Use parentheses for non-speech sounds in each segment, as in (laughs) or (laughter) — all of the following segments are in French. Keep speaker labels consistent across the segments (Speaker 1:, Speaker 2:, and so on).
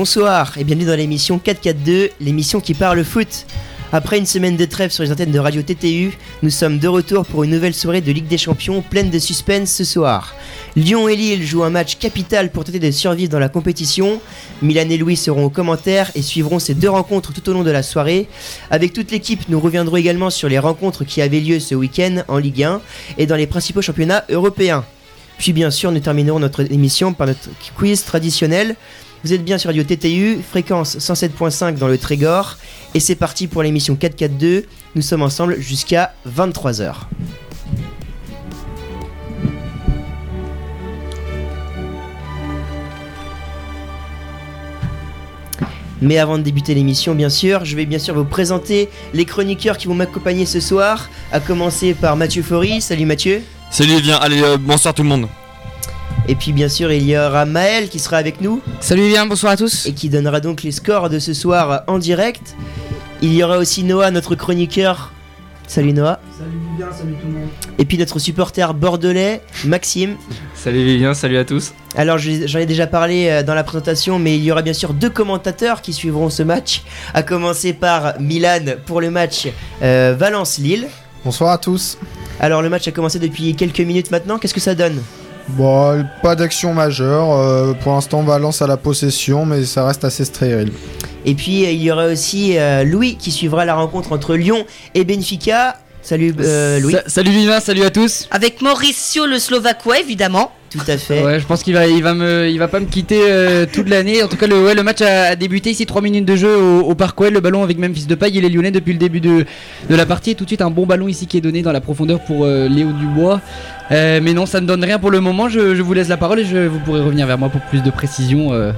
Speaker 1: Bonsoir et bienvenue dans l'émission 442, l'émission qui parle foot. Après une semaine de trêve sur les antennes de Radio TTU, nous sommes de retour pour une nouvelle soirée de Ligue des Champions pleine de suspense ce soir. Lyon et Lille jouent un match capital pour tenter de survivre dans la compétition. Milan et Louis seront aux commentaires et suivront ces deux rencontres tout au long de la soirée. Avec toute l'équipe, nous reviendrons également sur les rencontres qui avaient lieu ce week-end en Ligue 1 et dans les principaux championnats européens. Puis bien sûr, nous terminerons notre émission par notre quiz traditionnel. Vous êtes bien sur Radio TTU, fréquence 107.5 dans le Trégor. Et c'est parti pour l'émission 442. Nous sommes ensemble jusqu'à 23h. Mais avant de débuter l'émission, bien sûr, je vais bien sûr vous présenter les chroniqueurs qui vont m'accompagner ce soir. À commencer par Mathieu Faury. Salut Mathieu.
Speaker 2: Salut, viens. Allez, euh, bonsoir tout le monde.
Speaker 1: Et puis bien sûr, il y aura Maël qui sera avec nous
Speaker 3: Salut Vivien, bonsoir à tous.
Speaker 1: et qui donnera donc les scores de ce soir en direct. Il y aura aussi Noah, notre chroniqueur. Salut Noah.
Speaker 4: Salut Vivien, salut tout le monde.
Speaker 1: Et puis notre supporter bordelais, Maxime.
Speaker 2: Salut Vivien, salut à tous.
Speaker 1: Alors je- j'en ai déjà parlé euh, dans la présentation, mais il y aura bien sûr deux commentateurs qui suivront ce match. À commencer par Milan pour le match euh, Valence-Lille.
Speaker 5: Bonsoir à tous.
Speaker 1: Alors le match a commencé depuis quelques minutes maintenant. Qu'est-ce que ça donne?
Speaker 5: Bon, pas d'action majeure. euh, pour l'instant, Valence à la possession, mais ça reste assez stérile.
Speaker 1: Et puis euh, il y aura aussi euh, Louis qui suivra la rencontre entre Lyon et Benfica. Salut euh, Louis.
Speaker 3: Sa- salut Vivien, salut à tous.
Speaker 6: Avec Mauricio le Slovaquois, évidemment.
Speaker 1: Tout à fait.
Speaker 3: Ouais, je pense qu'il va, il va me, il va pas me quitter euh, toute l'année. En tout cas, le, ouais, le match a, a débuté ici 3 minutes de jeu au, au. Le ballon avec Memphis de paille. Il est lyonnais depuis le début de, de la partie. Et tout de suite, un bon ballon ici qui est donné dans la profondeur pour euh, Léo Dubois. Euh, mais non, ça ne donne rien pour le moment. Je, je vous laisse la parole et je, vous pourrez revenir vers moi pour plus de précision. euh,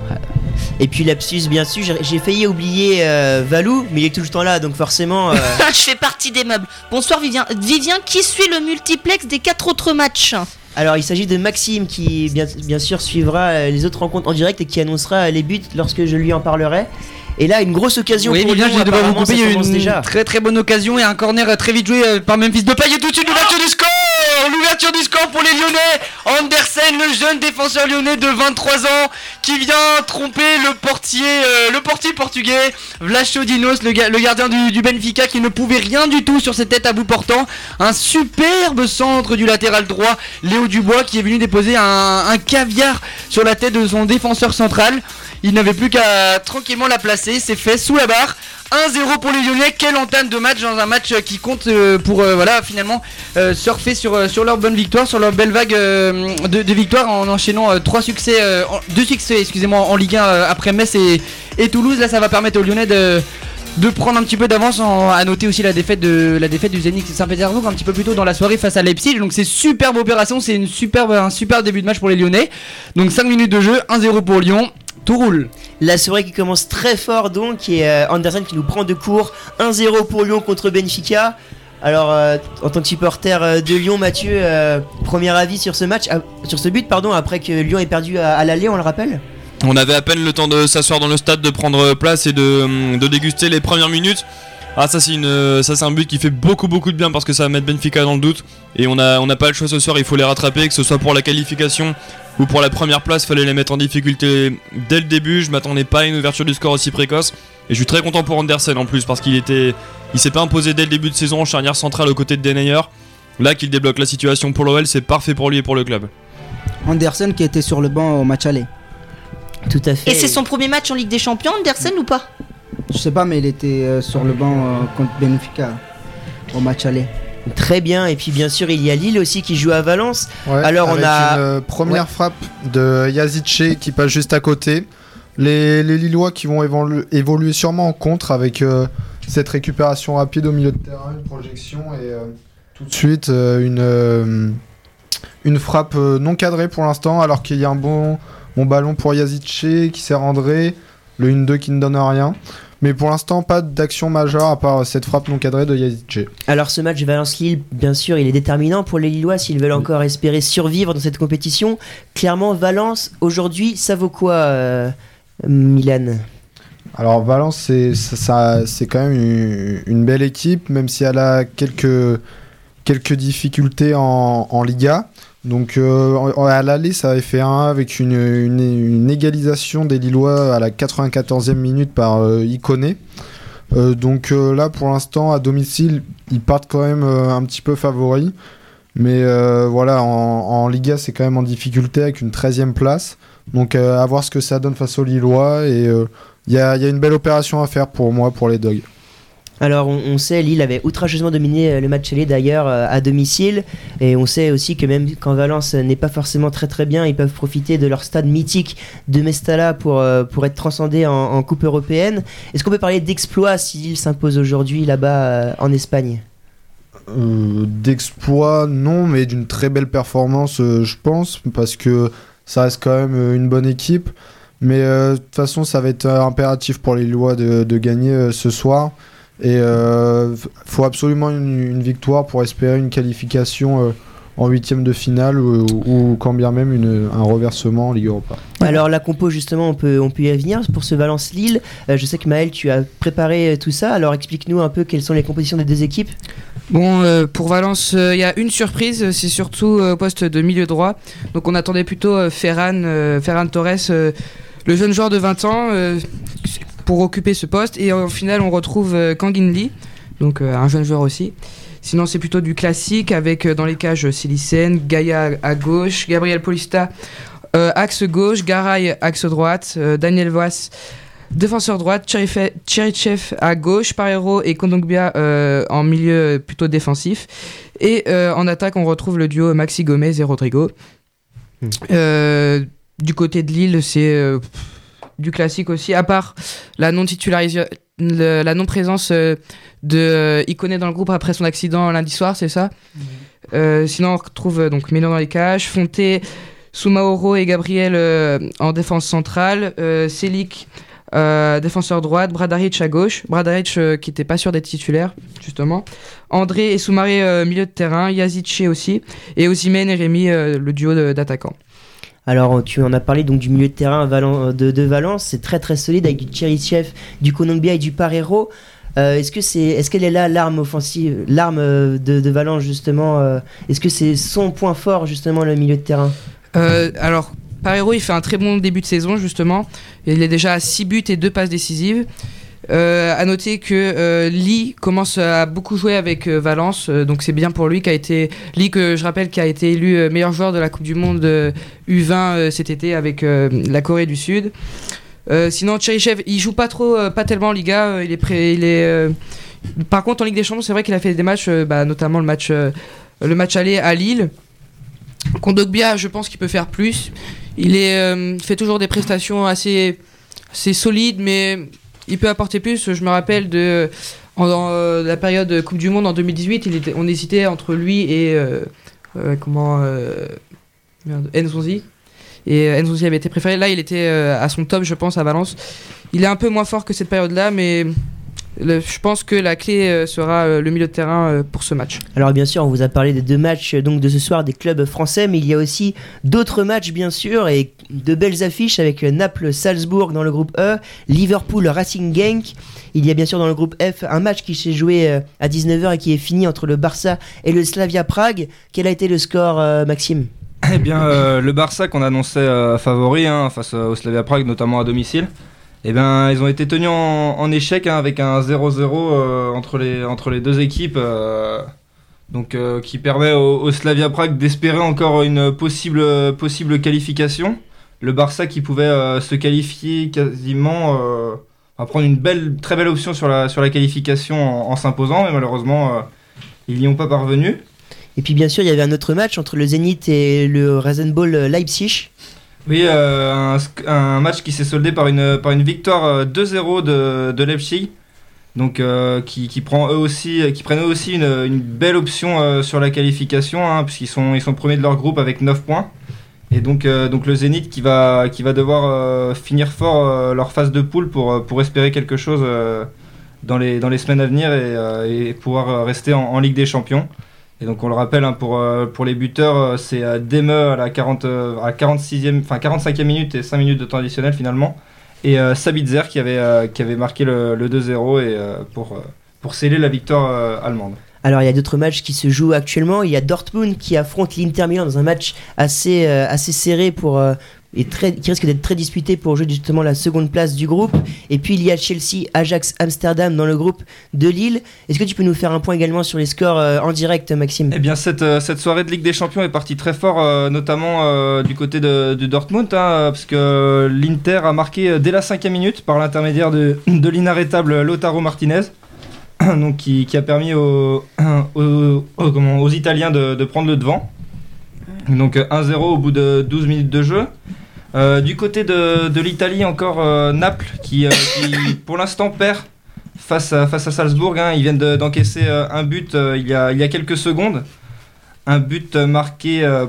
Speaker 1: Et puis lapsus, bien sûr, j'ai- j'ai failli oublier euh, Valou, mais il est tout le temps là, donc forcément. euh, (laughs)
Speaker 6: Je fais partie des meubles. Bonsoir Vivien. Vivien, qui suit le multiplex des quatre autres matchs?
Speaker 1: Alors, il s'agit de Maxime qui, bien, bien sûr, suivra euh, les autres rencontres en direct et qui annoncera les buts lorsque je lui en parlerai. Et là, une grosse occasion
Speaker 3: Oui,
Speaker 1: pour Lyon,
Speaker 3: vous couper. Il y a une
Speaker 1: déjà.
Speaker 3: très très bonne occasion et un corner très vite joué euh, par Memphis de paille. Et tout de suite, l'ouverture du score L'ouverture du score pour les Lyonnais Andersen, le jeune défenseur lyonnais de 23 ans qui vient tromper le portier, euh, portugais Vlacho Dinos, le, ga- le gardien du, Benfica qui ne pouvait rien du tout sur ses têtes à bout portant. Un superbe centre du latéral droit, Léo Dubois qui est venu déposer un caviar sur la tête de son défenseur central. Il n'avait plus qu'à tranquillement la placer, c'est fait sous la barre. 1-0 pour les Lyonnais, quelle entame de match dans un match euh, qui compte euh, pour euh, voilà finalement surfer sur, sur leur bonne victoire, sur leur belle vague de, de victoires en enchaînant trois succès, deux succès excusez-moi en Ligue 1 euh, après Metz et, et Toulouse. Là ça va permettre aux Lyonnais de, de prendre un petit peu d'avance à noter aussi la défaite de la défaite du Zénith Saint-Pétersbourg un petit peu plus tôt dans la soirée face à Leipzig. Donc c'est superbe opération, c'est une superbe un super début de match pour les Lyonnais. Donc 5 minutes de jeu, 1-0 pour Lyon. Tout roule.
Speaker 1: La soirée qui commence très fort donc, et euh, Anderson qui nous prend de court. 1-0 pour Lyon contre Benfica. Alors, euh, en tant que supporter euh, de Lyon, Mathieu, euh, premier avis sur ce match, ah, sur ce but, pardon, après que Lyon ait perdu à, à l'aller, on le rappelle?
Speaker 2: On avait à peine le temps de s'asseoir dans le stade, de prendre place et de, hum, de déguster les premières minutes. Ah ça c'est une euh, ça c'est un but qui fait beaucoup beaucoup de bien parce que ça va mettre Benfica dans le doute et on a on n'a pas le choix ce soir, il faut les rattraper que ce soit pour la qualification ou pour la première place, fallait les mettre en difficulté dès le début. Je m'attendais pas à une ouverture du score aussi précoce et je suis très content pour Andersen en plus parce qu'il était il s'est pas imposé dès le début de saison en charnière centrale aux côtés de Denayer. Là qu'il débloque la situation pour l'OL, c'est parfait pour lui et pour le club.
Speaker 4: Anderson qui était sur le banc au match aller.
Speaker 1: Tout à fait.
Speaker 6: Et c'est son premier match en Ligue des Champions, Andersen ou pas?
Speaker 4: Je sais pas, mais il était euh, sur le banc euh, contre Benfica au match aller.
Speaker 1: Très bien, et puis bien sûr, il y a Lille aussi qui joue à Valence.
Speaker 5: Ouais,
Speaker 1: Alors, on a-
Speaker 5: une euh, première frappe de Yazice qui passe juste à côté. Les, les Lillois qui vont évolu- évoluer sûrement en contre avec euh, cette récupération rapide au milieu de terrain, une projection et euh, tout de suite euh, une, euh, une frappe euh, non cadrée pour l'instant alors qu'il y a un bon, bon ballon pour Yazice qui s'est André, le 1-2 qui ne donne rien. Mais pour l'instant, pas d'action majeure à part cette frappe non cadrée de Yazice.
Speaker 1: Alors ce match Valence-Lille, bien sûr, il est déterminant pour les Lillois s'ils veulent encore espérer survivre dans cette compétition. Clairement, Valence, aujourd'hui, ça vaut quoi, euh, Milan?
Speaker 5: Alors Valence, c'est ça, ça- c'est quand même une, une belle équipe, même si elle a quelques, quelques difficultés en, en Liga. Donc euh, à l'aller, ça avait fait 1 avec une, égalisation des Lillois à la 94e minute par euh, Iconé. Euh, donc euh, là, pour l'instant, à domicile, ils partent quand même un petit peu favoris. Mais voilà, en, Liga, c'est quand même en difficulté avec une 13e place. Donc à voir ce que ça donne face aux Lillois. Et il y a une belle opération à faire pour moi, pour les Dogs.
Speaker 1: Alors on, sait, Lille avait outrageusement dominé euh, le match aller d'ailleurs euh, à domicile. Et on sait aussi que même quand Valence n'est pas forcément très très bien, ils peuvent profiter de leur stade mythique de Mestalla pour, euh, pour être transcendés en, Coupe européenne. Est-ce qu'on peut parler d'exploit si Lille s'impose aujourd'hui là-bas en Espagne?
Speaker 5: D'exploit, non, mais d'une très belle performance, je pense, parce que ça reste quand même une bonne équipe. Mais de toute façon, ça va être impératif pour les Lillois de, gagner ce soir. Et il faut absolument une, une victoire pour espérer une qualification euh, en huitième de finale ou, ou quand bien même une- un reversement en Ligue Europa.
Speaker 1: Alors la compo justement, on peut, on peut y venir pour ce Valence-Lille. Euh, je sais que Maël, tu as préparé euh, tout ça. Alors explique-nous un peu quelles sont les compositions des deux équipes.
Speaker 7: Bon, euh, pour Valence, il y a une surprise, c'est surtout euh, au poste de milieu droit. Donc on attendait plutôt euh, Ferran, euh, Ferran Torres, euh, le jeune joueur de 20 ans, euh, pour occuper ce poste. Et au final, on retrouve euh, Kangin Lee, donc euh, un jeune joueur aussi. Sinon, c'est plutôt du classique avec euh, dans les cages Silicen, Gaïa à gauche, Gabriel Polista euh, axe gauche, Garay axe droite, euh, Daniel Voss défenseur droite, Cherife- Cherichev à gauche, Parero et Kondogbia euh, en milieu plutôt défensif. Et en attaque, on retrouve le duo Maxi Gomez et Rodrigo.
Speaker 1: Hmm.
Speaker 7: Du côté de Lille, c'est du classique aussi, à part la non titularisation. La non-présence euh, de euh, Iconé dans le groupe après son accident lundi soir, c'est ça? Euh, Sinon, on retrouve donc Mélan dans les cages, Fonté, Soumaoro et Gabriel euh, en défense centrale, euh, Selic euh, défenseur droite, Bradaric à gauche, Bradaric qui n'était pas sûr d'être titulaire, justement, André et Soumaré milieu de terrain, Yazice aussi, et Osimhen et Rémi le duo d'attaquants.
Speaker 1: Alors tu en as parlé donc du milieu de terrain Valen- de, de Valence, c'est très très solide avec du Cherichev, du Colombia et du Parero. Euh, est-ce que c'est, est-ce qu'elle est là l'arme offensive, l'arme euh, de, Valence justement euh, Est-ce que c'est son point fort justement le milieu de terrain?
Speaker 7: Euh, alors, Parero, il fait un très bon début de saison, justement. Il est déjà à 6 buts et 2 passes décisives. Euh, à noter que euh, Lee commence à beaucoup jouer avec euh, Valence, euh, donc c'est bien pour lui qui a été Lee que je rappelle qui a été élu meilleur joueur de la Coupe du Monde euh, U20 euh, cet été avec la Corée du Sud. Sinon Cherichev, il joue pas trop, pas tellement en Liga, il est prêt, il est. Par contre en Ligue des Champions, c'est vrai qu'il a fait des matchs, bah, notamment le match, le match aller à Lille. Kondogbia, je pense qu'il peut faire plus. Il est, fait toujours des prestations assez, assez solides, mais il peut apporter plus. Je me rappelle de euh, la période Coupe du Monde en 2018, il était, on hésitait entre lui et euh, euh, comment euh. Et Nzonzi avait été préféré. Là, il était à son top, je pense, à Valence. Il est un peu moins fort que cette période-là, mais le- je pense que la clé euh, sera euh, le milieu de terrain euh, pour ce match.
Speaker 1: Alors bien sûr, on vous a parlé des deux matchs donc de ce soir des clubs français, mais il y a aussi d'autres matchs bien sûr et de belles affiches avec Naples-Salzbourg dans le groupe E, Liverpool-Racing Genk. Il y a bien sûr dans le groupe F un match qui s'est joué à 19h et qui est fini entre le Barça et le Slavia Prague. Quel a été le score, Maxime?
Speaker 8: Eh bien, euh, le Barça qu'on annonçait euh, favori hein, face au Slavia Prague, notamment à domicile, eh bien, ils ont été tenus en, échec hein, avec un 0-0 euh, entre, les, entre les deux équipes. euh, donc, euh, qui permet au, Slavia Prague d'espérer encore une possible, possible qualification. Le Barça qui pouvait se qualifier quasiment, prendre une belle, très belle option sur la, sur la qualification en, s'imposant, mais malheureusement, ils n'y ont pas parvenu.
Speaker 1: Et puis bien sûr, il y avait un autre match entre le Zénith et le Rasenball Leipzig.
Speaker 8: Oui, euh, un, match qui s'est soldé par une, par une victoire euh, 2-0 de, de Leipzig. Donc, euh, qui, prend eux aussi, qui prennent eux aussi une, belle option euh, sur la qualification, hein, puisqu'ils sont, ils sont premiers de leur groupe avec 9 points. Et donc, euh, le Zénith qui va, qui va devoir euh, finir fort euh, leur phase de poule pour, euh, espérer quelque chose euh, dans, les, semaines à venir et, euh, pouvoir euh, rester en Ligue des Champions. Et donc on le rappelle hein, pour, euh, pour les buteurs, euh, c'est euh, Deme à la 40, euh, à la 46e, enfin 45e minute et 5 minutes de temps additionnel finalement. Et Sabitzer qui avait, qui avait marqué le, le 2-0 et, pour, pour sceller la victoire allemande.
Speaker 1: Alors il y a d'autres matchs qui se jouent actuellement. Il y a Dortmund qui affronte l'Inter Milan dans un match assez, assez serré pour, et très, qui risque d'être très disputé pour jouer justement la seconde place du groupe. Et puis il y a Chelsea, Ajax, Amsterdam dans le groupe de Lille. Est-ce que tu peux nous faire un point également sur les scores euh, en direct, Maxime?
Speaker 8: Eh bien, cette, euh, cette soirée de Ligue des Champions est partie très fort, euh, notamment du côté de, Dortmund, hein, parce que l'Inter a marqué dès la cinquième minute par l'intermédiaire de, l'inarrêtable Lautaro Martinez, (coughs) donc qui, a permis (coughs) aux, aux, comment, aux Italiens de, prendre le devant. Donc euh, 1-0 au bout de 12 minutes de jeu. Euh, du côté de, de l'Italie, encore euh, Naples, qui, euh, qui, (coughs) pour l'instant perd face à, face à Salzbourg. hein. Ils viennent de- d'encaisser euh, un but euh, il, y a, il y a quelques secondes. Un but marqué euh,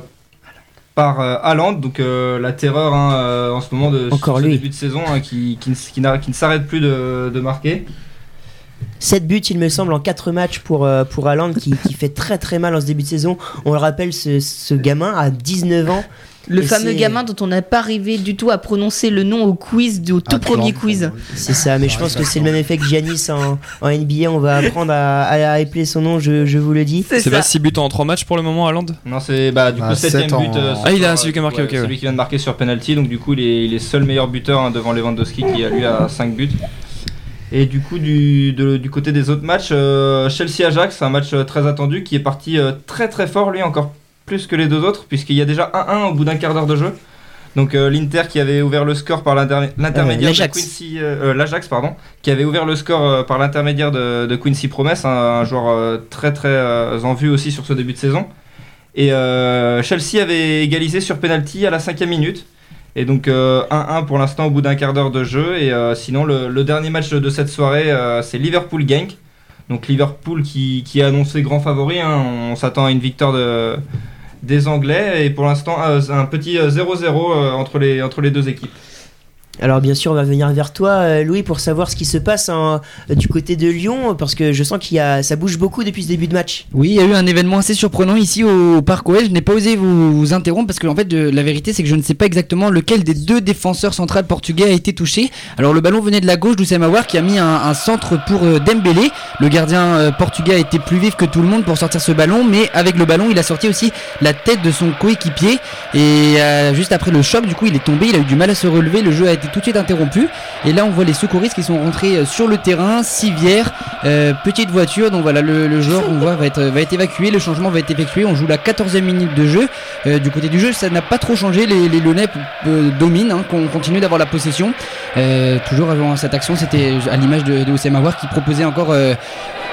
Speaker 8: par euh, Haaland, donc euh, la terreur hein, euh, en ce moment de
Speaker 1: Encore
Speaker 8: ce
Speaker 1: lui.
Speaker 8: début de saison hein, qui, qui, ne- qui qui ne s'arrête plus de, de marquer.
Speaker 1: 7 buts, il me semble, en 4 matchs pour, pour Haaland qui, qui fait très très mal en ce début de saison. On le rappelle, ce, ce gamin a 19 ans.
Speaker 6: Le
Speaker 1: Et
Speaker 6: fameux gamin dont on n'a pas arrivé du tout à prononcer le nom au quiz, du- au tout premier quiz.
Speaker 1: C'est ça, mais je pense que c'est le même effet que Giannis en, en NBA. On va apprendre à, à, épeler son nom, je, je vous le dis.
Speaker 6: C'est
Speaker 2: pas 6 buts en 3 matchs pour le moment à Land
Speaker 8: Non, c'est bah, du
Speaker 5: Bah,
Speaker 8: coup 7
Speaker 5: sept en-
Speaker 8: but. euh, ce
Speaker 2: Ah, il a celui qui a marqué,
Speaker 8: ouais,
Speaker 2: ok, ouais.
Speaker 8: Celui qui vient de marquer sur penalty, donc du coup il est, il est seul meilleur buteur hein, devant Lewandowski qui a lui à 5 buts. Et du coup du, de- du côté des autres matchs, euh, Chelsea-Ajax, un match euh, très attendu qui est parti euh, très très fort lui encore plus que les deux autres puisqu'il y a déjà 1-1 au bout d'un quart d'heure de jeu. Donc euh, l'Inter qui avait ouvert le score par l'inter- l'intermédiaire
Speaker 1: Euh,
Speaker 8: de. Quincy, euh, euh, l'Ajax pardon, qui avait ouvert le score euh, par l'intermédiaire de, de Quincy Promes, un, un joueur très très en vue aussi sur ce début de saison. Et Chelsea avait égalisé sur penalty à la cinquième minute. Et donc euh, 1-1 pour l'instant au bout d'un quart d'heure de jeu. Et sinon le, le dernier match de cette soirée c'est Liverpool Genk. Donc Liverpool qui, qui a annoncé grand favori. hein. On s'attend à une victoire de, des Anglais. Et pour l'instant euh, un petit euh, 0-0 euh, entre, les, entre les deux équipes.
Speaker 1: Alors bien sûr, on va venir vers toi, euh, Louis, pour savoir ce qui se passe en- du côté de Lyon, parce que je sens qu'il y a, ça bouge beaucoup depuis ce début de match.
Speaker 3: Oui, il y a eu un événement assez surprenant ici au Parc. Je n'ai pas osé vous, interrompre parce que en fait, de- la vérité, c'est que je ne sais pas exactement lequel des deux défenseurs centrales portugais a été touché. Alors le ballon venait de la gauche d'Oussem qui a mis un, un centre pour euh, Dembélé. Le gardien euh, portugais a été plus vif que tout le monde pour sortir ce ballon, mais avec le ballon, il a sorti aussi la tête de son coéquipier. Et euh, juste après le choc, du coup, il est tombé, il a eu du mal à se relever. Le jeu a été tout de suite interrompu. Et là, on voit les secouristes qui sont rentrés euh, sur le terrain, civière, euh, petite voiture. Donc voilà, le, le joueur, on voit, va être, va être évacué. Le changement va être effectué. On joue la 14e minute de jeu. Euh, du côté du jeu, ça n'a pas trop changé. Les, les Lyonnais dominent, hein, qu'on continue d'avoir la possession. Toujours avant cette action, c'était à l'image de, de Oussem qui proposait encore.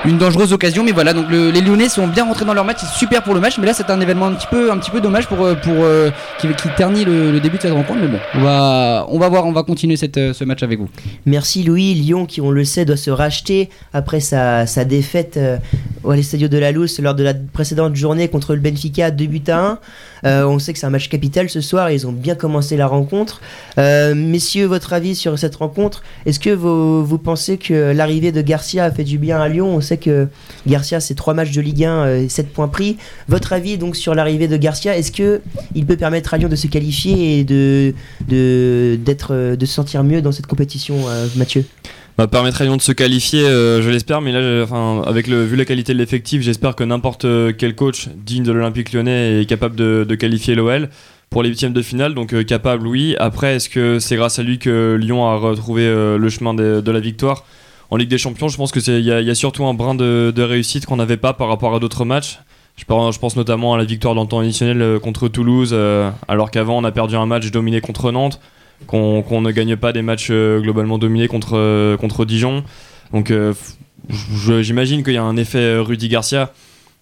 Speaker 3: Une dangereuse occasion, mais voilà. Donc le- les Lyonnais sont bien rentrés dans leur match, c'est super pour le match. Mais là, c'est un événement un petit peu, un petit peu dommage pour, euh, euh, qui, qui ternit le, début de cette rencontre. Mais bon, on va, on va voir, on va continuer euh, ce match avec vous.
Speaker 1: Merci Louis, Lyon qui on le sait doit se racheter après sa, défaite au l'Estadio de la Luz lors de la précédente journée contre le Benfica 2 buts à 1. Euh, on sait que c'est un match capital ce soir et ils ont bien commencé la rencontre. Euh, messieurs, votre avis sur cette rencontre Est-ce que vous, pensez que l'arrivée de Garcia a fait du bien à Lyon? On sait que Garcia c'est 3 matchs de Ligue 1 euh, 7 points pris. Votre avis donc sur l'arrivée de Garcia Est-ce que il peut permettre à Lyon de se qualifier et de de euh, de se sentir mieux dans cette compétition Mathieu?
Speaker 2: Bah, Lyon de se qualifier, euh, je l'espère, mais là, enfin, avec le, vu la qualité de l'effectif, j'espère que n'importe euh, quel coach digne de l'Olympique lyonnais est capable de, qualifier l'OL pour les huitièmes de finale, donc euh, capable, oui. Après, est-ce que c'est grâce à lui que Lyon a retrouvé le chemin de, la victoire en Ligue des Champions? Je pense que c'est il y, a- surtout un brin de, réussite qu'on n'avait pas par rapport à d'autres matchs. Je pense, notamment à la victoire dans le temps additionnel contre Toulouse, alors qu'avant on a perdu un match dominé contre Nantes qu'on ne gagne pas des matchs euh, globalement dominés contre, euh, contre Dijon. Donc euh, j'imagine qu'il y a un effet Rudy Garcia.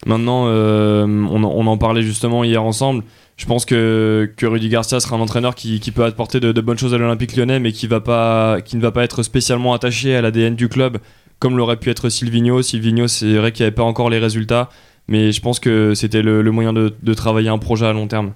Speaker 2: Maintenant, on, en- parlait justement hier ensemble. Je pense que, que Rudy Garcia sera un entraîneur qui, qui peut apporter de, bonnes choses à l'Olympique lyonnais, mais qui, ne va pas être spécialement attaché à l'ADN du club, comme l'aurait pu être Silvino. Silvino, c'est vrai qu'il n'y avait pas encore les résultats, mais je pense que c'était le, moyen de travailler un projet à long terme.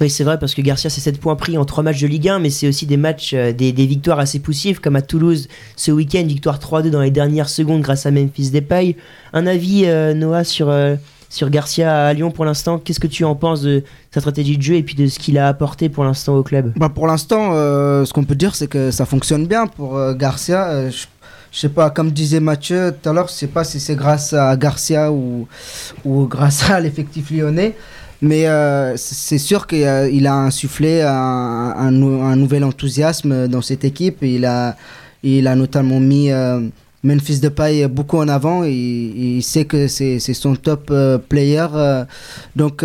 Speaker 1: Oui, c'est vrai, parce que Garcia, c'est 7 points pris en 3 matchs de Ligue 1, mais c'est aussi des matchs, euh, des, victoires assez poussives, comme à Toulouse ce week-end, victoire 3-2 dans les dernières secondes grâce à Memphis Depay. Un avis, euh, Noah, sur, euh, sur Garcia à Lyon pour l'instant? Qu'est-ce que tu en penses de sa stratégie de jeu et puis de ce qu'il a apporté pour l'instant au club?
Speaker 4: Bah pour l'instant, ce qu'on peut dire, c'est que ça fonctionne bien pour Garcia. Je, je sais pas, comme disait Mathieu tout à l'heure, je sais pas si c'est grâce à Garcia ou, ou grâce à l'effectif lyonnais, mais euh, c'est sûr qu'il a, insufflé un, un nou- un nouvel enthousiasme dans cette équipe. Il a, notamment mis euh, Memphis Depay beaucoup en avant. Il, sait que c'est son top euh, player. euh, donc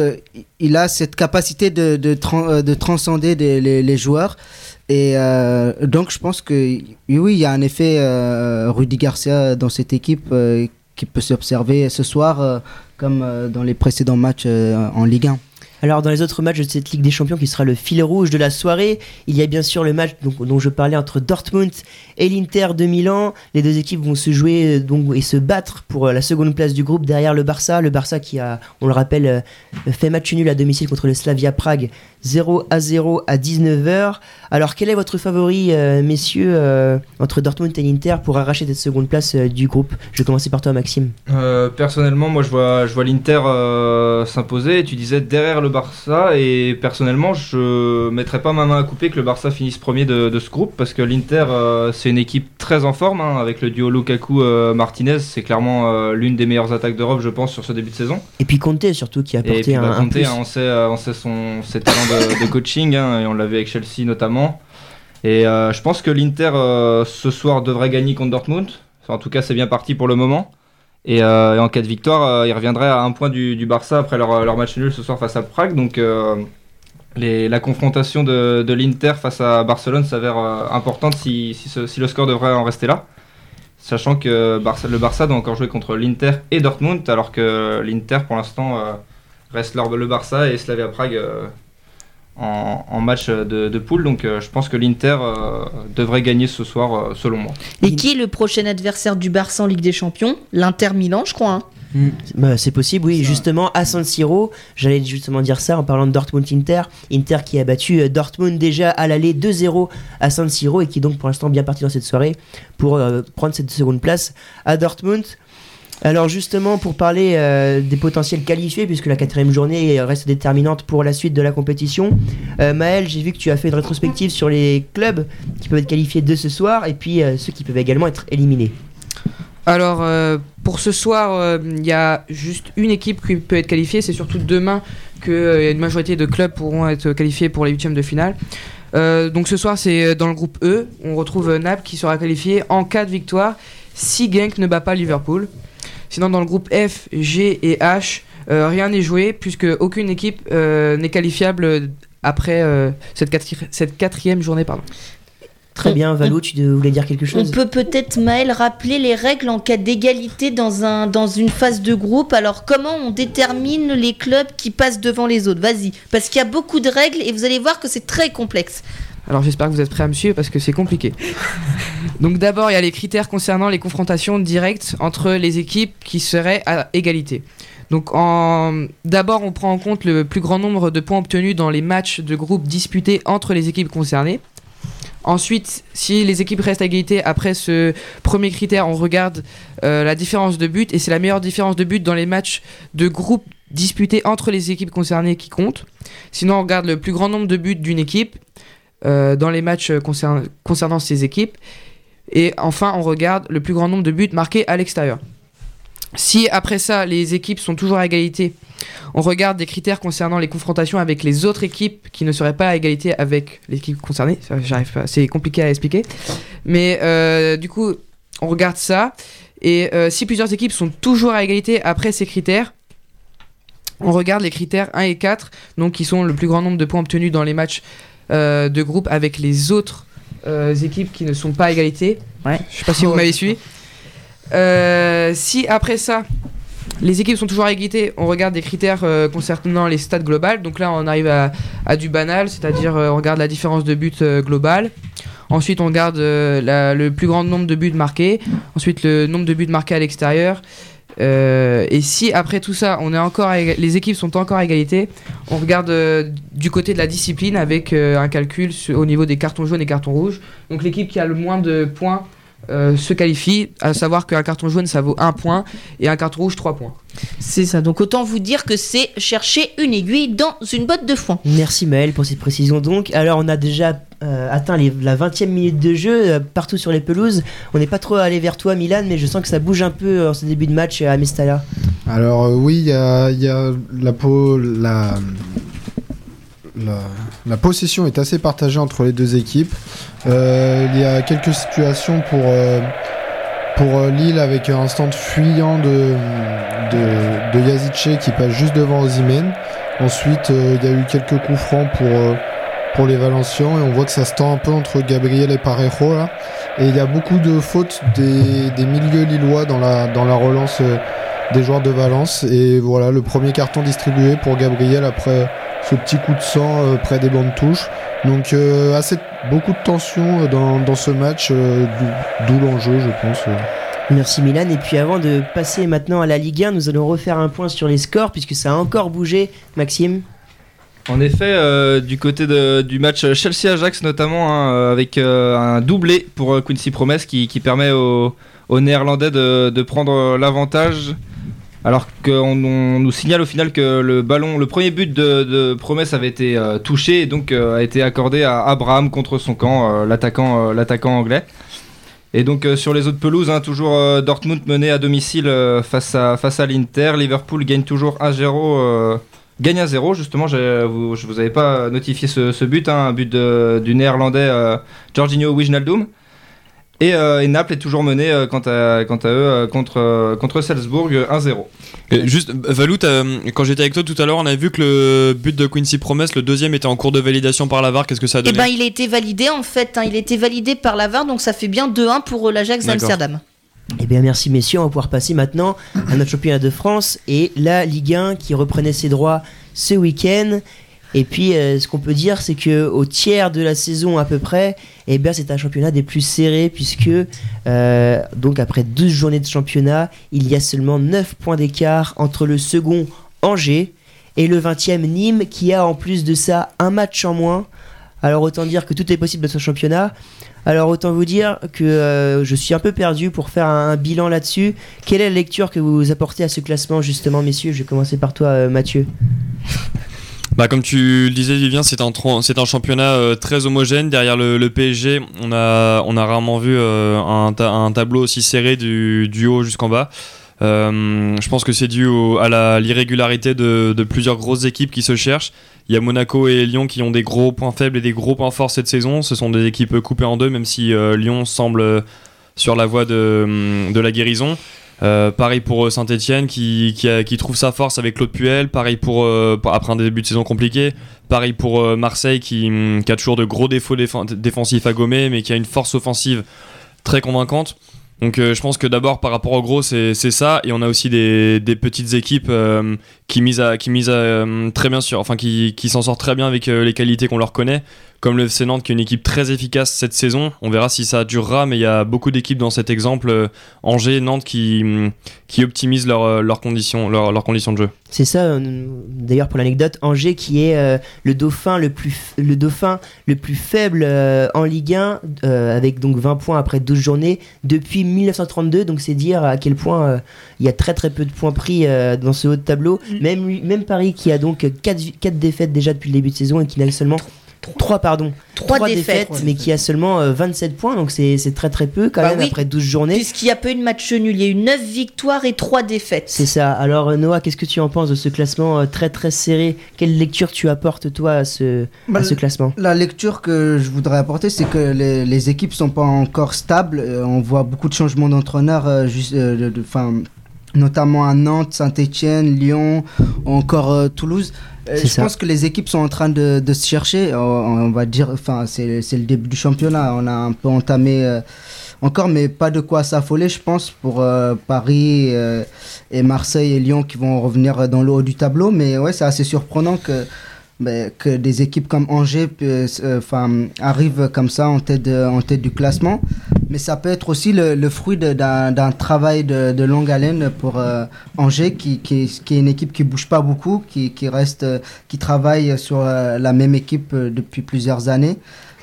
Speaker 4: il a cette capacité de, de, tran- de transcender les, les joueurs. Et donc je pense que oui, il y a un effet Rudy Garcia dans cette équipe qui peut s'observer ce soir comme euh, dans les précédents matchs euh, en Ligue 1.
Speaker 1: Alors dans les autres matchs de cette Ligue des Champions qui sera le fil rouge de la soirée, il y a bien sûr le match donc, dont je parlais entre Dortmund et l'Inter de Milan. Les deux équipes vont se jouer euh, donc, et se battre pour euh, la seconde place du groupe derrière le Barça. Le Barça qui a, on le rappelle, euh, fait match nul à domicile contre le Slavia Prague 0 à 0 à 19h. Alors quel est votre favori, messieurs, entre Dortmund et l'Inter pour arracher cette seconde place du groupe? Je vais commencer par toi Maxime.
Speaker 8: Personnellement, moi je vois, je vois l'Inter s'imposer. Tu disais derrière le Barça, et personnellement, je mettrais pas ma main à couper que le Barça finisse premier de, de ce groupe parce que l'Inter, euh, c'est une équipe très en forme hein, avec le duo Lukaku-Martinez. c'est clairement euh, l'une des meilleures attaques d'Europe, je pense, sur ce début de saison.
Speaker 1: Et puis Conte surtout qui a
Speaker 8: Et
Speaker 1: apporté
Speaker 8: puis
Speaker 1: un,
Speaker 8: bah,
Speaker 1: un
Speaker 8: Conte,
Speaker 1: plus.
Speaker 8: hein, on sait, euh, on sait son, ses talents de, de coaching, hein, et on l'a vu avec Chelsea notamment. Et euh, je pense que l'Inter euh, ce soir devrait gagner contre Dortmund. Enfin, en tout cas, c'est bien parti pour le moment. Et, euh, et en cas de victoire, euh, ils reviendraient à un point du, du Barça après leur, leur match nul ce soir face à Prague. Donc euh, la confrontation de, l'Inter face à Barcelone s'avère euh, importante si, le score devrait en rester là. Sachant que le Barça doit encore jouer contre l'Inter et Dortmund, alors que l'Inter pour l'instant euh, reste le Barça et Slavia Prague euh, en, match de, poule. Donc je pense que l'Inter devrait gagner ce soir, selon moi.
Speaker 6: Et qui est le prochain adversaire du Barça en Ligue des Champions? L'Inter Milan, je crois. hein.
Speaker 1: Bah, c'est possible, oui. Justement, à San Siro, j'allais justement dire ça en parlant de Dortmund-Inter. Inter qui a battu euh, Dortmund déjà à l'aller 2-0 à San Siro et qui est donc pour l'instant bien parti dans cette soirée pour euh, prendre cette seconde place à Dortmund. Alors justement, pour parler euh, des potentiels qualifiés, puisque la quatrième journée reste déterminante pour la suite de la compétition, euh, Maël, j'ai vu que tu as fait une rétrospective sur les clubs qui peuvent être qualifiés de ce soir et puis euh, ceux qui peuvent également être éliminés.
Speaker 7: Alors, euh, pour ce soir, euh, il y a juste une équipe qui peut être qualifiée. C'est surtout demain que une majorité de clubs pourront être qualifiés pour les huitièmes de finale. Euh, donc ce soir, c'est dans le groupe E. On retrouve Naples qui sera qualifié en cas de victoire si Genk ne bat pas Liverpool. Sinon, dans le groupe F, G et H, euh, rien n'est joué puisque aucune équipe euh, n'est qualifiable après euh, cette, quatri- cette quatrième journée. Pardon.
Speaker 1: Très
Speaker 6: On-
Speaker 1: bien, Valou, tu voulais dire quelque
Speaker 6: On
Speaker 1: chose
Speaker 6: peut peut-être, Maël, rappeler les règles en cas d'égalité dans, un, dans une phase de groupe. Alors, comment on détermine les clubs qui passent devant les autres? Vas-y. Parce qu'il y a beaucoup de règles et vous allez voir que c'est très complexe.
Speaker 7: Alors j'espère que vous êtes prêts à me suivre parce que c'est compliqué. (laughs) Donc d'abord il y a les critères concernant les confrontations directes entre les équipes qui seraient à égalité. Donc en... d'abord on prend en compte le plus grand nombre de points obtenus dans les matchs de groupe disputés entre les équipes concernées. Ensuite, si les équipes restent à égalité après ce premier critère, on regarde euh, la différence de but et c'est la meilleure différence de but dans les matchs de groupe disputés entre les équipes concernées qui compte. Sinon, on regarde le plus grand nombre de buts d'une équipe euh, dans les matchs concern- concernant ces équipes. Et enfin, on regarde le plus grand nombre de buts marqués à l'extérieur. Si après ça, les équipes sont toujours à égalité, on regarde des critères concernant les confrontations avec les autres équipes qui ne seraient pas à égalité avec l'équipe concernée. J'arrive pas, c'est compliqué à expliquer. Mais euh, du coup, on regarde ça. Et euh, si plusieurs équipes sont toujours à égalité après ces critères, on regarde les critères 1 et 4, donc qui sont le plus grand nombre de points obtenus dans les matchs euh, de groupe avec les autres équipes qui ne sont pas à égalité.
Speaker 6: Ouais.
Speaker 7: Je sais pas si vous m'avez suivi. Euh, si après ça, les équipes sont toujours à égalité, on regarde des critères euh, concernant les stats globales. Donc là, on arrive à, du banal, c'est-à-dire euh, on regarde la différence de buts globale. Ensuite, on regarde le plus grand nombre de buts marqués. Ensuite, le nombre de buts marqués à l'extérieur. Et si après tout ça, on est encore les équipes sont encore à égalité, on regarde du côté de la discipline avec un calcul au niveau des cartons jaunes et cartons rouges. Donc l'équipe qui a le moins de points euh, se qualifie, à savoir qu'un carton jaune ça vaut 1 point et un carton rouge 3 points.
Speaker 6: C'est ça. Donc, autant vous dire que c'est chercher une aiguille dans une botte de foin.
Speaker 1: Merci Maël pour cette précision donc. Alors on a déjà euh, atteint les- la 20e minute de jeu euh, partout sur les pelouses. On n'est pas trop allé vers toi, Milan, mais je sens que ça bouge un peu en ce début de match à Mestalla.
Speaker 5: Alors euh, oui, il y y a la, po- la, la, possession est assez partagée entre les deux équipes. Euh, il y a quelques situations pour, euh, pour euh, Lille avec un stand fuyant de, de, de Yazice qui passe juste devant Osimhen. Ensuite, il y a eu quelques coups francs pour, pour les Valencians et on voit que ça se tend un peu entre Gabriel et Parejo. Et il y a beaucoup de fautes des, des milieux lillois dans la, dans la relance des joueurs de Valence. Et voilà, le premier carton distribué pour Gabriel après ce petit coup de sang euh, près des bandes touches. Donc euh, assez, beaucoup de tension euh, dans, dans ce match, euh, d'où l'enjeu je pense. euh.
Speaker 1: Merci Milan. Et puis avant de passer maintenant à la Ligue 1, nous allons refaire un point sur les scores puisque ça a encore bougé, Maxime?
Speaker 8: En effet, euh, du côté de- du match Chelsea-Ajax notamment, hein, avec euh, un doublé pour Quincy Promes qui, qui permet aux, aux Néerlandais de, de prendre euh, l'avantage. Alors qu'on on nous signale au final que le ballon, le premier but de, de Promes avait été euh, touché et donc euh, a été accordé à Abraham contre son camp, euh, l'attaquant, l'attaquant anglais. Et donc sur les autres pelouses, hein, toujours Dortmund mené à domicile face à, l'Inter. Liverpool gagne toujours 1-0. euh, gagne à 0 justement. Vous, je vous avais pas notifié ce, but, hein, un but du néerlandais Jorginho Wijnaldum. Et, euh, et Naples est toujours mené euh, quant, à, quant à eux euh, contre, euh, contre Salzbourg euh, 1-0.
Speaker 2: Et juste, Valou, quand j'étais avec toi tout à l'heure, on avait vu que le but de Quincy Promise, le deuxième, était en cours de validation par la VAR. Qu'est-ce que ça a
Speaker 6: Eh
Speaker 2: donné
Speaker 6: ben, il a été validé en fait. hein, il a été validé par la VAR, donc ça fait bien 2-1 pour l'Ajax d'Amsterdam.
Speaker 1: Eh bien merci messieurs, on va pouvoir passer maintenant à notre championnat de France et la Ligue 1 qui reprenait ses droits ce week-end. Et puis euh, ce qu'on peut dire c'est que au tiers de la saison à peu près, eh bien c'est un championnat des plus serrés puisque euh, donc après 12 journées de championnat, il y a seulement 9 points d'écart entre le second Angers et le 20e Nîmes qui a en plus de ça un match en moins. Alors autant dire que tout est possible dans ce championnat. Alors autant vous dire que euh, je suis un peu perdu pour faire un, bilan là-dessus. Quelle est la lecture que vous apportez à ce classement justement messieurs? Je vais commencer par toi Mathieu.
Speaker 2: Bah, comme tu le disais, Vivien, c'est un, un championnat euh, très homogène. Derrière le, PSG, on a, on a rarement vu euh, un, un tableau aussi serré du, haut jusqu'en bas. Euh, je pense que c'est dû à la- l'irrégularité de, de plusieurs grosses équipes qui se cherchent. Il y a Monaco et Lyon qui ont des gros points faibles et des gros points forts cette saison. Ce sont des équipes coupées en deux, même si Lyon semble sur la voie de, de la guérison. Euh, pareil pour Saint-Etienne qui, trouve sa force avec Claude Puel. Pareil pour, euh, après un début de saison compliqué. Pareil pour euh, Marseille qui, hum, qui a toujours de gros défauts défen- défensifs à gommer, mais qui a une force offensive très convaincante. Donc euh, je pense que d'abord par rapport au gros c'est ça. Et on a aussi des, petites équipes euh, qui à, euh, très bien enfin qui, s'en sortent très bien avec les qualités qu'on leur connaît. Comme le FC Nantes qui est une équipe très efficace cette saison. On verra si ça durera mais il y a beaucoup d'équipes dans cet exemple Angers Nantes qui optimisent leurs conditions leurs conditions de jeu
Speaker 1: C'est ça, euh, d'ailleurs pour l'anecdote, Angers qui est euh, le dauphin le plus, f- le dauphin le plus faible euh, en Ligue 1, euh, avec donc 20 points après 12 journées, depuis 1932, donc c'est dire à quel point il y a très très peu de points pris dans ce haut de tableau. Même, lui- même Paris qui a donc 4, défaites déjà depuis le début de saison et qui n'a seulement 3 pardon,
Speaker 6: Trois
Speaker 1: trois
Speaker 6: défaites.
Speaker 1: mais qui a seulement euh, 27 points, donc c'est c'est très très peu quand
Speaker 6: Bah
Speaker 1: même
Speaker 6: oui.
Speaker 1: après 12 journées.
Speaker 6: Puisqu'il n'y a pas eu de match nul, il y a eu 9 victoires et 3 défaites.
Speaker 1: C'est ça. Alors euh, Noah, qu'est-ce que tu en penses de ce classement euh, très très serré? Quelle lecture tu apportes toi à ce,
Speaker 4: Bah,
Speaker 1: à ce classement?
Speaker 4: La lecture que je voudrais apporter, c'est que les, les équipes sont pas encore stables. Euh, on voit beaucoup de changements d'entraîneurs, euh, juste, euh, de- de- 'fin, notamment à Nantes, Saint-Etienne, Lyon, ou encore euh, Toulouse. Euh, je
Speaker 1: ça.
Speaker 4: pense que les équipes sont en train de, de se chercher. Euh, on va dire, enfin, c'est c'est le début du championnat. On a un peu entamé euh, encore, mais pas de quoi s'affoler, je pense, pour euh, Paris euh, et Marseille et Lyon qui vont revenir dans le haut du tableau. Mais ouais, c'est assez surprenant que ben, que des équipes comme Angers euh, enfin, arrivent comme ça en tête, de- en tête du classement. Mais ça peut être aussi le, le fruit d'un travail de, de longue haleine pour euh, Angers, qui, qui, est- qui est une équipe qui bouge pas beaucoup, qui, qui reste, qui travaille sur euh, la même équipe euh, depuis plusieurs années.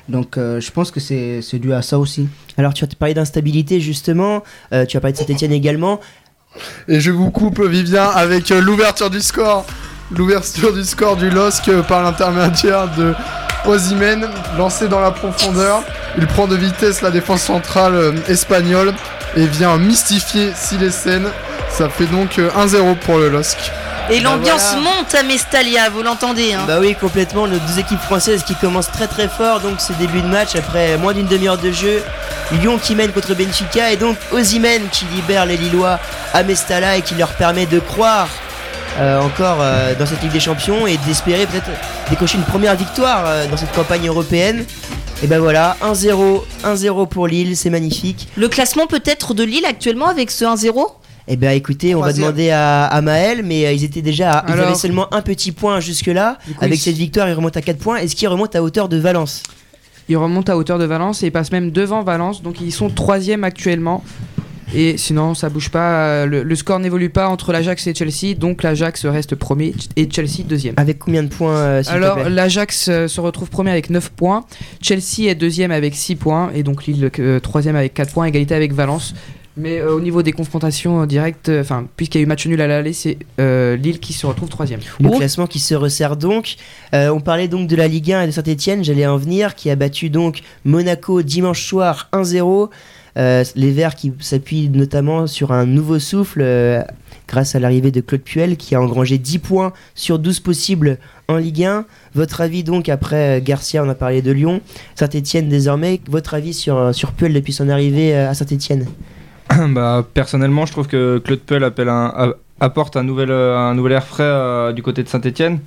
Speaker 4: Donc euh, je pense que c'est c'est dû à ça aussi.
Speaker 1: Alors tu as parlé d'instabilité justement, euh, tu as parlé de Saint-Etienne également.
Speaker 5: Et je vous coupe Vivien avec euh, l'ouverture du score. L'ouverture du score du LOSC euh, par l'intermédiaire de Osimhen, lancé dans la profondeur, il prend de vitesse la défense centrale euh, espagnole et vient mystifier Silesen. Ça fait donc euh, 1-0 pour le LOSC.
Speaker 6: Et
Speaker 1: Bah
Speaker 6: l'ambiance
Speaker 1: voilà.
Speaker 6: monte à Mestalia, vous l'entendez hein
Speaker 1: Bah oui, complètement. Nos deux équipes françaises qui commencent très très fort. Donc ce début de match après moins d'une demi-heure de jeu. Lyon qui mène contre Benfica et donc Osimhen qui libère les Lillois à Mestalla et qui leur permet de croire euh, encore euh, dans cette Ligue des Champions et d'espérer peut-être décocher une première victoire euh, dans cette campagne européenne. Et ben voilà, 1-0, 1-0 pour Lille, c'est magnifique.
Speaker 6: Le classement peut-être de Lille actuellement avec ce 1-0
Speaker 1: Eh bien écoutez, on va demander à, à Maël, mais ils étaient déjà à, ils avaient seulement un petit point jusque-là. Avec cette victoire, ils remontent à 4 points. Est-ce qu'ils remontent à hauteur de Valence?
Speaker 7: Ils remontent à hauteur de Valence et ils passent même devant Valence, donc ils sont troisième actuellement. Et sinon, ça bouge pas. euh, Le, le score n'évolue pas entre l'Ajax et Chelsea, donc l'Ajax reste premier et Chelsea deuxième.
Speaker 1: Avec combien de points euh,
Speaker 7: Alors, l'Ajax euh, se retrouve premier avec 9 points, Chelsea est deuxième avec 6 points, et donc Lille euh, troisième avec 4 points, égalité avec Valence. Mais euh, au niveau des confrontations directes, euh, puisqu'il y a eu match nul à l'aller, c'est euh, Lille qui se retrouve troisième.
Speaker 1: Le
Speaker 6: Oh.
Speaker 1: classement qui se resserre donc. On parlait donc de la Ligue 1 et de Saint-Etienne, j'allais en venir, qui a battu donc Monaco dimanche soir 1-0. Euh, les Verts qui s'appuient notamment sur un nouveau souffle euh, grâce à l'arrivée de Claude Puel qui a engrangé 10 points sur 12 possibles en Ligue 1. Votre avis donc après euh, Garcia, on a parlé de Lyon, Saint-Etienne désormais, votre avis sur, Puel depuis son arrivée à Saint-Etienne (coughs)
Speaker 8: bah, personnellement, je trouve que Claude Puel apporte un nouvel, air frais du côté de Saint-Etienne.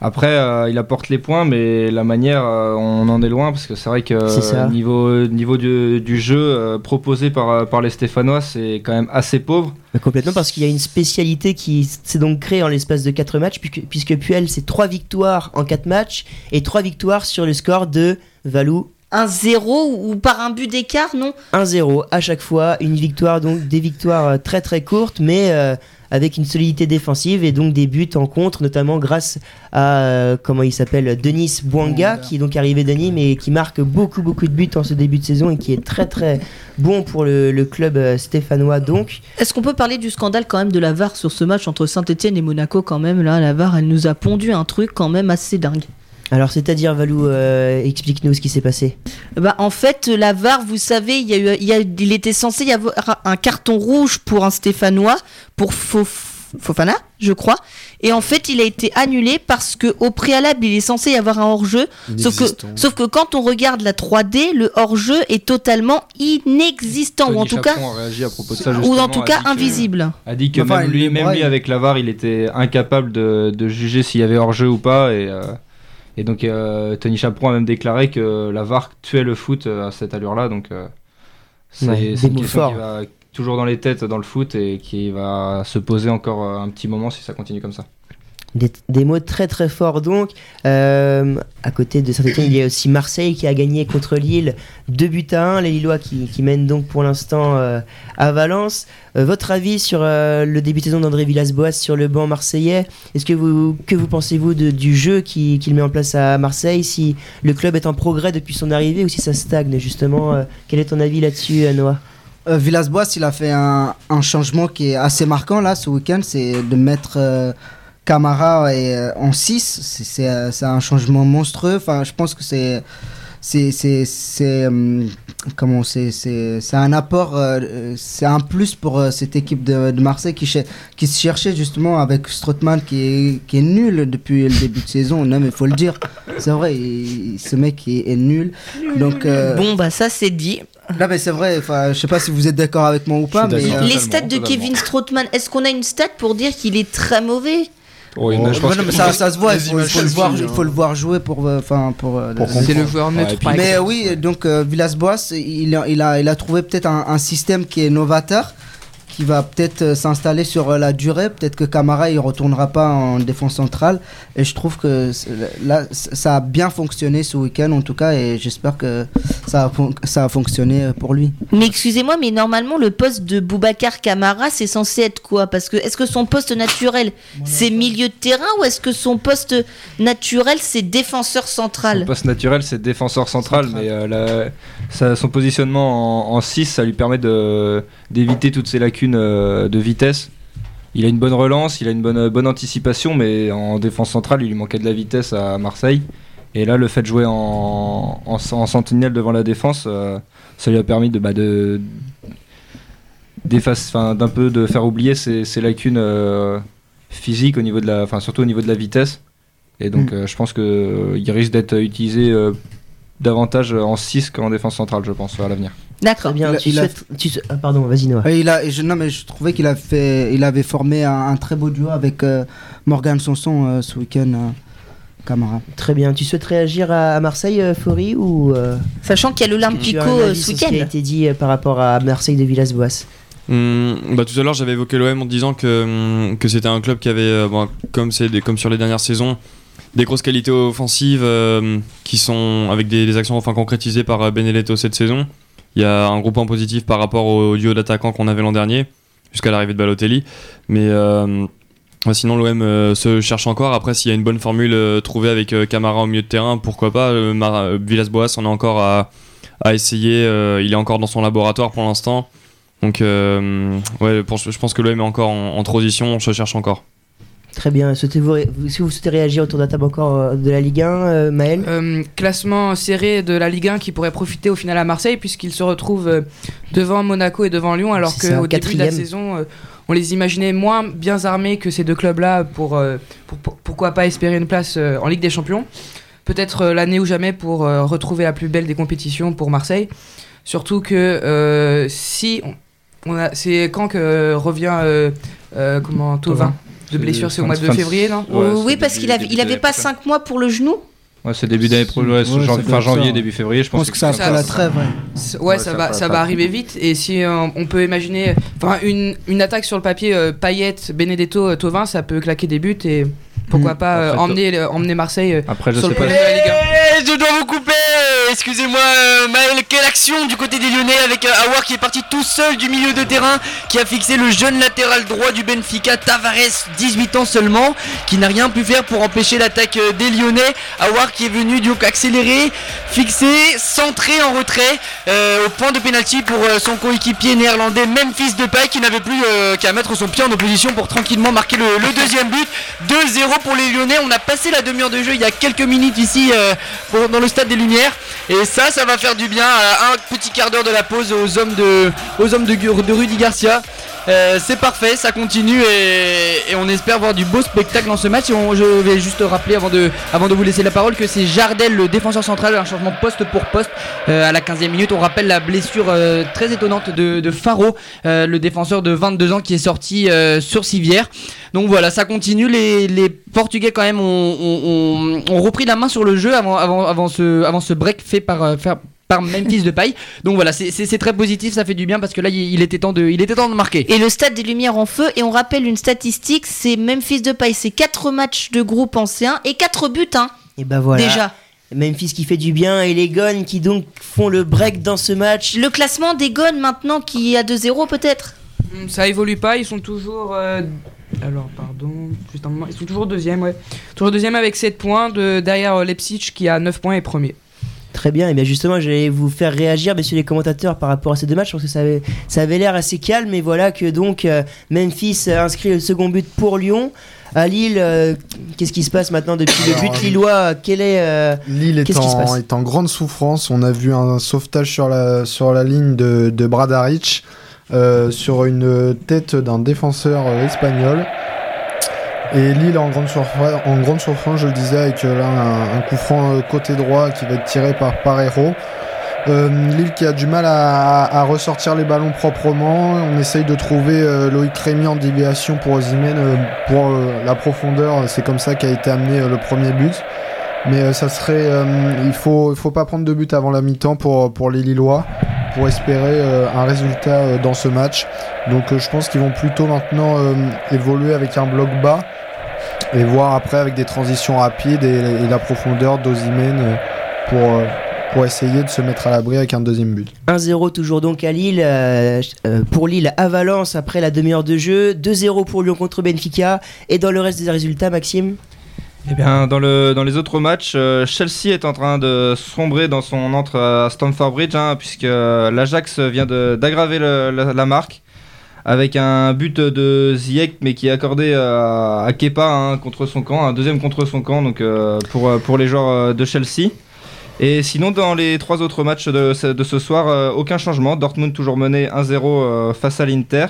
Speaker 8: Après, euh, il apporte les points, mais la manière, euh, on en est loin parce que c'est vrai que niveau, niveau du, du jeu euh, proposé par, par les Stéphanois, c'est quand même assez pauvre.
Speaker 1: Complètement parce qu'il y a une spécialité qui s'est donc créée en l'espace de 4 matchs puisque, puisque Puel c'est 3 victoires en 4 matchs et 3 victoires sur le score de Valou
Speaker 6: 1-0 ou par un but d'écart, non?
Speaker 1: 1-0 à chaque fois, une victoire donc des victoires euh, très très courtes mais euh, avec une solidité défensive et donc des buts en contre notamment grâce à euh, comment il s'appelle Denis Bouanga qui est donc arrivé d'Annie mais qui marque beaucoup beaucoup de buts en ce début de saison et qui est très très bon pour le, le club stéphanois donc.
Speaker 6: Est-ce qu'on peut parler du scandale quand même de la VAR sur ce match entre Saint-Etienne et Monaco quand même? Là, la VAR, elle nous a pondu un truc quand même assez dingue.
Speaker 1: Alors c'est-à-dire Valou euh, explique-nous ce qui s'est passé
Speaker 6: Bah, en fait, la VAR, vous savez, il, y a eu, il, y a- il était censé y avoir un carton rouge pour un Stéphanois, pour Fof- Fofana, je crois. Et en fait, il a été annulé parce que au préalable, il est censé y avoir un hors-jeu. Sauf que, sauf que quand on regarde la 3D, le hors-jeu est totalement inexistant, ou en tout cas,
Speaker 8: Chaperon a réagi à propos de ça,
Speaker 6: ou en
Speaker 8: justement,
Speaker 6: tout
Speaker 8: a
Speaker 6: cas
Speaker 8: dit que-
Speaker 6: invisible.
Speaker 8: a dit que
Speaker 4: Enfin,
Speaker 8: même, lui, même avec la VAR, il était incapable de, de juger s'il y avait hors-jeu ou pas. Et, euh, et donc, euh, Tony Chaperon a même déclaré que la VAR tuait le foot euh, à cette allure-là. Donc, euh, c'est
Speaker 1: Ouais,
Speaker 8: une question qui va toujours dans les têtes dans le foot et qui va se poser encore euh, un petit moment si ça continue comme ça.
Speaker 1: Des, mots très très forts donc. Euh, à côté de Saint-Etienne, il y a aussi Marseille qui a gagné contre Lille 2 buts à 1. Les Lillois qui, qui mènent donc pour l'instant euh, à Valence. Euh, votre avis sur le début de saison d'André Villas-Boas sur le banc marseillais? Est-ce que vous, que vous pensez-vous du jeu qui- qu'il met en place à Marseille? Si le club est en progrès depuis son arrivée ou si ça stagne justement Quel est ton avis là-dessus, Noah
Speaker 4: Villas-Boas, il a fait un, un changement qui est assez marquant là ce week-end, c'est de mettre Camara et, euh, en 6. C'est- C'est euh, c'est un changement monstrueux. Enfin, je pense que c'est c'est hum, comment c'est c'est c'est un apport euh, euh, c'est un plus pour euh, cette équipe de, de Marseille qui qui se cherchait justement avec Strootman qui est qui est nul depuis le début de saison non mais faut le dire c'est vrai il- ce mec est, est nul donc euh,
Speaker 6: Bon, bah ça c'est dit.
Speaker 4: Là, mais c'est vrai, enfin, je sais pas si vous êtes d'accord avec moi ou pas, mais. euh,
Speaker 6: Les stats de
Speaker 8: totalement.
Speaker 6: Kevin Strootman, est-ce qu'on a une stat pour dire qu'il est très mauvais
Speaker 8: Oh, mais je pense
Speaker 4: non,
Speaker 8: que-
Speaker 4: ça, ça se voit, il faut, le voir, il faut le voir jouer pour. euh, Enfin, pour. euh,
Speaker 5: Pour.
Speaker 7: C'est le joueur neutre
Speaker 4: mais oui, donc euh, Villas-Boas, il, a- il, a, il a trouvé peut-être un, un système qui est novateur, qui va peut-être euh, s'installer sur euh, la durée. Peut-être que Camara, il retournera pas en défense centrale. Et je trouve que là, ça a bien fonctionné ce week-end, en tout cas, et j'espère que ça a, fon- ça a fonctionné euh, pour lui.
Speaker 6: Mais excusez-moi, mais normalement le poste de Boubacar Camara, c'est censé être quoi? Parce que est-ce que son poste naturel, c'est milieu de terrain ou est-ce que son poste naturel, c'est défenseur
Speaker 8: Son
Speaker 6: central
Speaker 8: poste naturel, c'est défenseur central, mais euh, la- ça- son positionnement en, 6, ça lui permet d'éviter toutes ces lacunes euh, de vitesse. Il a une bonne relance, il a une bonne, bonne anticipation, mais en défense centrale, il lui manquait de la vitesse à Marseille. Et là, le fait de jouer en, en, en sentinelle devant la défense, euh, ça lui a permis de, bah, de d'un peu de faire oublier ses, ses lacunes euh, physiques au niveau de la, surtout au niveau de la vitesse. Et donc,
Speaker 4: Mm.
Speaker 8: euh, je pense que euh, il risque d'être utilisé davantage en 6 qu'en défense centrale, je pense, à l'avenir.
Speaker 6: D'accord.
Speaker 1: Bien.
Speaker 4: Il a-
Speaker 1: tu
Speaker 4: il a-
Speaker 1: souhaites- tu sou- ah, pardon, vas-y Noah.
Speaker 4: Et il a, je, non, mais je trouvais qu'il a fait, il avait formé un, un très beau duo avec euh, Morgan Sanson euh, ce week-end, euh, Camara.
Speaker 1: Très bien. Tu souhaites réagir à, à Marseille, euh, Faury, ou euh,
Speaker 6: Sachant qu'il y a l'Olympico ce
Speaker 1: sur ce qui a
Speaker 6: week-end.
Speaker 1: été dit par rapport à Marseille de Villas-Boas
Speaker 2: Hum, bah, tout à l'heure, j'avais évoqué l'OM en disant que, hum, que c'était un club qui avait, bon, comme, c'est des- comme sur les dernières saisons, des grosses qualités offensives euh, qui sont avec des, actions enfin concrétisées par euh, Benedetto cette saison. Il y a un gros point positif par rapport au duo d'attaquants qu'on avait l'an dernier, jusqu'à l'arrivée de Balotelli. Mais euh, sinon, l'OM se cherche encore. Après, s'il y a une bonne formule trouvée avec euh, Camara au milieu de terrain, pourquoi pas. Villas-Boas, on est encore à, essayer. il est encore dans son laboratoire pour l'instant. Donc, je pense que l'OM est encore en, en transition, on se cherche encore.
Speaker 1: Très bien. Souhaitez-vous, si vous souhaitez réagir autour de la table encore euh, de la Ligue 1, euh, Maël
Speaker 7: Euh, classement serré de la Ligue 1 qui pourrait profiter au final à Marseille puisqu'il se retrouve euh, devant Monaco et devant Lyon alors qu'au début de la saison on les imaginait moins bien armés que ces deux clubs-là pour, pour- pour- pourquoi pas espérer une place en Ligue des Champions. Peut-être l'année ou jamais pour retrouver la plus belle des compétitions pour Marseille. Surtout que euh, si on, on a, c'est quand que revient euh, comment Tovin de blessure, c'est au mois de février non
Speaker 8: Ouais,
Speaker 6: oui, parce qu'il avait, il avait pas
Speaker 8: prochaine.
Speaker 6: 5 mois pour le genou.
Speaker 8: Ouais, c'est début d'année prochaine, ouais,
Speaker 4: Ouais, ça
Speaker 8: janvier-
Speaker 4: doit
Speaker 8: fin
Speaker 4: ça,
Speaker 8: janvier, début février. Je
Speaker 4: Je pense que ça
Speaker 8: que
Speaker 4: après la trêve. ouais.
Speaker 7: C'est- Ouais,
Speaker 8: Ouais,
Speaker 7: ça,
Speaker 8: ça
Speaker 7: va, ça
Speaker 8: ça
Speaker 7: va arriver vite. Et si euh, on peut imaginer, enfin une, une attaque sur le papier, euh, Payet, Benedetto, euh, Tovin, ça peut claquer des buts et pourquoi
Speaker 4: Mm.
Speaker 7: pas euh,
Speaker 8: Après,
Speaker 7: emmener, euh, emmener Marseille euh,
Speaker 8: Après, je
Speaker 7: sur
Speaker 8: sais
Speaker 7: le
Speaker 8: pas.
Speaker 7: podium de la Ligue 1.
Speaker 3: Eh, je dois vous couper Excusez-moi euh, Maël, quelle action du côté des Lyonnais avec Aouar qui est parti tout seul du milieu de terrain qui a fixé le jeune latéral droit du Benfica Tavares, 18 ans seulement, qui n'a rien pu faire pour empêcher l'attaque des Lyonnais. Aouar qui est venu donc accélérer, fixer, centrer en retrait euh, au point de pénalty pour euh, son coéquipier néerlandais Memphis Depay qui n'avait plus euh, qu'à mettre son pied en opposition pour tranquillement marquer le, le deuxième but. 2-0 pour les Lyonnais. On a passé la demi-heure de jeu il y a quelques minutes ici euh, dans le stade des Lumières. Et ça, ça va faire du bien. un petit quart d'heure de la pause aux hommes de, aux hommes de Rudy Garcia. Euh, c'est parfait, ça continue et, on espère voir du beau spectacle dans ce match. Je vais juste rappeler avant de, avant de vous laisser la parole que c'est Jardel, le défenseur central, un changement poste pour poste euh, à la 15e minute. On rappelle la blessure euh, très étonnante de, Faro, le défenseur de 22 ans qui est sorti sur civière. Donc voilà, ça continue. Les, Portugais quand même ont, repris la main sur le jeu avant, avant, avant, ce, avant ce break fait par, faire- par Memphis de paille. Donc voilà, c'est- très positif, ça fait du bien parce que là il, il était temps de, il était temps de marquer.
Speaker 6: Et le stade des Lumières en feu. Et on rappelle une statistique c'est Memphis de paille, c'est 4 matchs de groupe en C1 et 4 buts, hein,
Speaker 1: Et ben voilà.
Speaker 6: déjà.
Speaker 1: Memphis qui fait du bien et les Gones qui donc font le break dans ce match.
Speaker 6: Le classement des Gones maintenant qui est à 2-0 peut-être
Speaker 7: Hum, Ça évolue pas, ils sont toujours. euh, alors, pardon, juste un moment. Ils sont toujours deuxième, ouais. Toujours deuxième avec 7 points, de, derrière euh, Leipzig qui a 9 points et premier.
Speaker 1: Très bien, et bien justement, j'allais vous faire réagir, messieurs les commentateurs, par rapport à ces deux matchs, parce que ça avait, ça avait l'air assez calme, mais voilà que donc euh, Memphis a inscrit le second but pour Lyon. À Lille, euh, qu'est-ce qui se passe maintenant depuis le but lillois? Quel est. euh,
Speaker 5: Lille est en,
Speaker 1: passe?
Speaker 5: est en grande souffrance. On a vu un sauvetage sur la, sur la ligne de, de Bradaric euh, sur une tête d'un défenseur euh, espagnol. Et Lille en grande, souffrance, en grande je le disais, avec euh, là un, coup franc euh, côté droit qui va être tiré par Parero. Euh, Lille qui a du mal à, à ressortir les ballons proprement. On essaye de trouver euh, Loïc Rémy en déviation pour Osimhen euh, pour la profondeur. C'est comme ça qu'a été amené le premier but. Mais ça serait, il faut, il faut pas prendre de but avant la mi-temps pour pour les Lillois pour espérer un résultat dans ce match. Donc je pense qu'ils vont plutôt maintenant évoluer avec un bloc bas et voir après avec des transitions rapides et, et la profondeur d'Ozimène euh, pour euh, pour essayer de se mettre à l'abri avec un deuxième but.
Speaker 1: 1-0 toujours donc à Lille, euh, pour Lille à Valence après la demi-heure de jeu, 2-0 pour Lyon contre Benfica, et dans le reste des résultats, Maxime?
Speaker 8: Eh bien, dans, le, dans les autres matchs, Chelsea est en train de sombrer dans son entre à Stamford Bridge, hein, puisque l'Ajax vient d'aggraver la marque avec un but de Ziyech mais qui est accordé à, à Kepa hein, contre son camp, un deuxième contre son camp donc euh, pour, euh, pour les joueurs euh, de Chelsea. Et sinon dans les trois autres matchs de, de ce soir, euh, aucun changement. Dortmund toujours mené 1-0 euh, face à l'Inter.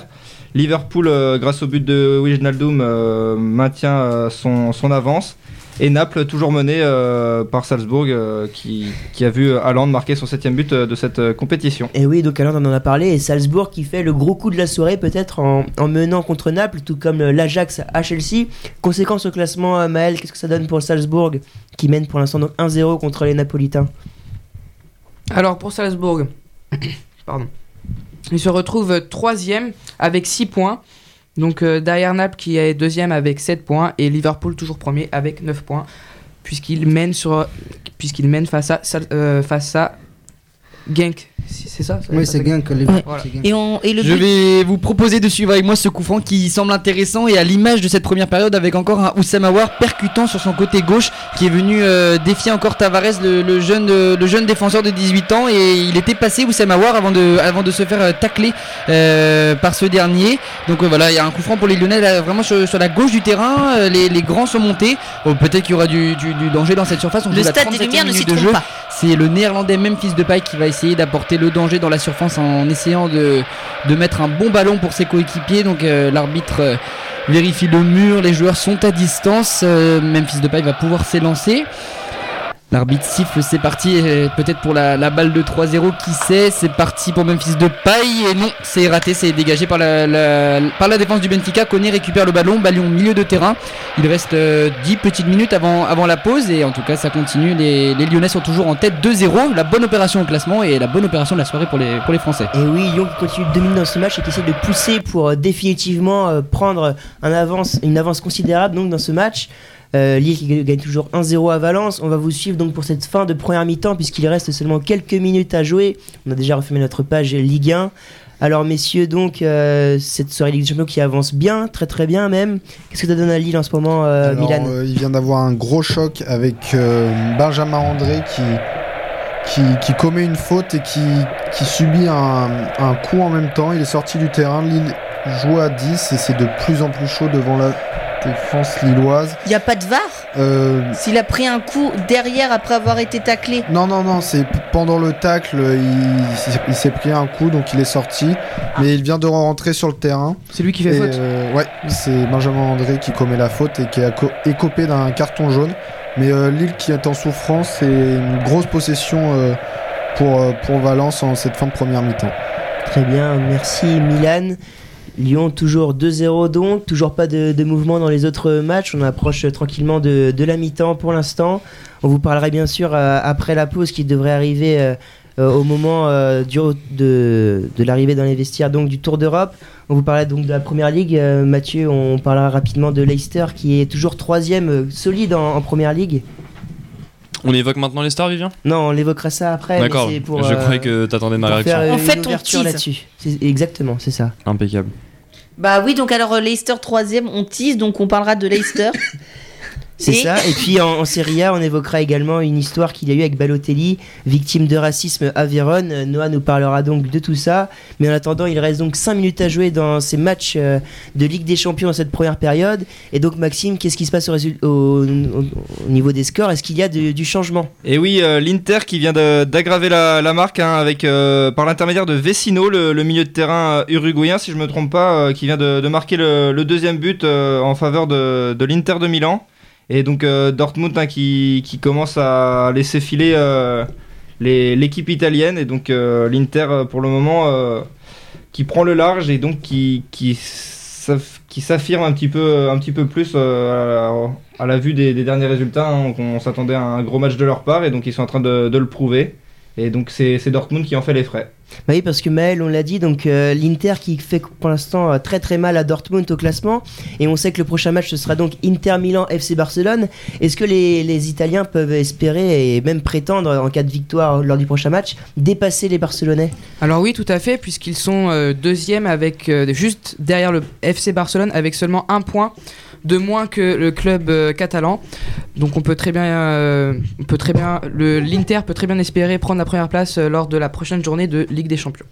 Speaker 8: Liverpool, euh, grâce au but de Wijnaldum, euh, maintient euh, son, son avance. Et Naples, toujours mené euh, par Salzbourg, euh, qui, qui a vu Haaland marquer son septième but euh, de cette euh, compétition.
Speaker 1: Et oui, donc Alain on en a parlé, et Salzbourg qui fait le gros coup de la soirée peut-être en, en menant contre Naples, tout comme euh, l'Ajax à Chelsea. Conséquence au classement, euh, Maël, qu'est-ce que ça donne pour Salzbourg qui mène pour l'instant donc 1-0 contre les Napolitains?
Speaker 7: Alors pour Salzbourg, (coughs) pardon, il se retrouve troisième avec 6 points. Donc euh, derrière qui est deuxième avec 7 points et Liverpool toujours premier avec 9 points puisqu'il mène sur mène face à euh, face à Genk. C'est c'est ça ça-
Speaker 4: Oui, c'est que les.
Speaker 6: Ouais.
Speaker 7: Voilà.
Speaker 6: Et, on, et le
Speaker 3: Je
Speaker 6: but-
Speaker 3: vais vous proposer de suivre avec moi ce coup franc qui semble intéressant et à l'image de cette première période avec encore un Oussama War percutant sur son côté gauche qui est venu euh, défier encore Tavares, le, le jeune, le jeune défenseur de 18 ans et il était passé Oussama War avant de, avant de se faire euh, tacler euh, par ce dernier. Donc euh, voilà, il y a un coup franc pour les Lyonnais là, vraiment sur, sur la gauche du terrain. les, les grands sont montés. Oh, Peut-être qu'il y aura du, du- du danger dans cette surface. On
Speaker 6: le stade des
Speaker 3: 37e
Speaker 6: Lumières ne s'y
Speaker 3: jeu.
Speaker 6: pas.
Speaker 3: C'est le néerlandais Memphis Depay qui va essayer d'apporter le danger dans la surface en essayant de, de mettre un bon ballon pour ses coéquipiers. Donc euh, l'arbitre euh, vérifie le mur, les joueurs sont à distance. euh, Memphis Depay va pouvoir s'élancer. L'arbitre siffle, c'est parti, peut-être pour la, balle de 3-0, qui sait, c'est parti pour Memphis Depay, et non, c'est raté, c'est dégagé par la, défense du Benfica, Koné récupère le ballon, ballon milieu de terrain, il reste euh, 10 petites minutes avant, la pause, et en tout cas ça continue, les, les Lyonnais sont toujours en tête 2-0, la bonne opération au classement, et la bonne opération de la soirée pour les, Français.
Speaker 1: Et oui, Lyon continue de dominer dans ce match et qui essaie de pousser pour euh, définitivement euh, prendre une avance considérable donc dans ce match. Euh, Lille qui gagne toujours 1-0 à Valence. On va vous suivre donc pour cette fin de première mi-temps puisqu'il reste seulement quelques minutes à jouer. On a déjà refermé notre page Ligue 1. Alors messieurs, donc euh, cette soirée Ligue des Champions qui avance bien, très très bien même. Qu'est-ce que ça donne à Lille en ce moment, euh,
Speaker 5: Alors,
Speaker 1: Milan
Speaker 5: euh, il vient d'avoir un gros choc avec Benjamin André qui, qui, qui commet une faute et qui, qui subit un, un coup en même temps. Il est sorti du terrain. Lille joue à 10 et c'est de plus en plus chaud devant la défense lilloise.
Speaker 6: Il n'y a pas de VAR
Speaker 5: Euh,
Speaker 6: S'il a pris un coup derrière après avoir été taclé.
Speaker 5: non, non, non, c'est pendant le tacle, il, s'est- il s'est pris un coup donc il est sorti. Mais il vient de rentrer sur le terrain.
Speaker 7: C'est lui qui fait
Speaker 5: Et,
Speaker 7: faute.
Speaker 5: euh, ouais, c'est Benjamin André qui commet la faute et qui est écopé d'un carton jaune. Mais euh, Lille qui est en souffrance, c'est une grosse possession euh, pour, euh, pour Valence en cette fin de première mi-temps.
Speaker 1: Très bien, merci Milan. Lyon toujours 2-0 donc, toujours pas de, de mouvement dans les autres matchs, on approche tranquillement de, de la mi-temps pour l'instant. On vous parlera bien sûr euh, après la pause qui devrait arriver euh, euh, au moment euh, du, de, de l'arrivée dans les vestiaires donc du Tour d'Europe. On vous parlait donc de la Première Ligue, Euh, Mathieu, on parlera rapidement de Leicester qui est toujours troisième euh, solide en, en Première Ligue.
Speaker 2: On évoque maintenant les stars, Vivien?
Speaker 1: Non, on l'évoquera ça après.
Speaker 2: D'accord, je
Speaker 1: euh,
Speaker 2: croyais que t'attendais ma réaction.
Speaker 1: faire euh,
Speaker 6: En fait, on
Speaker 1: là-dessus. C'est- Exactement, c'est ça.
Speaker 2: Impeccable.
Speaker 6: Bah oui, donc alors euh, Leicester 3ème, on tease, donc on parlera de Leicester. (laughs)
Speaker 1: C'est
Speaker 6: Et-
Speaker 1: ça. Et puis en, en Serie A, on évoquera également une histoire qu'il y a eu avec Balotelli, victime de racisme à Vérone. Euh, Noah nous parlera donc de tout ça. Mais en attendant, il reste donc 5 minutes à jouer dans ces matchs euh, de Ligue des Champions dans cette première période. Et donc Maxime, qu'est-ce qui se passe au, résul- au- au- au niveau des scores? Est-ce qu'il y a de- du changement?
Speaker 8: Et oui, euh, l'Inter qui vient d'aggraver la, la marque hein, avec, euh, par l'intermédiaire de Vecino, le, le milieu de terrain uruguayen, si je me trompe pas, euh, qui vient de, de marquer le, le deuxième but euh, en faveur de, de l'Inter de Milan. Et donc euh, Dortmund hein, qui, qui commence à laisser filer euh, l'équipe italienne. Et donc euh, l'Inter, pour le moment, qui prend le large et donc qui, qui s'aff- qui s'affirme un petit peu, un petit peu plus à, la, vue des, derniers résultats. hein. On s'attendait à un gros match de leur part et donc ils sont en train de le prouver. Et donc c'est c'est Dortmund qui en fait les frais.
Speaker 1: Bah oui, parce que Maël, on l'a dit, donc euh, l'Inter qui fait pour l'instant euh, très très mal à Dortmund au classement, et on sait que le prochain match ce sera donc Inter Milan FC Barcelone. Est-ce que les, les Italiens peuvent espérer et même prétendre en cas de victoire lors du prochain match dépasser les Barcelonais?
Speaker 7: Alors oui, tout à fait, puisqu'ils sont euh, deuxième avec euh, juste derrière le FC Barcelone avec seulement un point de moins que le club euh, catalan. Donc on peut très bien, euh, on peut très bien, le l'Inter peut très bien espérer prendre la première place euh, lors de la prochaine journée de Ligue des Champions.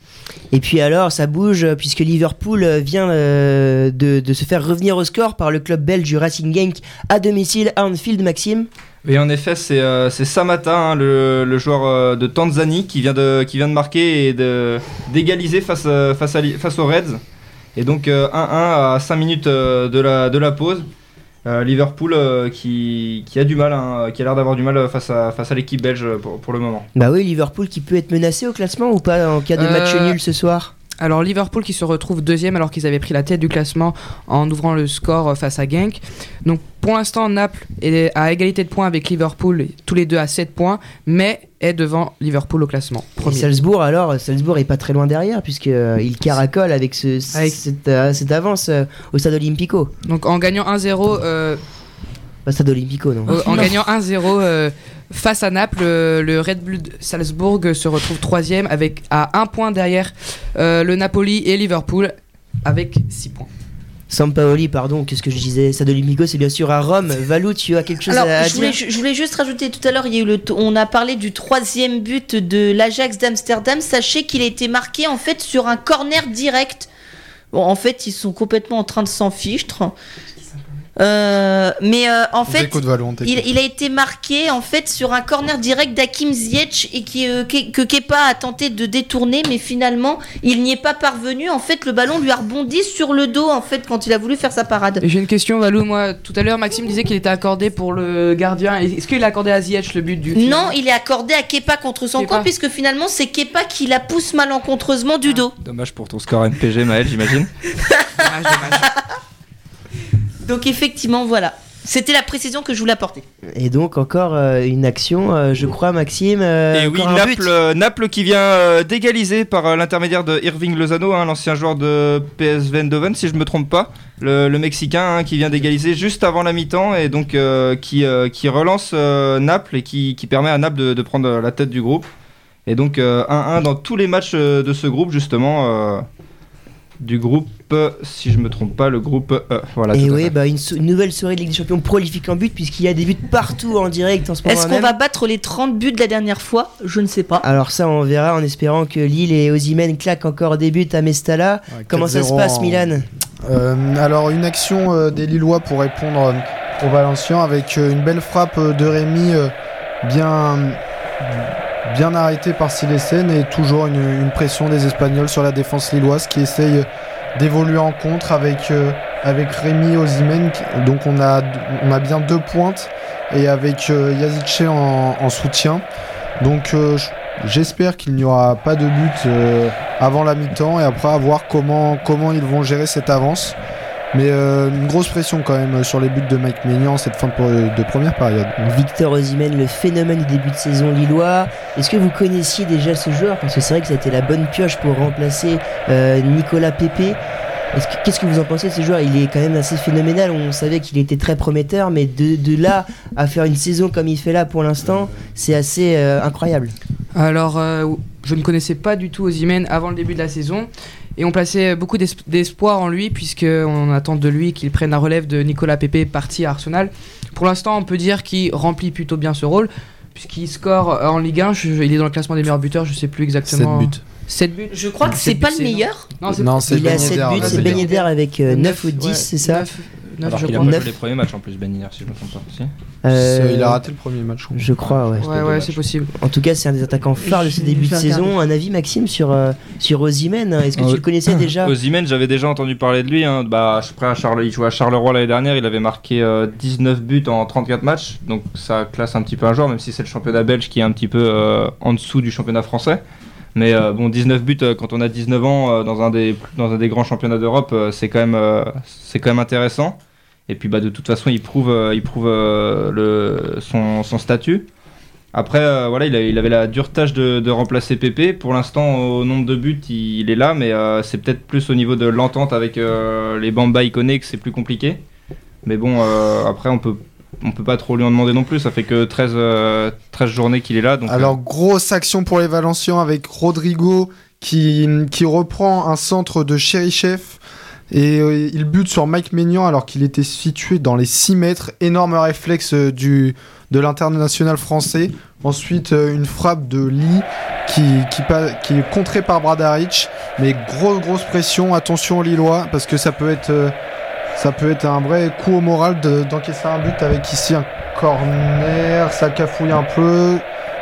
Speaker 1: Et puis alors, ça bouge puisque Liverpool vient euh, de, de se faire revenir au score par le club belge du Racing Genk à domicile à Anfield, Maxime.
Speaker 8: Et en effet, c'est euh, c'est Samata, hein, le, le joueur euh, de Tanzanie, qui vient de, qui vient de marquer et de- d'égaliser face, euh, face, à li- face aux Reds. Et donc euh, 1-1 à 5 minutes euh, de, la, de la pause. Euh, Liverpool euh, qui, qui a du mal, hein, qui a l'air d'avoir du mal face à, face à l'équipe belge pour, pour le moment.
Speaker 1: Bah oui, Liverpool qui peut être menacé au classement ou pas en cas de match
Speaker 7: Euh,
Speaker 1: nul ce soir?
Speaker 7: Alors Liverpool qui se retrouve deuxième alors qu'ils avaient pris la tête du classement en ouvrant le score face à Genk. Donc pour l'instant Naples est à égalité de points avec Liverpool, tous les deux à 7 points, mais est devant Liverpool au classement.
Speaker 1: Et. Salzbourg alors, Salzbourg est pas très loin derrière puisque euh, il caracole avec, ce,
Speaker 7: Avec-
Speaker 1: Cette, euh, cette avance euh, au stade Olimpico.
Speaker 7: Donc en gagnant 1-0 euh,
Speaker 1: Pas stade Olimpico non.
Speaker 7: Euh, en gagnant 1-0 euh, face à Naples, euh, le Red Bull de Salzbourg se retrouve troisième avec à un point derrière euh, le Napoli et Liverpool avec 6 points.
Speaker 1: Sampaoli, pardon, qu'est-ce que je disais? Stade Olimpico, c'est bien sûr à Rome. Valou, tu as quelque chose
Speaker 6: Alors,
Speaker 1: à,
Speaker 6: je voulais,
Speaker 1: dire?
Speaker 6: je voulais juste rajouter tout à l'heure, il y a eu le, on a parlé du troisième but de l'Ajax d'Amsterdam. Sachez qu'il a été marqué en fait sur un corner direct. Bon, en fait, ils sont complètement en train de s'en fichtre. Euh, mais euh, en fait, il, il a été marqué en fait sur un corner direct d'Hakim Ziyech et qui, euh, que, que Kepa a tenté de détourner, mais finalement il n'y est pas parvenu. En fait, le ballon lui a rebondi sur le dos en fait quand il a voulu faire sa parade.
Speaker 7: J'ai une question, Valou. Moi, tout à l'heure, Maxime disait qu'il était accordé pour le gardien. Est-ce qu'il a accordé à Ziyech le but du
Speaker 6: Non, il est accordé à Kepa contre son camp puisque finalement c'est Kepa qui la pousse malencontreusement du dos.
Speaker 8: Dommage pour ton score MPG, Maël, j'imagine. (laughs)
Speaker 7: Dommage, dommage.
Speaker 6: Donc effectivement, voilà. C'était la précision que je voulais apporter.
Speaker 1: Et donc encore euh, une action, euh, je crois, Maxime. euh,
Speaker 8: Et oui. Naples, Naples qui vient euh, d'égaliser par euh, l'intermédiaire de Irving Lozano, hein, l'ancien joueur de PSV Eindhoven, si je me trompe pas, le, le Mexicain hein, qui vient d'égaliser juste avant la mi-temps et donc euh, qui, euh, qui relance euh, Naples et qui, qui permet à Naples de, de prendre la tête du groupe. Et donc euh, 1-1 dans tous les matchs de ce groupe justement. Du groupe, euh, si je me trompe pas, le groupe E. Voilà,
Speaker 1: Et oui, bah, une, so- une nouvelle soirée de Ligue des Champions prolifique en but, puisqu'il y a des buts partout en direct en ce moment
Speaker 6: Est-ce qu'on va battre les 30 buts de la dernière fois? Je ne sais pas.
Speaker 1: Alors ça, on verra en espérant que Lille et Osimhen claquent encore des buts à Mestalla.
Speaker 5: Ouais,
Speaker 1: Comment ça se
Speaker 5: 4-0
Speaker 1: passe,
Speaker 5: en-
Speaker 1: Milan?
Speaker 5: Euh, alors une action euh, des Lillois pour répondre euh, aux Valenciens avec euh, une belle frappe euh, de Rémi euh, bien, bien arrêtée par Silesen et toujours une, pression des Espagnols sur la défense lilloise qui essaye d'évoluer en contre avec, euh, Rémi Osimhen. qui- Donc on a, bien deux pointes et avec euh, Yazice en, en soutien. Donc euh, j'espère qu'il n'y aura pas de but euh, avant la mi-temps et après à voir comment, comment ils vont gérer cette avance. Mais euh, une grosse pression quand même sur les buts de Mike Maignan en cette fin de, de première période.
Speaker 1: Victor Osimhen, le phénomène du début de saison lillois. Est-ce que vous connaissiez déjà ce joueur? Parce que c'est vrai que ça a été la bonne pioche pour remplacer euh, Nicolas Pepe. Est-ce que- Qu'est-ce que vous en pensez de ce joueur? Il est quand même assez phénoménal. On savait qu'il était très prometteur, mais de, de là à faire une saison comme il fait là pour l'instant, c'est assez euh, incroyable.
Speaker 7: Alors, euh, je ne connaissais pas du tout Osimhen avant le début de la saison. Et on plaçait beaucoup d'es- d'espoir en lui, puisqu'on attend de lui qu'il prenne la relève de Nicolas Pepe, parti à Arsenal. Pour l'instant, on peut dire qu'il remplit plutôt bien ce rôle, puisqu'il score euh, en Ligue 1. je- il est dans le classement des meilleurs buteurs, je sais plus exactement.
Speaker 5: 7 buts.
Speaker 7: 7 buts
Speaker 6: Je crois que
Speaker 7: C'est
Speaker 6: pas le meilleur.
Speaker 7: Non, c'est
Speaker 1: Il
Speaker 5: Ben
Speaker 1: 7
Speaker 5: Yedder,
Speaker 1: buts, c'est Ben avec euh, 9
Speaker 7: neuf,
Speaker 1: ou 10,
Speaker 7: ouais,
Speaker 1: c'est ça
Speaker 7: neuf,
Speaker 8: Alors
Speaker 7: je
Speaker 8: qu'il a
Speaker 7: crois.
Speaker 8: pas joué les premiers matchs en plus, Ben Yedder, si je me trompe pas. Si.
Speaker 1: Euh,
Speaker 5: Il a raté le premier match. je crois.
Speaker 1: Ouais.
Speaker 7: Ouais, ouais, c'est possible.
Speaker 1: En tout cas, c'est un des attaquants phares de ce
Speaker 7: Je-
Speaker 1: début de
Speaker 7: vais
Speaker 1: saison. Un avis, Maxime, sur, euh, sur Osimhen Est-ce que
Speaker 8: Ah
Speaker 1: tu le connaissais déjà (coughs)
Speaker 8: Osimhen, j'avais déjà entendu parler de lui. Hein. Bah, je prends à Charles, il jouait à Charleroi l'année dernière. Il avait marqué euh, 19 buts en 34 matchs. Donc ça classe un petit peu un joueur, même si c'est le championnat belge qui est un petit peu euh, en dessous du championnat français. Mais euh, bon, 19 buts euh, quand on a 19 ans euh, dans, un des, dans un des grands championnats d'Europe, c'est quand, même, quand même intéressant. Et puis bah, de toute façon, il prouve, il prouve le, son, son statut. Après, voilà, il, il avait la dure tâche de, de remplacer Pépé. Pour l'instant, au nombre de buts, il, est là, mais c'est peut-être plus au niveau de l'entente avec les Bamba que c'est plus compliqué. Mais bon, après, on peut, on peut pas trop lui en demander non plus. Ça fait que 13, euh, 13 journées qu'il est là. Donc,
Speaker 5: Alors, grosse action pour les Valenciens avec Rodrigo qui, qui reprend un centre de Cherichev Et euh, il bute sur Mike Maignan alors qu'il était situé dans les 6 mètres. Énorme réflexe euh, du, de l'international français. Ensuite, euh, une frappe de Lee qui, qui, pa- qui est contrée par Bradaric. Mais grosse, grosse pression. Attention aux Lillois parce que ça peut être, euh, ça peut être un vrai coup au moral de- d'encaisser un but avec ici un corner. Ça cafouille un peu.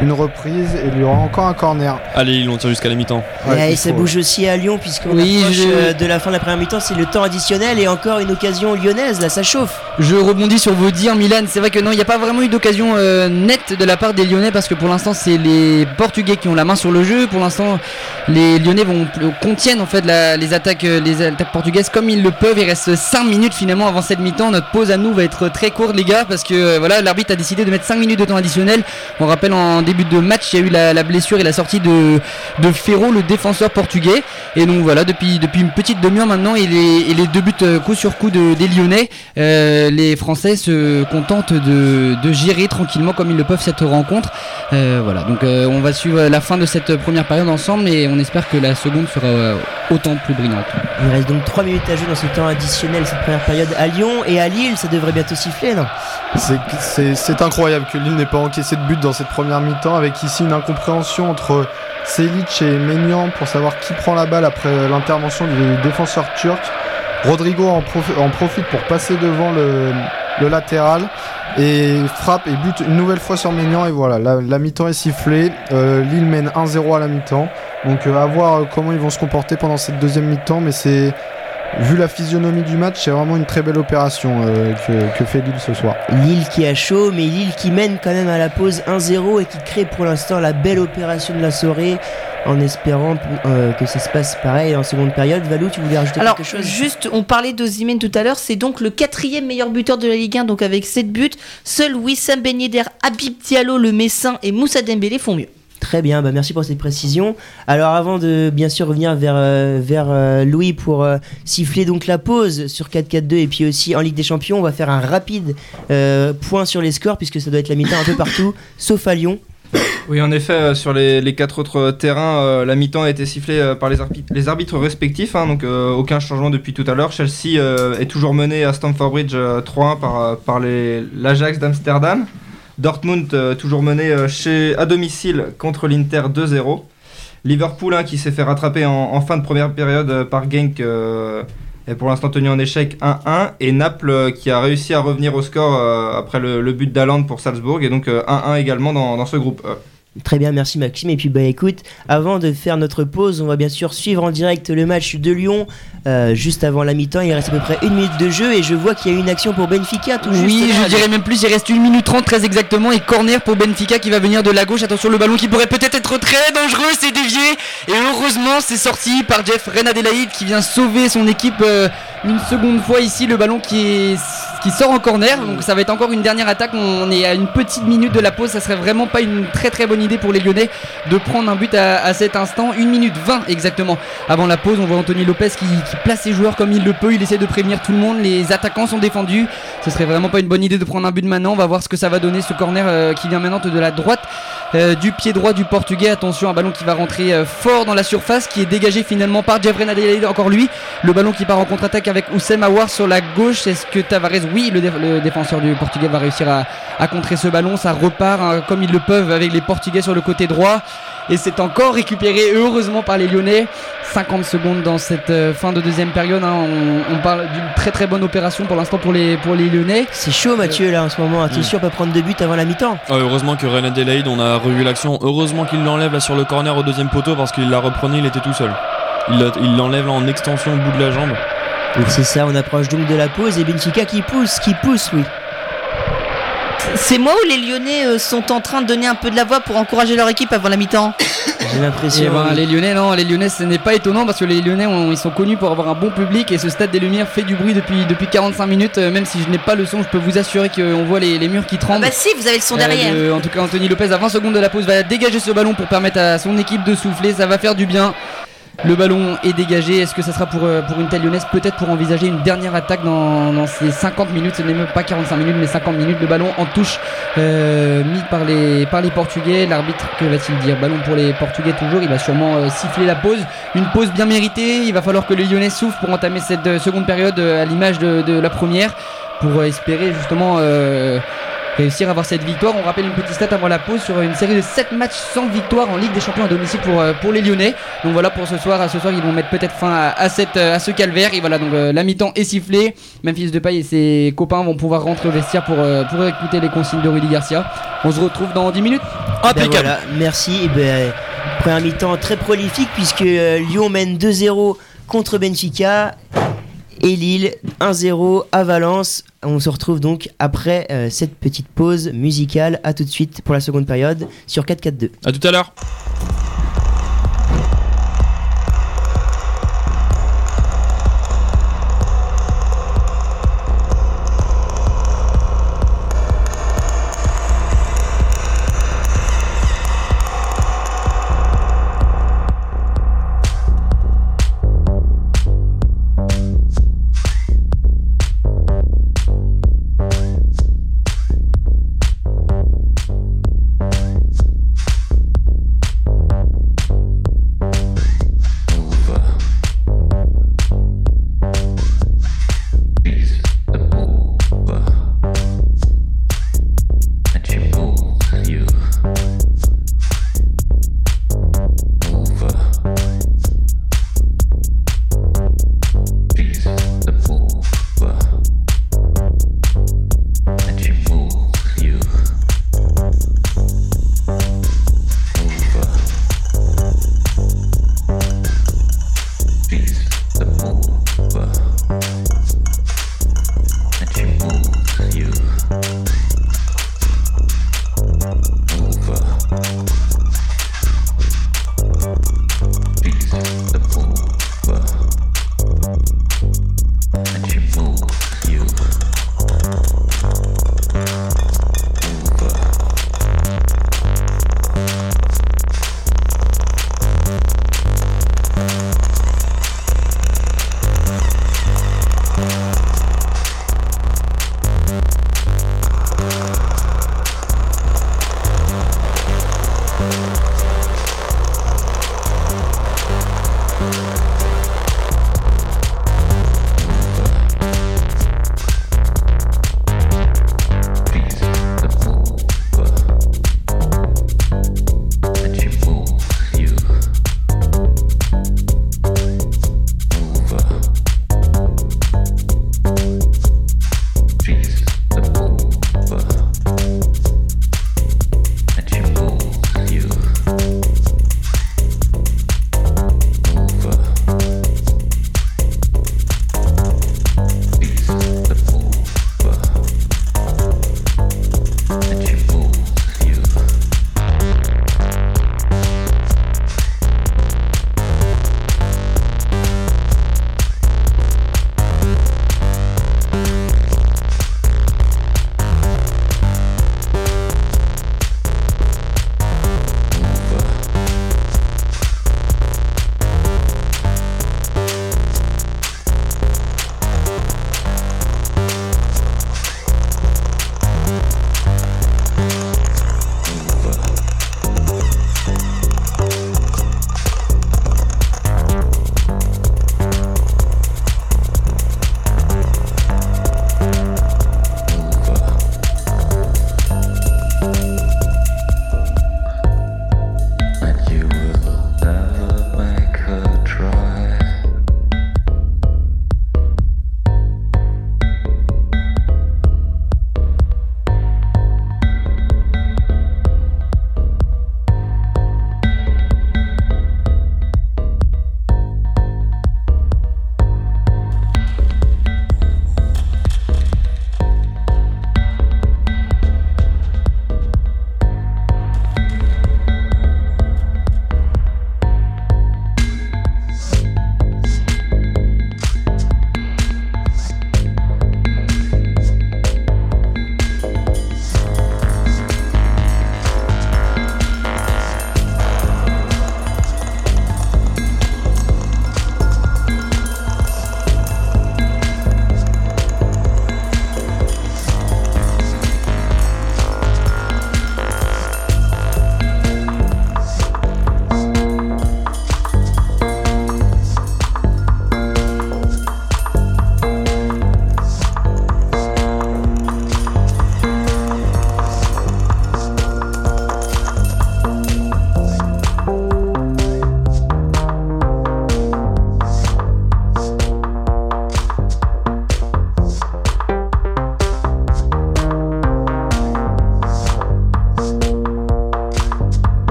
Speaker 5: Une reprise et il y aura encore un corner.
Speaker 2: Allez, ils l'ont tiré jusqu'à la mi-temps.
Speaker 5: Ouais,
Speaker 1: et ça
Speaker 5: faut-
Speaker 1: bouge aussi à Lyon puisqu'on
Speaker 9: Oui,
Speaker 1: approche
Speaker 9: je-
Speaker 1: euh, de la fin de la première mi-temps, c'est le temps additionnel et encore une occasion lyonnaise, là ça chauffe.
Speaker 3: Je rebondis sur vos dires, Milan. C'est vrai que non, il n'y a pas vraiment eu d'occasion euh, nette de la part des Lyonnais parce que pour l'instant, c'est les Portugais qui ont la main sur le jeu. Pour l'instant, les Lyonnais vont contiennent en fait la- les attaques, euh, les attaques portugaises comme ils le peuvent. Il reste 5 minutes finalement avant cette mi-temps. Notre pause à nous va être très courte, les gars, parce que euh, voilà, l'arbitre a décidé de mettre 5 minutes de temps additionnel. On rappelle en début de match, il y a eu la, la blessure et la sortie de, de Ferro, le défenseur portugais. Et donc voilà, depuis, depuis une petite demi-heure maintenant, et les, et les deux buts euh, coup sur coup de, des Lyonnais, euh, les Français se contentent de, de gérer tranquillement comme ils le peuvent cette rencontre. Euh, voilà, donc euh, on va suivre la fin de cette première période ensemble et on espère que la seconde sera autant plus brillante.
Speaker 1: Il reste donc 3 minutes à jouer dans ce temps additionnel, cette première période à Lyon et à Lille, ça devrait bientôt siffler, non?
Speaker 5: C'est- C'est c'est incroyable que Lille n'ait pas encaissé de but dans cette première mi-temps, avec ici une incompréhension entre Selic et Maignan pour savoir qui prend la balle après l'intervention du défenseur turc. Rodrigo en, profi- en profite pour passer devant le, latéral et frappe et bute une nouvelle fois sur Maignan et voilà, la, la mi-temps est sifflée. Euh, Lille mène 1-0 à la mi-temps. Donc euh, à voir euh, comment ils vont se comporter pendant cette deuxième mi-temps, mais c'est vu la physionomie du match, c'est vraiment une très belle opération euh, que, que fait Lille ce soir.
Speaker 1: Lille qui a chaud, mais Lille qui mène quand même à la pause 1-0 et qui crée pour l'instant la belle opération de la soirée en espérant euh, que ça se passe pareil en seconde période. Valou, tu voulais rajouter
Speaker 6: Alors,
Speaker 1: quelque chose
Speaker 6: juste, on parlait d'Ozimène tout à l'heure, c'est donc le quatrième meilleur buteur de la Ligue 1, donc avec 7 buts. Seuls Wissam Ben Yedder, Habib Diallo, le Messin et Moussa Dembélé font mieux.
Speaker 1: Très bien, bah merci pour cette précision. Alors avant de bien sûr revenir vers, euh, vers euh, Louis pour euh, siffler donc la pause sur 4-4-2 et puis aussi en Ligue des Champions, on va faire un rapide point sur les scores puisque ça doit être la mi-temps un peu partout, (coughs) sauf à Lyon.
Speaker 8: Oui, en effet, sur les, les quatre autres terrains, la mi-temps a été sifflée par les, arbitres, les arbitres respectifs, hein, donc aucun changement depuis tout à l'heure. Chelsea est toujours mené à Stamford Bridge euh, 3-1 par, par l'Ajax d'Amsterdam. Dortmund euh, toujours mené euh, chez, à domicile contre l'Inter 2-0. Liverpool qui s'est fait rattraper en, fin de première période euh, par Genk est pour l'instant tenu en échec 1-1 et Naples qui a réussi à revenir au score après le, but d'Aland pour Salzbourg et donc euh, 1-1 également dans, dans ce groupe E.
Speaker 1: Très bien, merci Maxime. Et puis bah écoute, avant de faire notre pause, on va bien sûr suivre en direct le match de Lyon euh, juste avant la mi-temps. Il reste à peu près une minute de jeu et je vois qu'il y a eu une action pour Benfica tout juste.
Speaker 3: Oui,
Speaker 1: là.
Speaker 3: je dirais même plus, il reste 1 minute 30 très exactement et corner pour Benfica qui va venir de la gauche. Attention le ballon qui pourrait peut-être être très dangereux, c'est dévié et heureusement c'est sorti par Jeff Renadelaïde qui vient sauver son équipe euh, une seconde fois ici le ballon qui est qui sort en corner. Donc ça va être encore une dernière attaque. On est à une petite minute de la pause, ça serait vraiment pas une très très bonne idée pour les Lyonnais de prendre un but à, cet instant. 1 minute 20 exactement avant la pause. On voit Anthony Lopez qui, qui place ses joueurs comme il le peut. Il essaie de prévenir tout le monde. Les attaquants sont défendus. Ce serait vraiment pas une bonne idée de prendre un but maintenant. On va voir ce que ça va donner ce corner euh, qui vient maintenant de la droite euh, du pied droit du portugais. Attention, un ballon qui va rentrer euh, fort dans la surface, qui est dégagé finalement par Jeffrey Adelaide, encore lui. Le ballon qui part en contre-attaque avec Oussem Aouar sur la gauche. Est-ce que Tavares, oui, le, déf- le défenseur du portugais va réussir à, à contrer ce ballon. Ça repart hein, comme ils le peuvent avec les portugais sur le côté droit. Et c'est encore récupéré heureusement par les Lyonnais. 50 secondes dans cette euh, fin de deuxième période. hein. On, on parle d'une très très bonne opération pour l'instant pour les, pour les Lyonnais.
Speaker 1: C'est chaud Mathieu là en ce moment. T'es
Speaker 2: Mm.
Speaker 1: sûr pas prendre de but avant la mi-temps
Speaker 2: Ah, heureusement que René Adelaide, on a revu l'action. Heureusement qu'il l'enlève là sur le corner au deuxième poteau parce qu'il la reprenait, il était tout seul. Il l'enlève là en extension au bout de la jambe.
Speaker 1: Donc c'est ça, on approche donc de la pause et Benfica qui pousse, qui pousse, oui.
Speaker 6: C'est moi ou les Lyonnais euh, sont en train de donner un peu de la voix pour encourager leur équipe avant la mi-temps (coughs)
Speaker 1: J'ai l'impression.
Speaker 3: ben,
Speaker 1: oui.
Speaker 3: les Lyonnais, non, les Lyonnais, ce n'est pas étonnant parce que les Lyonnais, ils sont connus pour avoir un bon public et ce stade des Lumières fait du bruit depuis, depuis 45 minutes. Euh, même si je n'ai pas le son, je peux vous assurer qu'on voit les, les murs qui tremblent.
Speaker 6: Bah si, vous avez le son
Speaker 3: Euh,
Speaker 6: derrière.
Speaker 3: en tout cas, Anthony Lopez, à 20 secondes de la pause, va dégager ce ballon pour permettre à son équipe de souffler. Ça va faire du bien. Le ballon est dégagé. Est-ce que ça sera pour, euh, pour une telle lyonnaise Peut-être pour envisager une dernière attaque dans, dans ces 50 minutes? Ce n'est même pas 45 minutes, mais 50 minutes. Le ballon en touche euh, mis par les, par les Portugais. L'arbitre, que va-t-il dire? Ballon pour les Portugais toujours. Il va sûrement euh, siffler la pause. Une pause bien méritée. Il va falloir que les Lyonnais souffrent pour entamer cette euh, seconde période à l'image de, de la première. Pour espérer justement euh, réussir à avoir cette victoire. On rappelle une petite stat avant la pause sur une série de 7 matchs sans victoire en Ligue des Champions à domicile pour, euh, pour les Lyonnais. Donc voilà pour ce soir. À ce soir, ils vont mettre peut-être fin à, à cette, euh, à ce calvaire. Et voilà, donc euh, la mi-temps est sifflée. Memphis Depay et ses copains vont pouvoir rentrer au vestiaire pour, euh, pour écouter les consignes de Rudy Garcia. On se retrouve dans 10 minutes.
Speaker 1: Ben voilà, merci. Et ben, première mi-temps très prolifique puisque euh, Lyon mène 2-0 contre Benfica et Lille 1-0 à Valence. On se retrouve donc après euh, cette petite pause musicale. À tout de suite pour la seconde période sur 4-4-2.
Speaker 2: À tout à l'heure.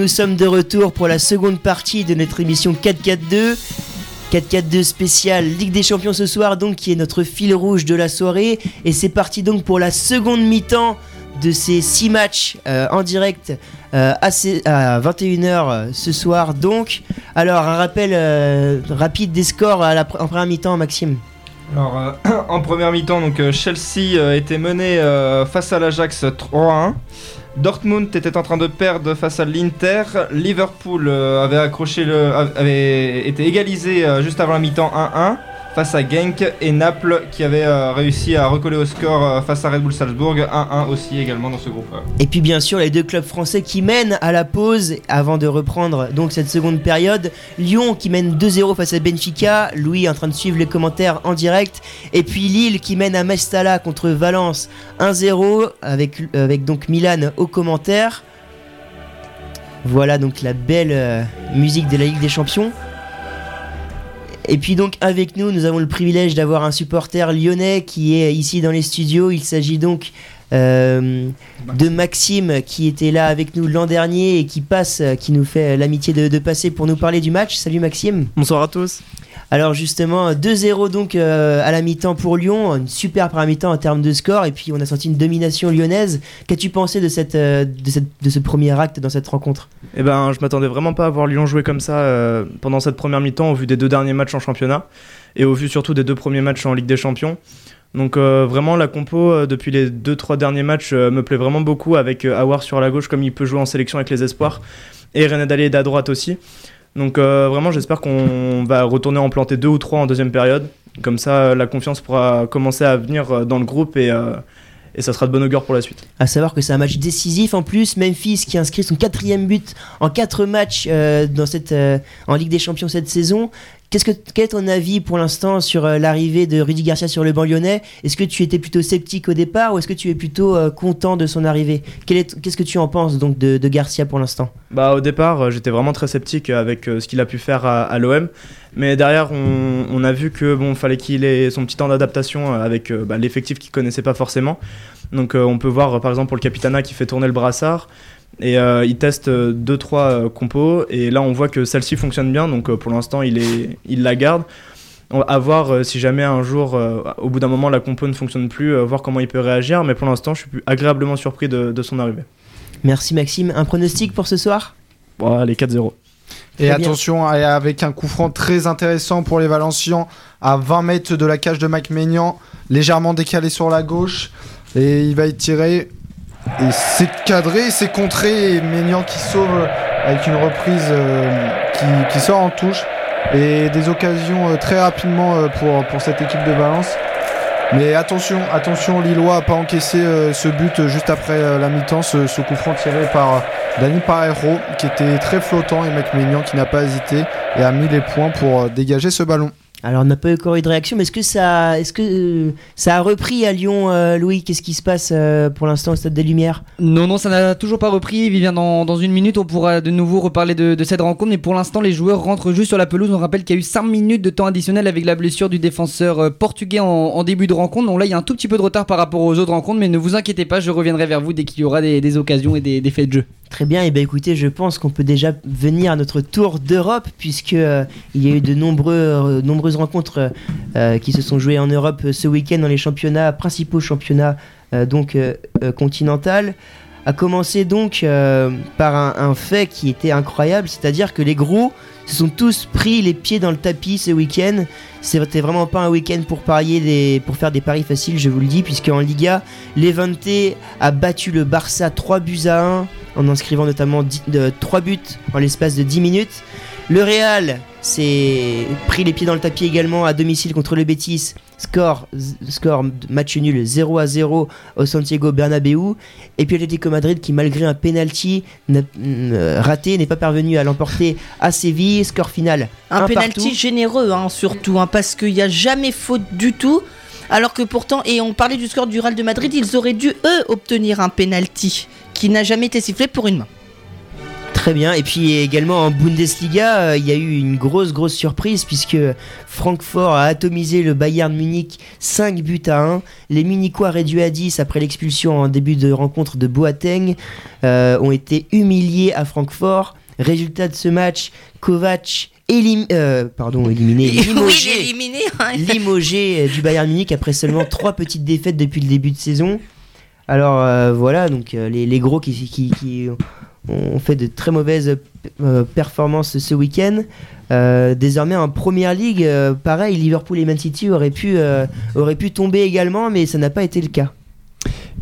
Speaker 1: Nous sommes de retour pour la seconde partie de notre émission 4-4-2. 4-4-2 spécial Ligue des Champions ce soir, donc qui est notre fil rouge de la soirée. Et c'est parti donc pour la seconde mi-temps de ces 6 matchs euh, en direct euh, à, ces- à 21h ce soir. Donc, alors un rappel euh, rapide des scores en première mi-temps, Maxime.
Speaker 8: Alors, euh, (clears throat) en première mi-temps, donc euh, Chelsea euh, était mené face à l'Ajax 3-1. Dortmund était en train de perdre face à l'Inter. Liverpool avait accroché le, avait été égalisé juste avant la mi-temps 1-1 face à Genk et Naples qui avait euh, réussi à recoller au score euh, face à Red Bull Salzbourg 1-1 aussi également dans ce groupe.
Speaker 1: Et puis bien sûr les deux clubs français qui mènent à la pause avant de reprendre donc cette seconde période. Lyon qui mène 2-0 face à Benfica, Louis en train de suivre les commentaires en direct. Et puis Lille qui mène à Mestalla contre Valence 1-0 avec, avec donc Milan au commentaire. Voilà donc la belle euh, musique de la Ligue des Champions. Et puis donc avec nous, nous avons le privilège d'avoir un supporter lyonnais qui est ici dans les studios. Il s'agit donc euh, de Maxime qui était là avec nous l'an dernier et qui passe, euh, qui nous fait l'amitié de, de passer pour nous parler du match. Salut Maxime.
Speaker 10: Bonsoir à tous.
Speaker 1: Alors justement 2-0 donc euh, à la mi-temps pour Lyon, une super première mi-temps en termes de score et puis on a senti une domination lyonnaise. Qu'as-tu pensé euh, de, cette, de ce premier acte dans cette rencontre?
Speaker 10: Eh ben, je m'attendais vraiment pas à voir Lyon jouer comme ça euh, pendant cette première mi-temps au vu des deux derniers matchs en championnat et au vu surtout des deux premiers matchs en Ligue des Champions. Donc vraiment la compo depuis les 2-3 derniers matchs me plaît vraiment beaucoup avec Awar sur la gauche comme il peut jouer en sélection avec les espoirs et René Dallier à droite aussi. Donc euh, vraiment j'espère qu'on va retourner en planter deux ou trois en deuxième période. Comme ça euh, la confiance pourra commencer à venir euh, dans le groupe et, ça sera de bon augure pour la suite.
Speaker 1: À savoir que c'est un match décisif en plus. Memphis qui inscrit son quatrième but en quatre matchs en Ligue des Champions cette saison. Qu'est-ce que, quel est ton avis pour l'instant sur euh, l'arrivée de Rudy Garcia sur le banc lyonnais? Est-ce que tu étais plutôt sceptique au départ ou est-ce que tu es plutôt euh, content de son arrivée? Qu'est-ce que tu en penses donc de, Garcia pour l'instant?
Speaker 10: Bah au départ euh, j'étais vraiment très sceptique avec ce qu'il a pu faire à, l'OM mais derrière on, a vu que bon fallait qu'il ait son petit temps d'adaptation avec bah, l'effectif qu'il connaissait pas forcément. Donc on peut voir par exemple pour le Capitana qui fait tourner le brassard et euh, il teste 2-3 compos. Et là on voit que celle-ci fonctionne bien. Donc euh, pour l'instant il, est, il la garde. On va- voir euh, si jamais un jour euh, au bout d'un moment la compo ne fonctionne plus euh, voir comment il peut réagir. Mais pour l'instant je suis agréablement surpris de, de son arrivée.
Speaker 1: Merci Maxime. Un pronostic pour ce soir?
Speaker 10: Bon, allez 4-0
Speaker 5: Et
Speaker 1: Très
Speaker 5: attention, avec un coup franc très intéressant pour les Valencians, à 20 mètres de la cage de Mac Maignan, légèrement décalé sur la gauche, et il va y tirer. Et c'est cadré, c'est contré, et Maignan qui sauve avec une reprise euh, qui, sort en touche. Et des occasions euh, très rapidement euh, pour, pour cette équipe de Valence. Mais attention, attention, Lillois a pas encaissé euh, ce but juste après euh, la mi-temps, ce, ce coup franc tiré par euh, Dani Parejo, qui était très flottant, et Mac Maignan qui n'a pas hésité et a mis les points pour euh, dégager ce ballon.
Speaker 1: Alors on n'a pas encore eu de réaction, mais est-ce que ça, est-ce que euh, ça a repris à Lyon, euh, Louis? Qu'est-ce qui se passe euh, pour l'instant au Stade des Lumières?
Speaker 3: Non, non, ça n'a toujours pas repris. Vivien, dans, dans une minute, on pourra de nouveau reparler de, de cette rencontre. Mais pour l'instant, les joueurs rentrent juste sur la pelouse. On rappelle qu'il y a eu 5 minutes de temps additionnel avec la blessure du défenseur portugais en, en début de rencontre. Donc là, il y a un tout petit peu de retard par rapport aux autres rencontres. Mais ne vous inquiétez pas, je reviendrai vers vous dès qu'il y aura des, des occasions et des, des faits de jeu.
Speaker 1: Très bien, et bien écoutez, je pense qu'on peut déjà venir à notre tour d'Europe, puisque il y a eu de nombreux, euh, nombreuses rencontres euh, qui se sont jouées en Europe euh, ce week-end dans les championnats, principaux championnats euh, donc euh, euh, continental. A commencer donc euh, par un, fait qui était incroyable, c'est-à-dire que les gros se sont tous pris les pieds dans le tapis ce week-end. C'était vraiment pas un week-end pour parier des, pour faire des paris faciles, je vous le dis, puisque en Liga, Levante a battu le Barça 3 buts à 1 en inscrivant notamment 10 de- 3 buts en l'espace de 10 minutes. Le Real s'est pris les pieds dans le tapis également à domicile contre le Betis. Score, score match nul 0 à 0 au Santiago Bernabéu. Et puis Atlético Madrid qui malgré un penalty n'a- raté n'est pas parvenu à l'emporter à Séville. Score final
Speaker 6: Un
Speaker 1: un
Speaker 6: penalty
Speaker 1: partout.
Speaker 6: généreux, hein, surtout, hein, parce qu'il n'y a jamais faute du tout. Alors que pourtant, et on parlait du score du Real de Madrid, ils auraient dû, eux, obtenir un penalty qui n'a jamais été sifflé pour une main.
Speaker 1: Très bien. Et puis également en Bundesliga, euh, il y a eu une grosse, grosse surprise puisque Francfort a atomisé le Bayern Munich 5 buts à 1. Les Munichois réduits à 10 après l'expulsion en début de rencontre de Boateng euh, ont été humiliés à Francfort. Résultat de ce match, Kovac élim- euh, pardon, éliminé,
Speaker 6: Oui,
Speaker 1: limogé,
Speaker 6: éliminé. hein.
Speaker 1: limogé euh, du Bayern Munich après seulement trois petites défaites depuis le début de saison. Alors euh, voilà, donc les, les gros qui, qui, qui ont fait de très mauvaises euh, performances ce week-end. Euh, désormais en première ligue, euh, pareil, Liverpool et Man City auraient pu, auraient pu tomber également, mais ça n'a pas été le cas.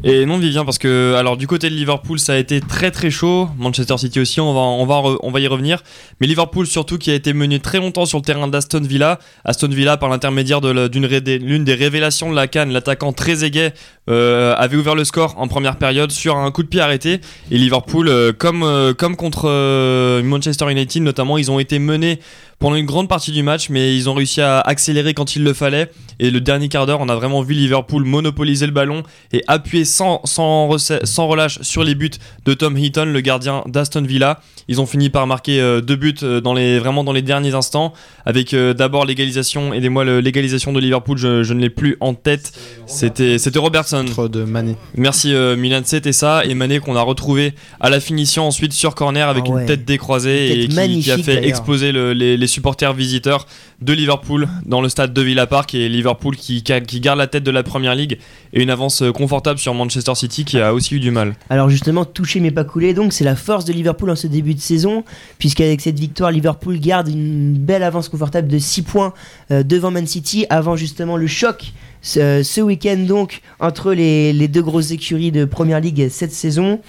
Speaker 2: Et non Vivien parce que alors du côté de Liverpool ça a été très très chaud, Manchester City aussi on va on va on va y revenir, mais Liverpool surtout qui a été mené très longtemps sur le terrain d'Aston Villa, Aston Villa par l'intermédiaire de l'une des révélations de la Cannes, l'attaquant très aiguet euh, avait ouvert le score en première période sur un coup de pied arrêté. Et Liverpool euh, comme euh, comme contre Manchester United notamment ils ont été menés pendant une grande partie du match, mais ils ont réussi à accélérer quand il le fallait. Et le dernier quart d'heure, on a vraiment vu Liverpool monopoliser le ballon et appuyer sans, sans, rece- sans relâche sur les buts de Tom Heaton, le gardien d'Aston Villa. Ils ont fini par marquer euh, deux buts euh, dans les, vraiment dans les derniers instants, avec euh, d'abord l'égalisation, aidez-moi, le- l'égalisation de Liverpool, je, je ne l'ai plus en tête. C'était c'était Robertson.
Speaker 5: de Mané.
Speaker 2: Merci euh, Milan, c'était ça. Et Mané qu'on a retrouvé à la finition ensuite sur corner avec
Speaker 1: Ah ouais.
Speaker 2: une tête décroisée
Speaker 1: Une
Speaker 2: et qui, qui a fait exploser le- les, les supporters visiteurs de Liverpool dans le stade de Villa Park et Liverpool qui, qui- garde la tête de la première ligue et une avance confortable sur Manchester City qui a aussi eu du mal.
Speaker 1: Alors justement, toucher mais pas couler, donc c'est la force de Liverpool en ce début de saison, puisqu'avec cette victoire, Liverpool garde une belle avance confortable de 6 points euh, devant Man City, avant justement le choc ce, ce week-end donc entre les, deux grosses écuries de Première Ligue cette saison.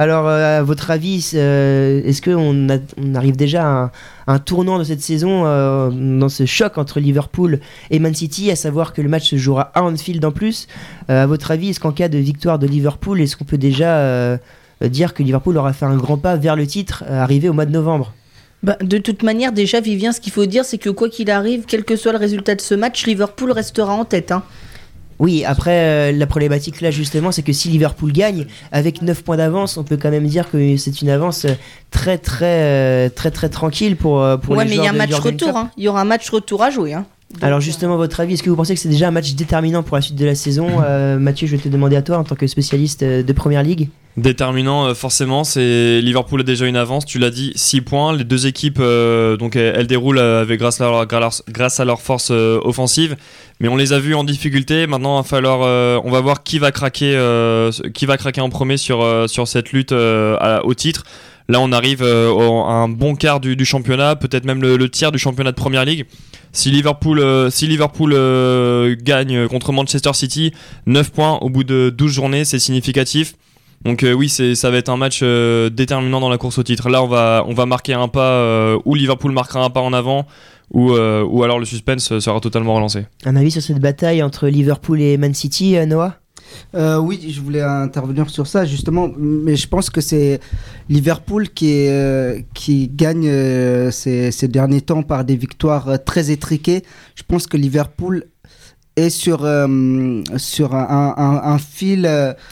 Speaker 1: Alors euh, à votre avis, euh, est-ce qu'on on arrive déjà à un, tournant de cette saison euh, dans ce choc entre Liverpool et Man City, à savoir que le match se jouera à Anfield en plus? À votre avis, est-ce qu'en cas de victoire de Liverpool, est-ce qu'on peut déjà dire que Liverpool aura fait un grand pas vers le titre arrivé au mois de novembre?
Speaker 6: Bah, de toute manière, déjà, Vivien, ce qu'il faut dire, c'est que quoi qu'il arrive, quel que soit le résultat de ce match, Liverpool restera en tête. hein.
Speaker 1: Oui, après, euh, la problématique là justement, c'est que si Liverpool gagne, avec 9 points d'avance, on peut quand même dire que c'est une avance très très euh, très très tranquille pour, euh, pour
Speaker 6: ouais,
Speaker 1: les
Speaker 6: mais il y a un match retour. Hein. Il y aura un match retour à jouer. hein.
Speaker 1: Alors justement, votre avis, est-ce que vous pensez que c'est déjà un match déterminant pour la suite de la saison? Euh, Mathieu, je vais te demander à toi en tant que spécialiste euh, de Première Ligue.
Speaker 2: Déterminant, euh, forcément, c'est Liverpool a déjà une avance, tu l'as dit, 6 points. Les deux équipes, euh, donc elles, elles déroulent avec, grâce, à leur, grâce- grâce à leur force euh, offensive, mais on les a vus en difficulté. Maintenant, il va falloir, euh, on va voir qui va craquer, euh, qui va craquer en premier sur, euh, sur cette lutte euh, à- au titre. Là, on arrive euh, au- à un bon quart du, du championnat, peut-être même le, le tiers du championnat de Première Ligue. Si Liverpool, euh, si Liverpool euh, gagne contre Manchester City, 9 points au bout de 12 journées, c'est significatif. Donc euh, oui, ça va être un match euh, déterminant dans la course au titre. Là, on va on va marquer un pas où Liverpool marquera un pas en avant ou ou alors le suspense sera totalement relancé.
Speaker 1: Un avis sur cette bataille entre Liverpool et Man City, Noah?
Speaker 4: Euh, oui, je voulais intervenir sur ça justement, mais je pense que c'est Liverpool qui, est, euh, qui gagne euh, ces, ces derniers temps par des victoires très étriquées. Je pense que Liverpool est sur, euh, sur un, un- un fil.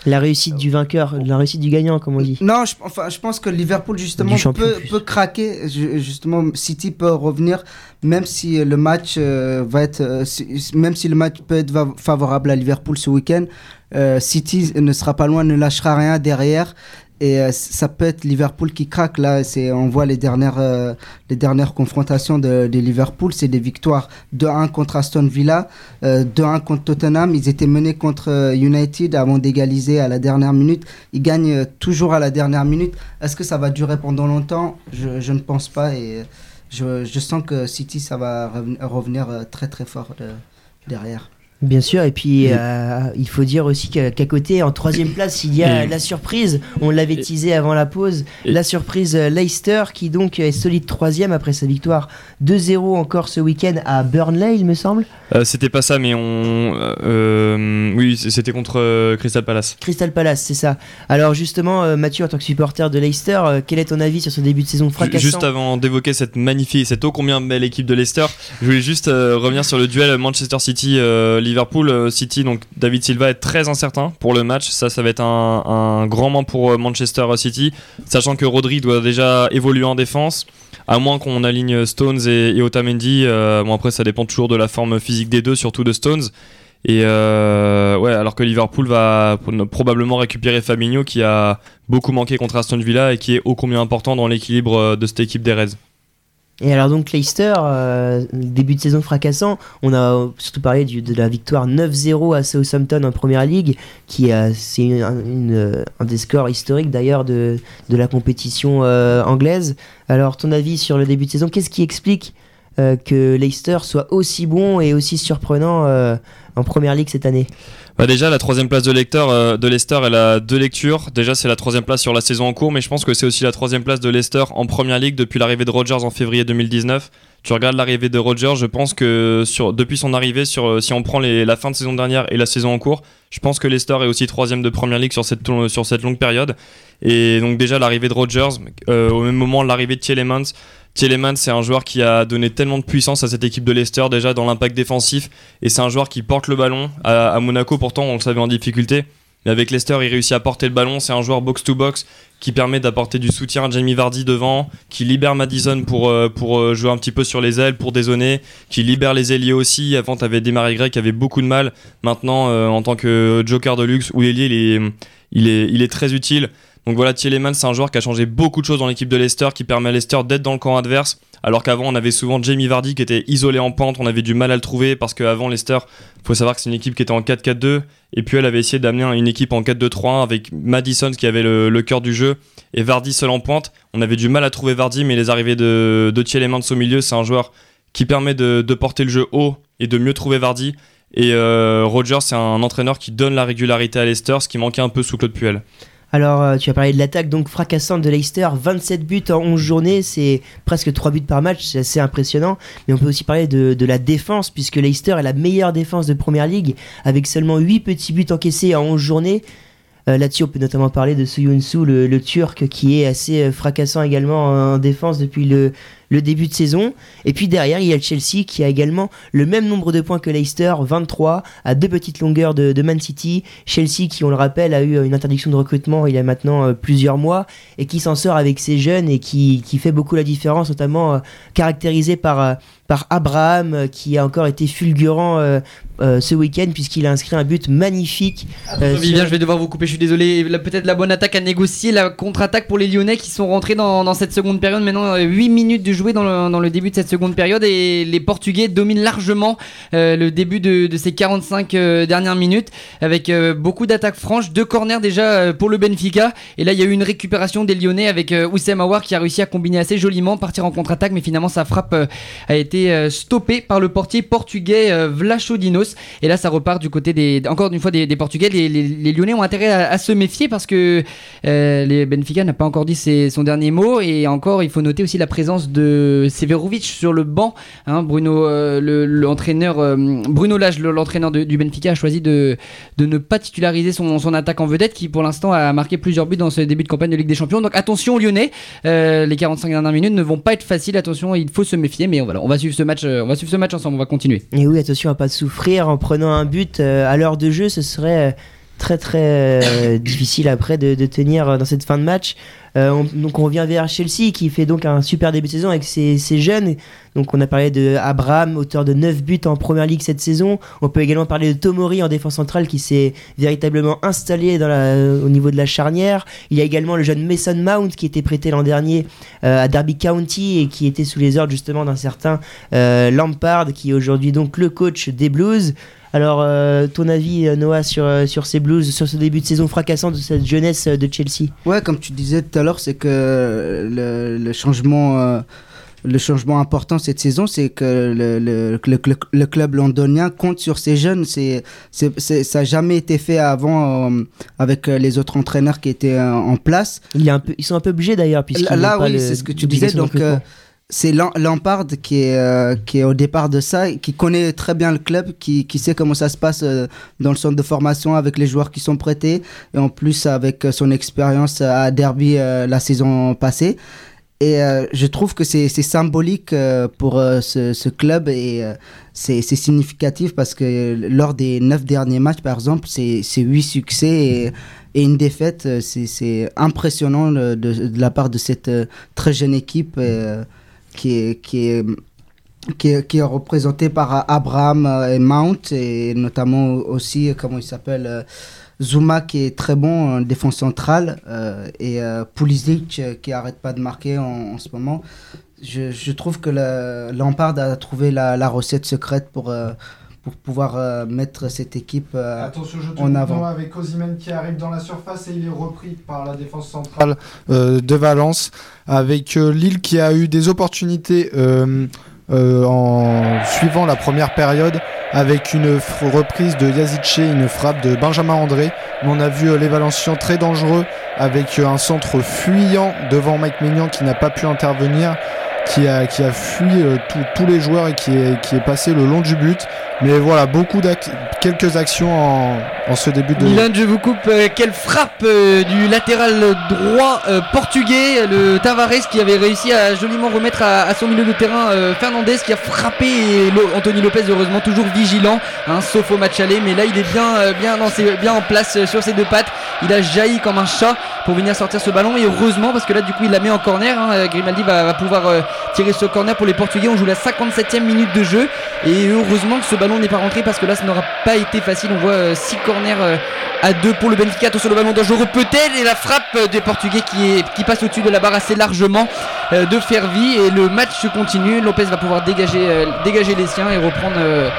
Speaker 1: La réussite du vainqueur, la réussite du gagnant, comme on dit.
Speaker 4: non, je, enfin, je pense que Liverpool justement peut, peut craquer. Ju- Justement, City peut revenir, même si le match va être, même si le match peut être favorable à Liverpool ce week-end. Euh, City ne sera pas loin, ne lâchera rien derrière. Et euh, ça peut être Liverpool qui craque là. C'est, on voit les dernières, euh, les dernières confrontations de, Liverpool, c'est des victoires 2-1 contre Aston Villa, euh, 2-1 contre Tottenham. Ils étaient menés contre United avant d'égaliser à la dernière minute. Ils gagnent toujours à la dernière minute. Est-ce que ça va durer pendant longtemps? Je, ne pense pas. Et je, sens que City, ça va reven- revenir très très fort de- derrière.
Speaker 1: Bien sûr, et puis euh, il faut dire aussi qu'à côté, en troisième place, il y a
Speaker 2: Et-
Speaker 1: la surprise, on l'avait teasé avant la pause,
Speaker 2: Et-
Speaker 1: la surprise euh, Leicester qui donc est solide troisième après sa victoire 2-0 encore ce week-end à Burnley, il me semble.
Speaker 2: Euh, c'était pas ça, mais on euh, oui c'était contre Crystal Palace.
Speaker 1: Crystal Palace, c'est ça. Alors justement, Mathieu, en tant que supporter de Leicester, quel est ton avis sur ce début de saison fracassant
Speaker 2: Juste avant d'évoquer cette magnifique, cette ô combien belle équipe de Leicester, je voulais juste revenir sur le duel Manchester City Liverpool Euh, City. Donc David Silva est très incertain pour le match. Ça, ça va être un, grand moment pour euh, Manchester City, sachant que Rodri doit déjà évoluer en défense. À moins qu'on aligne Stones et, Otamendi. Euh, bon après, ça dépend toujours de la forme physique des deux, surtout de Stones. Et ouais, alors que Liverpool va pro- probablement récupérer Fabinho qui a beaucoup manqué contre Aston Villa et qui est ô combien important dans l'équilibre de cette équipe des Reds.
Speaker 1: Et alors donc Leicester, euh, début de saison fracassant, on a surtout parlé du- de la victoire 9-0 à Southampton en Première Ligue, qui a- c'est une- une- euh, un des scores historiques d'ailleurs de, de la compétition euh, anglaise. Alors ton avis sur le début de saison, qu'est-ce qui explique euh, que Leicester soit aussi bon et aussi surprenant euh, en première ligue cette année?
Speaker 2: Bah déjà, la troisième place de, Leicester, euh, de Leicester, elle a deux lectures. Déjà, c'est la troisième place sur la saison en cours, mais je pense que c'est aussi la troisième place de Leicester en première ligue depuis l'arrivée de Rodgers en février 2019. Tu regardes l'arrivée de Rodgers, je pense que sur, depuis son arrivée, sur, euh, si on prend les, la fin de saison dernière et la saison en cours, je pense que Leicester est aussi troisième de première ligue sur cette, sur cette longue période. Et donc déjà l'arrivée de Rodgers, euh, au même moment l'arrivée de Tielemans. Tielemans, c'est un joueur qui a donné tellement de puissance à cette équipe de Leicester déjà dans l'impact défensif, et c'est un joueur qui porte le ballon. À, Monaco, pourtant, on le savait en difficulté. Mais avec Leicester, il réussit à porter le ballon. C'est un joueur box-to-box qui permet d'apporter du soutien à Jamie Vardy devant, qui libère Madison pour, euh, pour euh, jouer un petit peu sur les ailes, pour dézonner, qui libère les ailiers aussi. Avant, tu avais Desmarais Gray qui avait beaucoup de mal. Maintenant, euh, en tant que joker de luxe ou ailier, il est très utile. Donc voilà, Tielemans, c'est un joueur qui a changé beaucoup de choses dans l'équipe de Leicester, qui permet à Leicester d'être dans le camp adverse. Alors qu'avant, on avait souvent Jamie Vardy qui était isolé en pente, on avait du mal à le trouver parce qu'avant, Leicester, faut savoir que c'est une équipe qui était en 4-4-2. Et puis elle avait essayé d'amener une équipe en 4-2-3-1 avec Madison qui avait le, cœur du jeu et Vardy seul en pointe. On avait du mal à trouver Vardy, mais les arrivées de, de Tielemans au milieu, c'est un joueur qui permet de, porter le jeu haut et de mieux trouver Vardy. Et euh, Rogers, c'est un entraîneur qui donne la régularité à Leicester, ce qui manquait un peu sous Claude Puel.
Speaker 1: Alors, euh, tu as parlé de l'attaque donc fracassante de Leicester, 27 buts en 11 journées, c'est presque 3 buts par match, c'est assez impressionnant. Mais on peut aussi parler de, la défense, puisque Leicester est la meilleure défense de Première Ligue, avec seulement 8 petits buts encaissés en 11 journées. Euh, Là-dessus, on peut notamment parler de Suyunsu, le, le Turc, qui est assez euh, fracassant également en défense depuis le, le début de saison. Et puis derrière, il y a le Chelsea qui a également le même nombre de points que Leicester, 23, à deux petites longueurs de, de Man City. Chelsea, qui on le rappelle, a eu euh, une interdiction de recrutement il y a maintenant euh, plusieurs mois et qui s'en sort avec ses jeunes et qui, qui fait beaucoup la différence, notamment euh, caractérisé par, euh, par Abraham, euh, qui a encore été fulgurant euh, euh, ce week-end puisqu'il a inscrit un but magnifique. euh,
Speaker 3: Vivien,
Speaker 1: sur-
Speaker 3: je vais devoir vous couper, je suis désolé. Peut-être la bonne attaque à négocier, la contre-attaque pour les Lyonnais qui sont rentrés dans, dans cette seconde période. Maintenant, 8 minutes de jouer dans le, dans le début de cette seconde période et les Portugais dominent largement euh, le début de, de ces 45 euh, dernières minutes avec euh, beaucoup d'attaques franches, deux corners déjà pour le Benfica. Et là, il y a eu une récupération des Lyonnais avec Oussem Aouar qui a réussi à combiner assez joliment, partir en contre-attaque, mais finalement sa frappe a été stoppée par le portier portugais Vlachodimos. Et là, ça repart du côté des, encore une fois des, Portugais. Les, Lyonnais ont intérêt à, à se méfier parce que les Benfica n'a pas encore dit ses- son dernier mot. Et encore, il faut noter aussi la présence de Severovic sur le banc. hein. Bruno, euh, le- l'entraîneur, euh, Bruno Lage, le- l'entraîneur du Benfica, a choisi de, ne pas titulariser son, attaque en vedette qui, pour l'instant, a marqué plusieurs buts dans ce début de campagne de Ligue des Champions. Donc attention Lyonnais. Euh, les 45 dernières minutes ne vont pas être faciles. Attention, il faut se méfier. Mais on va suivre ce match. on va suivre ce match ensemble. On va continuer.
Speaker 1: Et oui, attention à pas souffrir en prenant un but à l'heure de jeu, ce serait très très (coughs) difficile après de, tenir dans cette fin de match. Euh, on- donc on revient vers Chelsea qui fait donc un super début de saison avec ses, jeunes. Donc on a parlé de auteur de 9 buts en première ligue cette saison. On peut également parler de Tomori en défense centrale qui s'est véritablement installé la, au niveau de la charnière. Il y a également le jeune Mason Mount qui était prêté l'an dernier euh, à Derby County et qui était sous les ordres justement d'un certain euh, Lampard qui est aujourd'hui donc le coach des Blues. Alors, euh, ton avis, euh, Noah, sur, euh, sur ces Blues, sur ce début de saison fracassant de cette jeunesse de Chelsea
Speaker 4: Ouais, comme tu disais tout à l'heure, c'est que le, le changement, euh, le changement important cette saison, c'est que le, le, club londonien compte sur ses jeunes. C'est, ça n'a jamais été fait avant euh, avec les autres entraîneurs qui étaient en place.
Speaker 1: Il y a un peu, Ils sont un peu obligés d'ailleurs,
Speaker 4: Là, là, oui, c'est ce que tu disais. Donc. C'est Lam- Lampard qui est, euh, qui est au départ de ça, qui connaît très bien le club, qui, qui sait comment ça se passe euh, dans le centre de formation avec les joueurs qui sont prêtés, et en plus avec euh, son expérience à Derby euh, la saison passée. Et euh, je trouve que c'est symbolique euh, pour euh, ce, ce club et euh, c'est significatif parce que lors des neuf derniers matchs, par exemple, c'est huit succès et, une défaite. euh, C'est impressionnant de, la part de cette euh, très jeune équipe euh, qui est, qui est qui est, représentée par Abraham euh, et Mount et notamment aussi, euh, comment il s'appelle, euh, Zuma qui est très bon en défense centrale euh, et euh, Pulisic euh, qui arrête pas de marquer en, ce moment. Je, je trouve que le, Lampard a trouvé la, la recette secrète pour, euh, pour pouvoir euh, mettre cette équipe euh,
Speaker 5: Attention, je te
Speaker 4: en avant.
Speaker 5: Avec Osimhen qui arrive dans la surface et il est repris par la défense centrale euh, de Valence. Avec euh, Lille qui a eu des opportunités euh, euh, en suivant la première période avec une reprise de Yazice, une frappe de Benjamin André. Mais on a vu euh, les Valenciens très dangereux avec euh, un centre fuyant devant Mike Maignan qui n'a pas pu intervenir, qui a, qui a fui euh, tous- tous les joueurs et qui est, qui est passé le long du but. Mais voilà, beaucoup d'ac- quelques actions en, ce début de...
Speaker 3: Milan, je vous coupe. euh, quelle frappe euh, du latéral droit euh, portugais, le Tavares qui avait réussi à joliment remettre à, son milieu de terrain Fernandez qui a frappé Anthony Lopez heureusement toujours vigilant, hein, sauf au match aller. Mais là, il est bien, bien, dans ses- bien en place sur ses deux pattes. Il a jailli comme un chat pour venir sortir ce ballon et heureusement parce que là, du coup, il la met en corner. hein, Grimaldi va, va pouvoir tirer ce corner pour les Portugais. On joue la 57e minute de jeu et heureusement que ce ballon n'est pas rentré parce que là, ça n'aura pas été facile. On voit 6 corners euh, à 2 pour le Benfica. Attention, le ballon dangereux peut-être et la frappe euh, des Portugais qui, est, qui passe au-dessus de la barre assez largement euh, de Fervi et le match continue. Lopez va pouvoir dégager, euh, dégager les siens et reprendre, euh,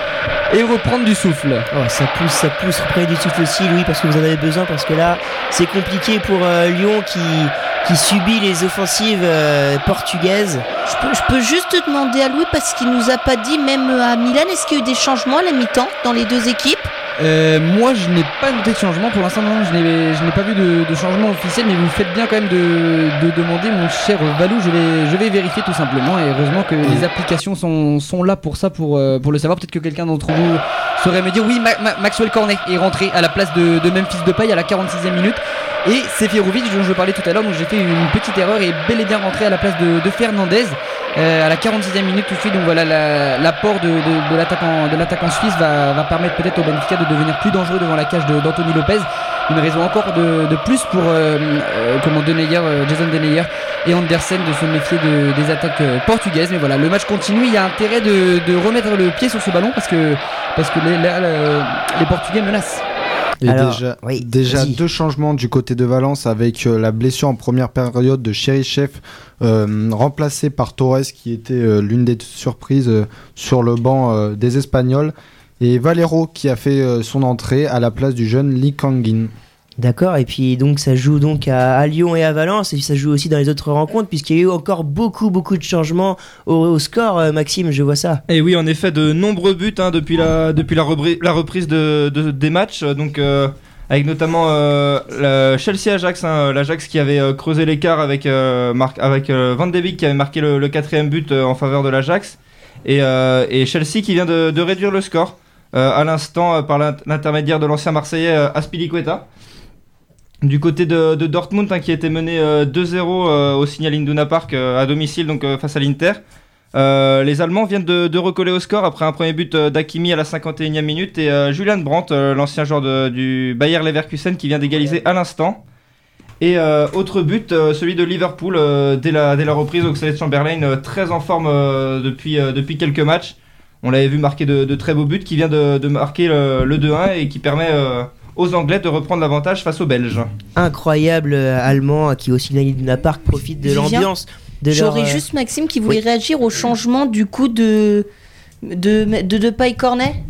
Speaker 3: et reprendre du souffle.
Speaker 1: Oh, ça pousse, ça pousse. Reprenez du souffle aussi, Louis, parce que vous en avez besoin. Parce que là, c'est compliqué pour euh, Lyon qui, qui subit les offensives euh, portugaises.
Speaker 6: Je peux, je peux juste te demander à Louis parce qu'il nous a pas dit, même à Milan, est-ce qu'il y a eu des changements à la mi-temps dans les deux équipes?
Speaker 3: Euh, moi, je n'ai pas noté de changement. Pour l'instant, non, je n'ai, pas vu de, de changement officiel, mais vous faites bien quand même de, de demander, mon cher Valou. Je vais, je vais vérifier tout simplement. Et heureusement que les applications sont, sont là pour ça, pour, euh, pour le savoir. Peut-être que quelqu'un d'entre vous saurait me dire oui, Ma- Ma- Maxwell Cornet est rentré à la place de, de Memphis Depay à la 46e minute. Et Seferovic, dont je parlais tout à l'heure, donc j'ai fait une petite erreur et bel et bien rentré à la place de, de Fernandez euh, à la 46e minute tout de suite. Donc voilà, la- l'apport de, de, de l'attaquant suisse va, permettre peut-être au Benfica de devenir plus dangereux devant la cage d'Anthony Lopez. Une raison encore de, de plus pour euh, euh, comment euh, Jason Deneyer et Andersen de se méfier de- des attaques portugaises. Mais voilà, le match continue. Il y a intérêt de, remettre le pied sur ce ballon parce que, parce que les, les Portugais menacent.
Speaker 5: Et
Speaker 1: Alors,
Speaker 5: déjà,
Speaker 1: oui,
Speaker 5: déjà deux changements du côté de Valence avec euh, la blessure en première période de Cherichev euh, remplacé par Torres qui était euh, l'une des surprises euh, sur le banc des Espagnols et Valero qui a fait son entrée à la place du jeune Lee Kangin.
Speaker 1: D'accord, et puis donc ça joue donc à, Lyon et à Valence, et ça joue aussi dans les autres rencontres, puisqu'il y a eu encore beaucoup, beaucoup de changements au, score, euh, Maxime, je vois ça.
Speaker 8: Et oui, en effet, de nombreux buts hein, depuis, la, depuis la, reprise de, de- des matchs. Donc, euh, avec notamment euh, Chelsea-Ajax, hein, l'Ajax qui avait creusé l'écart avec, avec Van de Beek qui avait marqué le, quatrième but en faveur de l'Ajax. Et, Chelsea qui vient de, de réduire le score à l'instant par l'int- l'intermédiaire de l'ancien Marseillais Aspilicueta. Du côté de, Dortmund hein, qui était mené euh, 2-0 euh, au Signal Iduna Park euh, à domicile donc euh, face à l'Inter. Euh, les Allemands viennent de, recoller au score après un premier but euh, d'Akimi à la 51e minute et euh, Julian Brandt, euh, l'ancien joueur du Bayer Leverkusen qui vient d'égaliser à l'instant. Et euh, autre but, euh, celui de Liverpool euh, dès, la, dès la reprise. Oxlade Chamberlain euh, très en forme euh, depuis, euh, quelques matchs. On l'avait vu marquer de, très beaux buts qui vient de, marquer le, le 2-1 et qui permet euh, aux Anglais de reprendre l'avantage face aux Belges.
Speaker 1: Incroyable euh, Allemand qui, au Signal Iduna Park, profite de l'ambiance. leur,
Speaker 6: J'aurais
Speaker 1: euh,
Speaker 6: juste Maxime qui voulait
Speaker 1: oui.
Speaker 6: réagir au changement du coup de de de, de paille Cornet.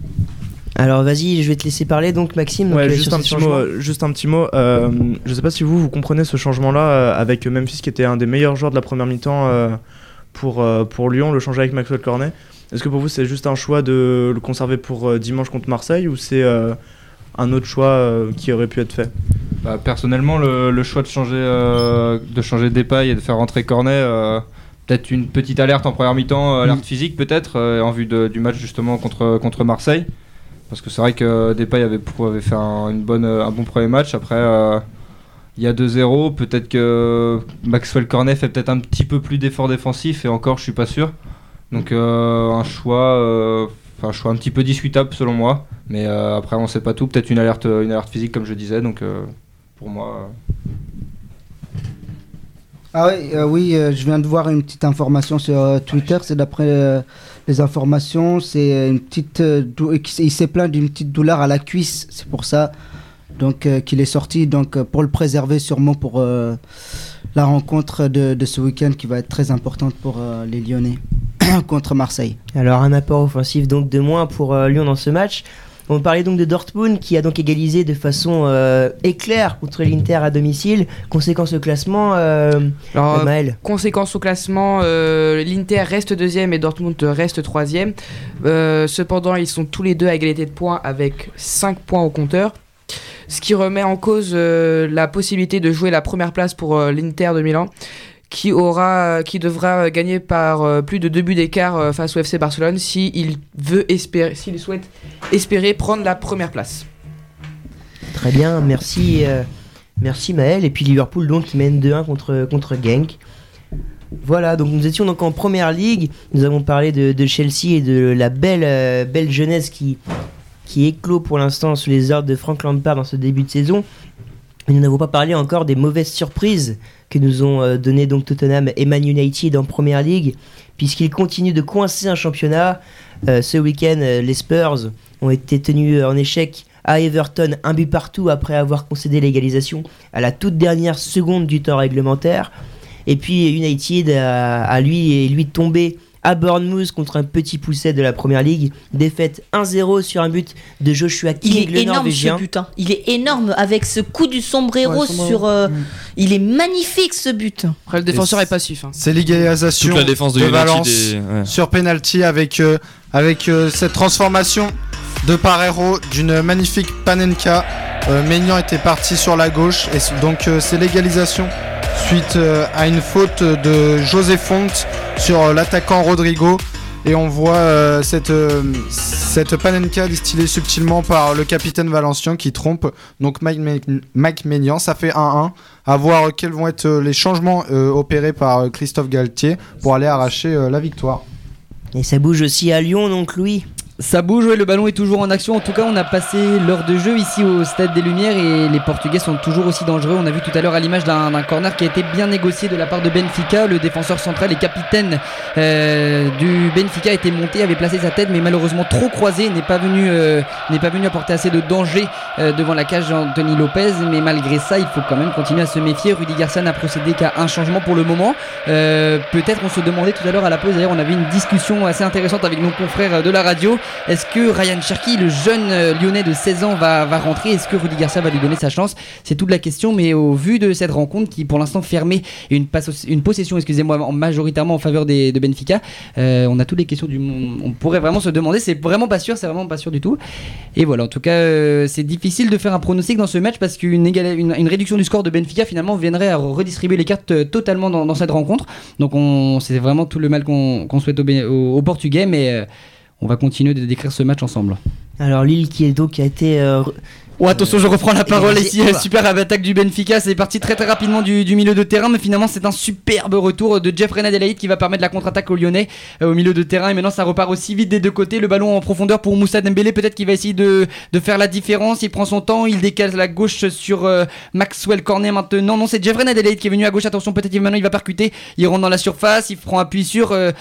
Speaker 1: Alors vas-y, je vais te laisser parler donc, Maxime. donc,
Speaker 10: Ouais, juste un, petit mot, euh, juste un petit mot. euh, je sais pas si vous, vous comprenez ce changement-là euh, avec Memphis qui était un des meilleurs joueurs de la première mi-temps euh, pour, euh, pour Lyon, le changer avec Maxwell Cornet. Est-ce que pour vous c'est juste un choix de le conserver pour euh, dimanche contre Marseille ou c'est euh, un autre choix euh, qui aurait pu être fait
Speaker 8: Bah, personnellement, le, le choix de changer, euh, de changer Depay et de faire rentrer Cornet, euh, peut-être une petite alerte en première mi-temps, euh, alerte physique peut-être, euh, en vue de- du match justement contre, contre Marseille. Parce que c'est vrai que Depay avait, avait fait un, une bonne, un bon premier match. Après, euh, il y a 2-0. Peut-être que Maxwell Cornet fait peut-être un petit peu plus d'efforts défensifs et encore, je suis pas sûr. Donc euh, un choix, euh, enfin choix un petit peu discutable selon moi. Mais euh, après, on sait pas tout. Peut-être une alerte, une alerte physique comme je disais. Donc euh, pour moi.
Speaker 4: Ah oui, euh, oui euh, je viens de voir une petite information sur euh, Twitter. C'est d'après euh, les informations, c'est une petite. euh, il s'est plaint d'une petite douleur à la cuisse. C'est pour ça donc euh, qu'il est sorti. Donc euh, pour le préserver sûrement pour euh, la rencontre de, de ce week-end qui va être très importante pour euh, les Lyonnais contre Marseille.
Speaker 1: Alors un apport offensif donc de moins pour euh, Lyon dans ce match. On parlait donc de Dortmund qui a donc égalisé de façon euh, éclair contre l'Inter à domicile. Conséquence au classement, euh,
Speaker 7: Alors,
Speaker 1: Maël.
Speaker 7: Conséquence au classement, euh, l'Inter reste deuxième et Dortmund reste troisième. Euh, cependant, ils sont tous les deux à égalité de points avec 5 points au compteur. Ce qui remet en cause euh, la possibilité de jouer la première place pour euh, l'Inter de Milan, qui, aura, qui devra gagner par euh, plus de deux buts d'écart euh, face au FC Barcelone s'il veut espérer, s'il souhaite espérer prendre la première place.
Speaker 1: Très bien, merci, euh, merci Maël. Et puis Liverpool donc qui mène 2-1 contre, contre Genk. Voilà, donc nous étions donc en première ligue. Nous avons parlé de, de Chelsea et de la belle, belle jeunesse qui, qui éclot pour l'instant sous les ordres de Frank Lampard dans ce début de saison. Nous n'avons pas parlé encore des mauvaises surprises que nous ont euh, donné donc Tottenham et Man United en première ligue, puisqu'ils continuent de coincer un championnat. Euh, ce week-end, euh, les Spurs ont été tenus en échec à Everton, un but partout après avoir concédé l'égalisation à la toute dernière seconde du temps réglementaire. Et puis United a, a lui et lui tombé à Bournemouth contre un petit pousset de la première ligue. Défaite 1-0 sur un but de Joshua
Speaker 6: Il
Speaker 1: King,
Speaker 6: est
Speaker 1: le
Speaker 6: énorme
Speaker 1: Norvégien.
Speaker 6: ce but. hein. Il est énorme avec ce coup du sombrero
Speaker 4: Ouais, sombrero.
Speaker 6: sur. euh,
Speaker 4: Mm.
Speaker 6: Il est magnifique ce but.
Speaker 7: Après, le défenseur est passif. hein.
Speaker 5: C'est l'égalisation
Speaker 2: Toute la défense de,
Speaker 5: Valence
Speaker 2: est- ouais.
Speaker 5: sur penalty avec, euh, avec euh, cette transformation de Parero d'une magnifique Panenka. Euh, était parti sur la gauche et donc euh, c'est l'égalisation suite euh, à une faute de José Fonte sur euh, l'attaquant Rodrigo. Et on voit euh, cette, euh, cette Panenka distillée subtilement par le capitaine Valencien qui trompe donc Mike, Mike Maignan. Ça fait 1-1. À voir quels vont être euh, les changements euh, opérés par euh, Christophe Galtier pour aller arracher euh, la victoire.
Speaker 1: Et ça bouge aussi à Lyon, donc Louis.
Speaker 3: Ça bouge, ouais, le ballon est toujours en action. En tout cas, on a passé l'heure de jeu ici au Stade des Lumières et les Portugais sont toujours aussi dangereux. On a vu tout à l'heure à l'image d'un corner qui a été bien négocié de la part de Benfica. Le défenseur central et capitaine euh, du Benfica était monté, avait placé sa tête, mais malheureusement trop croisé, n'est pas venu, euh, n'est pas venu apporter assez de danger euh, devant la cage d'Anthony Lopez. Mais malgré ça, il faut quand même continuer à se méfier. Rudy Garcia n'a procédé qu'à un changement pour le moment. Euh, Peut-être on se demandait tout à l'heure à la pause. D'ailleurs, on avait une discussion assez intéressante avec nos confrères de la radio. Est-ce que Ryan Cherky, le jeune euh, lyonnais de 16 ans, va, va rentrer? Est-ce que Rudy Garcia va lui donner sa chance? C'est toute la question, mais au vu de cette rencontre qui pour l'instant fermée une, possession, excusez-moi, en- majoritairement en faveur des, de Benfica, euh, on a toutes les questions du monde. On pourrait vraiment se demander, c'est vraiment pas sûr, c'est vraiment pas sûr du tout. Et voilà, en tout cas, euh, c'est difficile de faire un pronostic dans ce match parce qu'une une, réduction du score de Benfica finalement viendrait à redistribuer les cartes totalement dans, cette rencontre. Donc on, c'est vraiment tout le mal qu'on souhaite aux aux- aux Portugais, mais on va continuer de décrire ce match ensemble.
Speaker 1: Alors Lille qui est donc a été euh,
Speaker 3: Oh attention, je reprends la parole ici.
Speaker 1: va.
Speaker 3: Super attaque du Benfica. C'est parti très très rapidement du, du milieu de terrain, mais finalement c'est un superbe retour de Jeff Adelaide qui va permettre la contre-attaque aux Lyonnais euh, au milieu de terrain. Et maintenant ça repart aussi vite des deux côtés. Le ballon en profondeur pour Moussa Dembélé. Peut-être qu'il va essayer de, de faire la différence. Il prend son temps. Il décale la gauche sur euh, Maxwell Cornet maintenant. Non, c'est Jeff Adelaide qui est venu à gauche. Attention, peut-être maintenant il va percuter. Il rentre dans la surface. Il prend appui sur euh,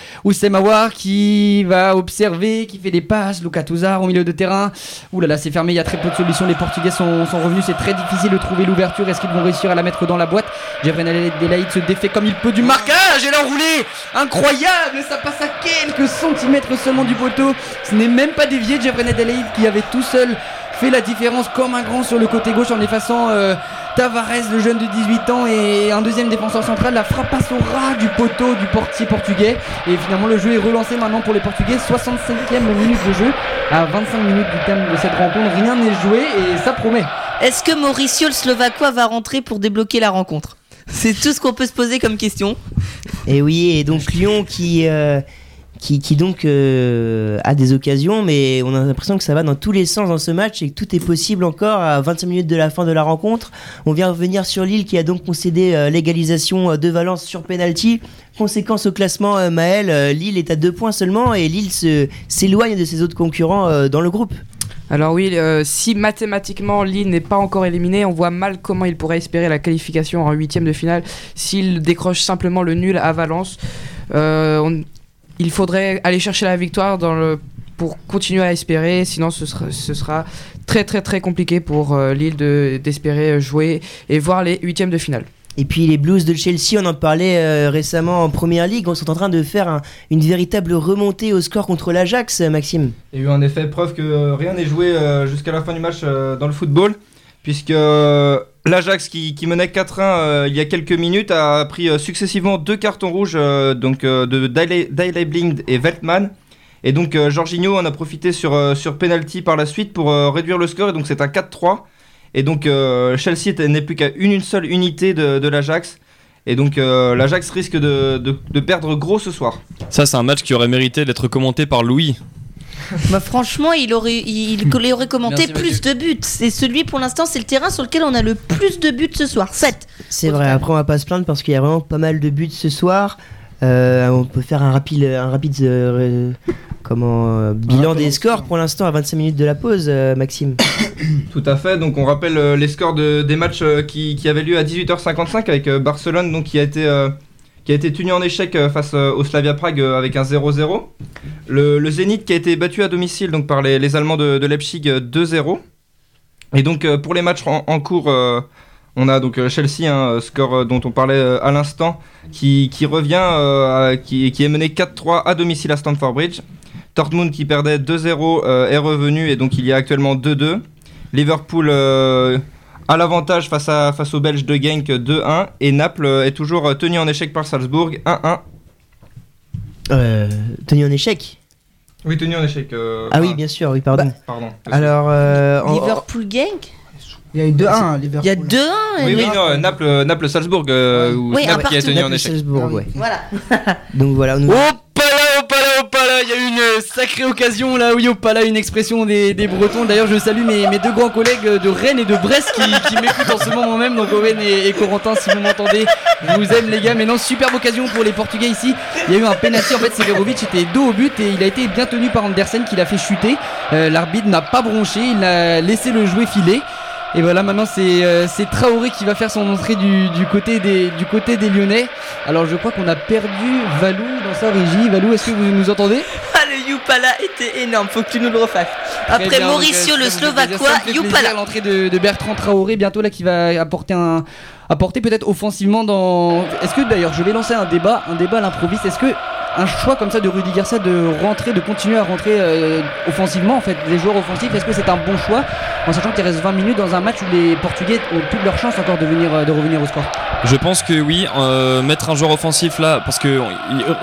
Speaker 3: qui va observer, qui fait des passes. Lucas Touzard au milieu de terrain. Ouh là là, c'est fermé. Il y a très peu de solutions. Les Portugais sont, revenus. C'est très difficile de trouver l'ouverture. Est-ce qu'ils vont réussir à la mettre dans la boîte? Jeffrey Adelaide se défait comme il peut du marquage. Et l'enroulé Incroyable Ça passe à quelques centimètres seulement du poteau. Ce n'est même pas dévié. Jeffrey Adelaide qui avait tout seul fait la différence comme un grand sur le côté gauche en effaçant euh, Tavares, le jeune de 18 ans, et un deuxième défenseur central. La frappe passe au ras du poteau du portier portugais. Et finalement, le jeu est relancé maintenant pour les Portugais. 65e minute de jeu. À 25 minutes du terme de cette rencontre, rien n'est joué et ça promet.
Speaker 6: Est-ce que Mauricio le Slovaquois va rentrer pour débloquer la rencontre? C'est tout ce qu'on peut se poser comme question.
Speaker 1: Et oui, et donc Lyon qui, euh, qui, donc euh, a des occasions, mais on a l'impression que ça va dans tous les sens dans ce match et que tout est possible encore à 25 minutes de la fin de la rencontre. On vient revenir sur Lille qui a donc concédé euh, l'égalisation euh, de Valence sur penalty. Conséquence au classement, euh, Maël, Lille est à deux points seulement et Lille s'éloigne de ses autres concurrents dans le groupe.
Speaker 7: Alors oui, si mathématiquement Lille n'est pas encore éliminé, on voit mal comment il pourrait espérer la qualification en huitième de finale s'il décroche simplement le nul à Valence. On- il faudrait aller chercher la victoire dans le, pour continuer à espérer, sinon ce sera, ce sera très très très compliqué pour euh, Lille de- d'espérer jouer et voir les huitièmes de finale.
Speaker 1: Et puis les Blues de Chelsea, on en parlait euh, récemment en Première Ligue, on sont en train de faire un- une véritable remontée au score contre l'Ajax, Maxime.
Speaker 8: Il y a eu en effet preuve que euh, rien n'est joué euh, jusqu'à la fin du match euh, dans le football, puisque euh, l'Ajax qui, menait 4-1 euh, il y a quelques minutes a pris euh, successivement deux cartons rouges euh, donc, de Daley Blind et Veltman. Et donc Jorginho en a profité sur, penalty par la suite pour réduire le score, et donc c'est un 4-3. Et donc Chelsea n'est plus qu'à une, seule unité de, l'Ajax. Et donc l'Ajax risque de perdre gros ce soir.
Speaker 2: Ça, c'est un match qui aurait mérité d'être commenté par Louis. (laughs)
Speaker 6: Bah, franchement, il aurait, il, il aurait commenté
Speaker 7: Merci,
Speaker 6: plus de buts. C'est celui, pour l'instant, c'est le terrain sur lequel on a le plus de buts ce soir. 7.
Speaker 1: C'est vrai, après on va pas se plaindre parce qu'il y a vraiment pas mal de buts ce soir. Euh, on peut faire un rapide, un rapide euh, comment, euh, bilan des scores pour l'instant à 25 minutes de la pause, euh, Maxime. (coughs)
Speaker 8: Tout à fait, donc on rappelle euh, les scores de- des matchs euh, qui, qui avaient lieu à 18h55 avec euh, Barcelone donc, qui, a été, euh, qui a été tenu en échec euh, face euh, au Slavia Prague euh, avec un 0-0. Le, le Zénith qui a été battu à domicile par les, Allemands de, Leipzig euh, 2-0. Et donc pour les matchs en, cours, on a donc Chelsea, hein, euh, score dont on parlait à l'instant, qui, revient, qui, est mené 4-3 à domicile à Stamford Bridge. Dortmund qui perdait 2-0 euh, est revenu et donc il y a actuellement 2-2. Liverpool a l'avantage face, à, face aux Belges de Genk 2-1 et Naples est toujours euh, tenu en échec par Salzbourg 1-1.
Speaker 1: Euh, tenu en échec.
Speaker 8: Oui, tenu en échec. euh,
Speaker 1: Ah oui, bien sûr, oui, pardon.
Speaker 8: Pardon.
Speaker 1: Alors, euh, en-
Speaker 6: Liverpool Genk
Speaker 4: Il y a eu 2-1 à
Speaker 6: Il y a
Speaker 4: Liverpool.
Speaker 6: 2-1.
Speaker 8: Oui,
Speaker 6: et-
Speaker 8: oui, non, euh, Naples, Naples Salzbourg, où
Speaker 6: Oui,
Speaker 8: Naples qui est
Speaker 6: partout.
Speaker 8: tenu en échec.
Speaker 1: Salzbourg,
Speaker 4: Ah oui.
Speaker 1: ouais.
Speaker 6: Voilà.
Speaker 1: Donc voilà, nous...
Speaker 3: sacrée occasion là, oui, opala, une expression des, Bretons. D'ailleurs, je salue mes, deux grands collègues de Rennes et de Brest qui, m'écoutent en ce moment même, donc Owen et, Corentin, si vous m'entendez, je vous aime les gars. Mais non, superbe occasion pour les Portugais ici. Il y a eu un penalty, en fait, Severovic était dos au but et il a été bien tenu par Andersen qui l'a fait chuter. Euh, L'arbitre n'a pas bronché, il a laissé le jouer filer. Et voilà, maintenant c'est euh, c'est Traoré qui va faire son entrée du, côté des, du côté des Lyonnais. Alors je crois qu'on a perdu Valou dans sa régie. Valou, est-ce que vous nous entendez?
Speaker 6: Le Yupala était énorme. Faut que tu nous le refasses. Après
Speaker 3: bien, donc,
Speaker 6: Mauricio,
Speaker 3: euh,
Speaker 6: le Slovaquois, Yupala.
Speaker 3: L'entrée de, de Bertrand Traoré bientôt là qui va apporter un apporter peut-être offensivement dans. Est-ce que d'ailleurs je vais lancer un débat, un débat à l'improviste. Est-ce que un choix comme ça de Rudy Garcia de rentrer, de continuer à rentrer euh, offensivement en fait, des joueurs offensifs, est-ce que c'est un bon choix en sachant qu'il reste 20 minutes dans un match où les Portugais ont toutes leurs chances encore de venir euh, de revenir au score?
Speaker 2: Je pense que oui, euh, mettre un joueur offensif là, parce que.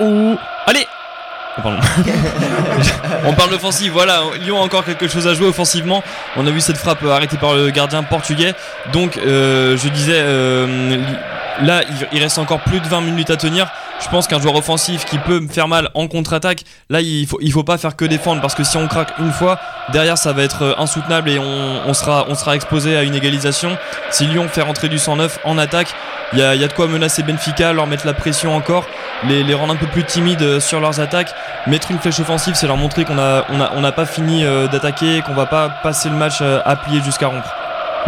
Speaker 2: ouh, allez Oh, Pardon. (laughs) On parle d'offensive, voilà. Lyon a encore quelque chose à jouer offensivement. On a vu cette frappe arrêtée par le gardien portugais. Donc, euh, je disais, euh, là, il- reste encore plus de 20 minutes à tenir. Je pense qu'un joueur offensif qui peut me faire mal en contre-attaque, là, il faut, il faut pas faire que défendre parce que si on craque une fois, derrière, ça va être euh, insoutenable et on, sera, on sera exposé à une égalisation. Si Lyon fait rentrer du 109 en attaque, il y a, y a de quoi menacer Benfica, leur mettre la pression encore, les, les rendre un peu plus timides euh, sur leurs attaques. Mettre une flèche offensive, c'est leur montrer qu'on a, on a, on n'a pas fini euh, d'attaquer, qu'on va pas passer le match à plier jusqu'à rompre.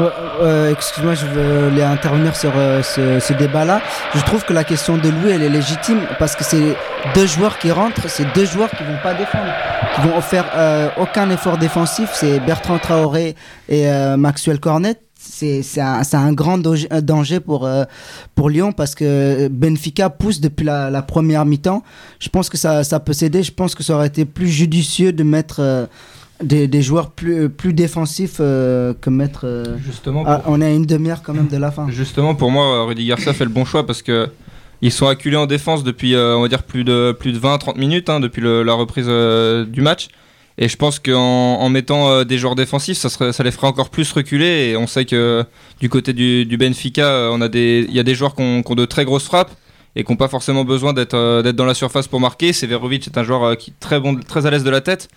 Speaker 4: Euh, Excuse-moi, je voulais intervenir sur euh, ce, ce débat-là. Je trouve que la question de Louis, elle est légitime parce que c'est deux joueurs qui rentrent, c'est deux joueurs qui vont pas défendre, qui vont faire euh, aucun effort défensif. C'est Bertrand Traoré et euh, Maxwell Cornet. C'est un, un grand danger- un danger pour, euh, pour Lyon parce que Benfica pousse depuis la, la première mi-temps. Je pense que ça, ça peut s'aider. Je pense que ça aurait été plus judicieux de mettre euh, des, des joueurs plus, plus défensifs euh, que mettre. euh,
Speaker 8: Justement,
Speaker 4: ah, on est à une demi-heure quand même de la fin.
Speaker 8: justement, pour moi, Rudy Garcia fait le bon choix parce que ils sont acculés en défense depuis, euh, on va dire, plus de, plus de 20-30 minutes, hein, depuis le- la reprise du match. Et je pense qu'en en mettant des joueurs défensifs, ça, serait, ça les ferait encore plus reculer. Et on sait que du côté du, du Benfica, il y a des joueurs qui ont, qui ont de très grosses frappes et qui n'ont pas forcément besoin d'être dans la surface pour marquer. Severovic est un joueur qui est très, bon, très à l'aise de la tête.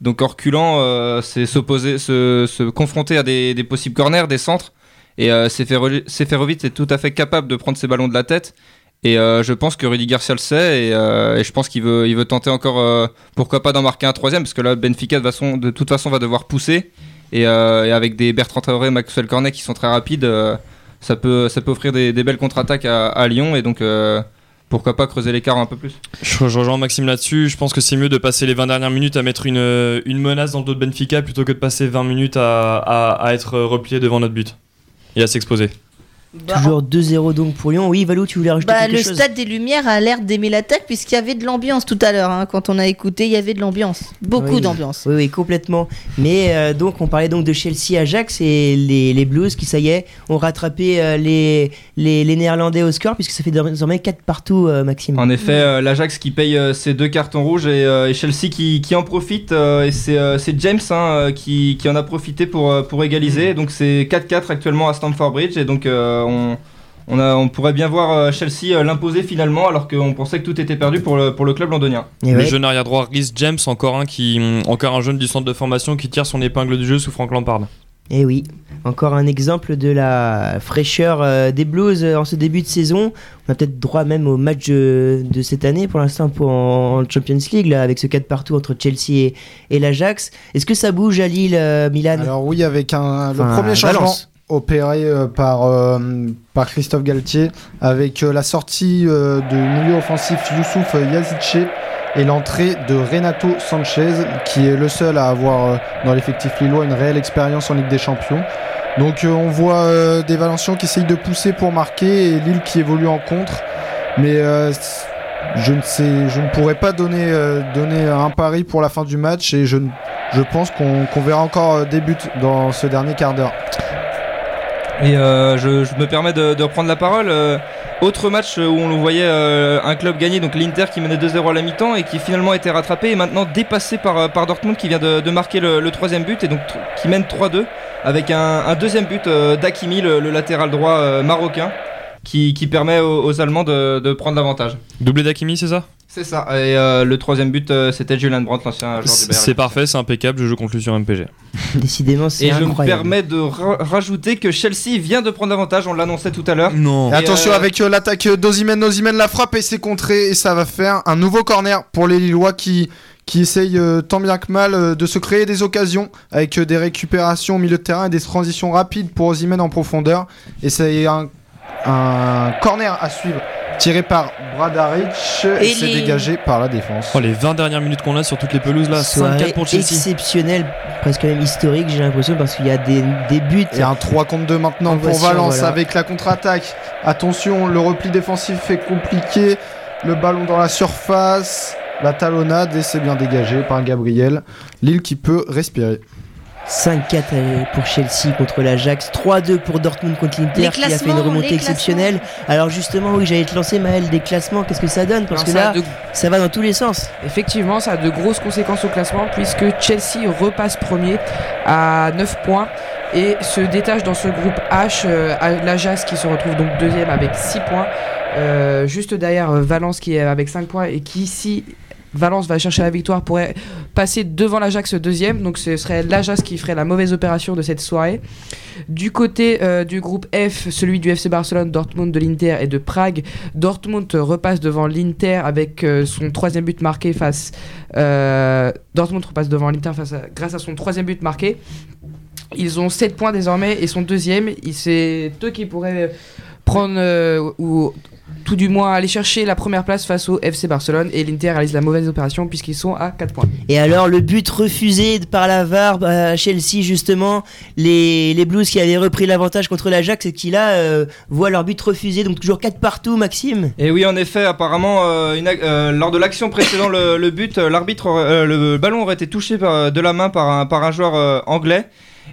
Speaker 8: Donc en reculant, euh, c'est s'opposer, se, confronter à des, possibles corners, des centres. Et euh, Sefero- Seferovic est tout à fait capable de prendre ses ballons de la tête. Et euh, je pense que Rudy Garcia le sait. Et, euh, et je pense qu'il veut, il veut tenter encore, euh, pourquoi pas d'en marquer un troisième, parce que là, Benfica de, de toute façon va devoir pousser. Et, euh, avec des Bertrand Traoré et Maxwell Cornet qui sont très rapides, euh, ça, peut, ça peut offrir des, belles contre-attaques à, à Lyon. Et donc, euh, pourquoi pas creuser l'écart un peu plus.
Speaker 2: Je, rejoins Maxime là-dessus. Je pense que c'est mieux de passer les 20 dernières minutes à mettre une, une menace dans le dos de Benfica plutôt que de passer 20 minutes à- à être replié devant notre but et à s'exposer.
Speaker 6: Bah,
Speaker 1: Toujours 2-0 donc pour Lyon. Oui, Valou, tu voulais rajouter
Speaker 6: Bah,
Speaker 1: quelque
Speaker 6: le
Speaker 1: chose
Speaker 6: stade des Lumières a l'air d'aimer l'attaque puisqu'il y avait de l'ambiance tout à l'heure. hein. Quand on a écouté, il y avait de l'ambiance. Beaucoup
Speaker 1: Oui.
Speaker 6: d'ambiance.
Speaker 1: Oui, oui, complètement. Mais euh, donc, on parlait donc de Chelsea Ajax et les, les Blues qui, ça y est, ont rattrapé euh, les, les, les Néerlandais au score puisque ça fait désormais 4 partout, euh, Maxime.
Speaker 8: En effet, euh, l'Ajax qui paye euh, ses deux cartons rouges et, euh, et Chelsea qui, qui en profite. euh, et c'est euh, James hein, qui, qui en a profité pour, pour égaliser. Donc c'est 4-4 actuellement à Stamford Bridge. Et donc euh, on, on, a, on pourrait bien voir euh, Chelsea euh, l'imposer finalement alors qu'on pensait que tout était perdu pour le, pour le club londonien.
Speaker 1: Et
Speaker 2: Le
Speaker 1: ouais.
Speaker 2: jeune arrière droit Rhys James, encore un qui, hum, encore un jeune du centre de formation qui tire son épingle du jeu sous Frank Lampard.
Speaker 1: Et Eh oui, encore un exemple de la fraîcheur euh, des Blues euh, en ce début de saison. On a peut-être droit même au match euh, de cette année pour l'instant pour en, en Champions League là, avec ce 4 partout entre Chelsea et, et l'Ajax. Est-ce que ça bouge à Lille, euh, Milan?
Speaker 5: Alors oui, avec un, le
Speaker 1: Enfin,
Speaker 5: premier changement
Speaker 1: Valence.
Speaker 5: Opéré euh, par, euh, par Christophe Galtier, avec euh, la sortie du milieu offensif Youssouf Yazice et l'entrée de Renato Sanchez, qui est le seul à avoir dans l'effectif lillois une réelle expérience en Ligue des Champions. Donc on voit des Valencians qui essayent de pousser pour marquer et Lille qui évolue en contre. Mais je ne sais, je ne pourrais pas donner, donner un pari pour la fin du match et je, je pense qu'on verra encore des buts dans ce dernier quart d'heure.
Speaker 8: Et euh, je, je me permets de, de reprendre la parole. euh, autre match où on voyait euh, un club gagner, donc l'Inter qui menait 2-0 à la mi-temps et qui finalement a été rattrapé et maintenant dépassé par, euh, par Dortmund qui vient de, de marquer le, le troisième but et donc qui mène 3-2 avec un, un deuxième but euh, d'Akimi, le, le latéral droit euh, marocain, qui, qui permet aux, aux Allemands de, de prendre l'avantage.
Speaker 2: Doublé d'Akimi, c'est ça?
Speaker 8: C'est ça. Et euh, le troisième but, euh, c'était Julian Brandt, l'ancien joueur du Bayern.
Speaker 2: C'est parfait, c'est impeccable, je joue contre lui sur MPG. (laughs)
Speaker 1: Décidément, c'est
Speaker 8: Et je me permets de ra- rajouter que Chelsea vient de prendre l'avantage, on l'annonçait tout à l'heure.
Speaker 2: Non.
Speaker 5: Et attention
Speaker 8: euh,
Speaker 5: avec euh, l'attaque d'Ozimène, Ozimène la frappe et c'est contré et ça va faire un nouveau corner pour les Lillois qui, qui essayent euh, tant bien que mal euh, de se créer des occasions avec euh, des récupérations au milieu de terrain et des transitions rapides pour Ozimène en profondeur. Et c'est un, un corner à suivre tiré par Bradaric et,
Speaker 6: Et
Speaker 5: c'est
Speaker 6: les-
Speaker 5: dégagé par la défense.
Speaker 2: Oh, les 20 dernières minutes qu'on a sur toutes les pelouses là,
Speaker 1: Soirée
Speaker 2: 5-4 pour Chelsea.
Speaker 1: exceptionnelle, presque même historique, j'ai l'impression, parce qu'il y a des, des buts.
Speaker 5: Et un 3 contre 2 maintenant pour
Speaker 1: Voici,
Speaker 5: Valence
Speaker 1: voilà.
Speaker 5: avec la contre-attaque. Attention, le repli défensif est compliqué. Le ballon dans la surface. La talonnade et c'est bien dégagé par Gabriel. Lille qui peut respirer.
Speaker 1: 5-4 euh, pour Chelsea contre l'Ajax, 3-2 pour Dortmund contre l'Inter qui a fait une remontée exceptionnelle. Alors justement, oui, j'allais te lancer Maël des classements, qu'est-ce que ça donne? Parce
Speaker 7: Alors,
Speaker 1: que
Speaker 7: ça
Speaker 1: là,
Speaker 7: a de-
Speaker 1: ça va dans tous les sens.
Speaker 7: Effectivement, ça a de grosses conséquences au classement puisque Chelsea repasse premier à 9 points et se détache dans ce groupe H euh, à l'Ajax qui se retrouve donc deuxième avec 6 points. Euh, juste derrière euh, Valence qui est avec 5 points et qui si Valence va chercher la victoire pourrait passer devant l'Ajax deuxième. Donc ce serait l'Ajax qui ferait la mauvaise opération de cette soirée. Du côté euh, du groupe F celui du FC Barcelone Dortmund de l'Inter et de Prague. Dortmund repasse devant l'Inter avec euh, son troisième but marqué face euh, Dortmund repasse devant l'Inter face à- grâce à son troisième but marqué. Ils ont 7 points désormais et sont deuxième. C'est eux qui pourraient prendre ou tout du moins aller chercher la première place face au FC Barcelone et l'Inter réalise la mauvaise opération puisqu'ils sont à 4 points.
Speaker 1: Et alors, le but refusé par la VAR à Chelsea, justement, les, les Blues qui avaient repris l'avantage contre l'Ajax et qui là euh, voient leur but refusé, donc toujours 4 partout, Maxime.
Speaker 8: Et oui, en effet, apparemment, euh, une euh, lors de l'action précédant le, le but, euh, l'arbitre, euh, le ballon aurait été touché par- de la main par un, par un joueur euh, anglais.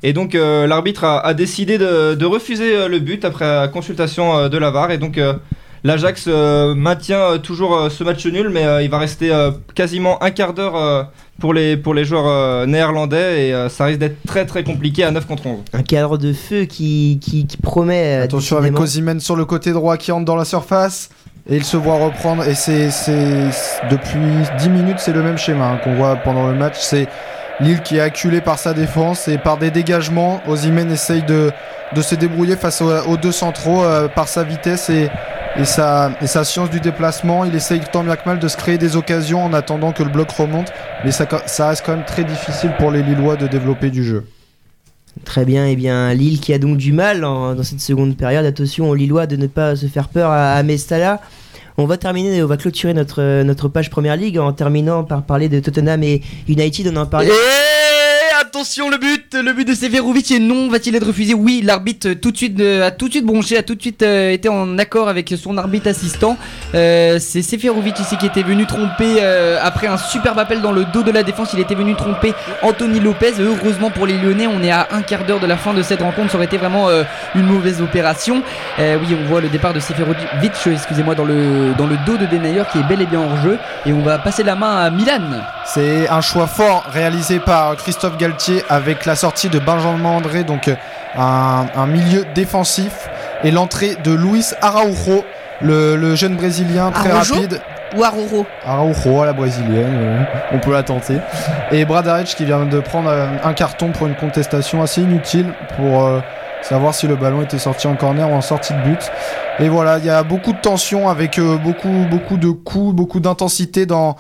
Speaker 8: Et donc, euh, l'arbitre a, a décidé de, de refuser euh, le but après euh, consultation euh, de la VAR. Et donc, euh, l'Ajax euh, maintient euh, toujours euh, ce match nul, mais euh, il va rester euh, quasiment un quart d'heure euh, pour, les, pour les joueurs euh, néerlandais. Et euh, ça risque d'être très très compliqué à 9 contre 11.
Speaker 1: Un cadre de feu qui, qui, qui promet. euh,
Speaker 5: Attention avec. Ozimène sur le côté droit qui entre dans la surface. Et il se voit reprendre. Et c'est c'est- c'est- depuis 10 minutes, c'est le même schéma hein, qu'on voit pendant le match. C'est Lille qui est acculé par sa défense et par des dégagements. Ozimène essaye de, de se débrouiller face aux, aux deux centraux euh, par sa vitesse et, et, sa, et sa science du déplacement. Il essaye tant bien que mal de se créer des occasions en attendant que le bloc remonte. Mais ça, ça reste quand même très difficile pour les Lillois de développer du jeu.
Speaker 1: Très bien, et bien Lille qui a donc du mal en- dans cette seconde période. Attention aux Lillois de ne pas se faire peur à, à Mestala. On va terminer, on va clôturer notre, notre page Première Ligue en terminant par parler de Tottenham et United. On en parlait.
Speaker 11: Et
Speaker 3: attention le but, le but de Severovic et non, va-t-il être refusé Oui, l'arbitre tout de suite euh, a tout de suite bronché, a tout de suite euh, été en accord avec son arbitre assistant. Euh, c'est Seferovic ici qui était venu tromper après un superbe appel dans le dos de la défense. Il était venu tromper Anthony Lopez. Heureusement pour les Lyonnais, on est à un quart d'heure de la fin de cette rencontre. Ça aurait été vraiment une mauvaise opération. Oui, on voit le départ de Seferovic, excusez-moi, dans le dans le dos de Denayer qui est bel et bien hors jeu. Et on va passer la main à Milan.
Speaker 5: C'est un choix fort réalisé par Christophe Galtier avec la sortie de Benjamin André, donc euh, un, un milieu défensif, et l'entrée de Luis Araujo, le, le jeune brésilien très
Speaker 6: Araujo
Speaker 5: rapide.
Speaker 6: Ou Aroro.
Speaker 5: Araujo à la brésilienne, euh, on peut la tenter. Et Bradaric qui vient de prendre euh, un carton pour une contestation assez inutile pour euh, savoir si le ballon était sorti en corner ou en sortie de but. Et voilà, il y a beaucoup de tension avec euh, beaucoup, beaucoup de coups, beaucoup d'intensité dans,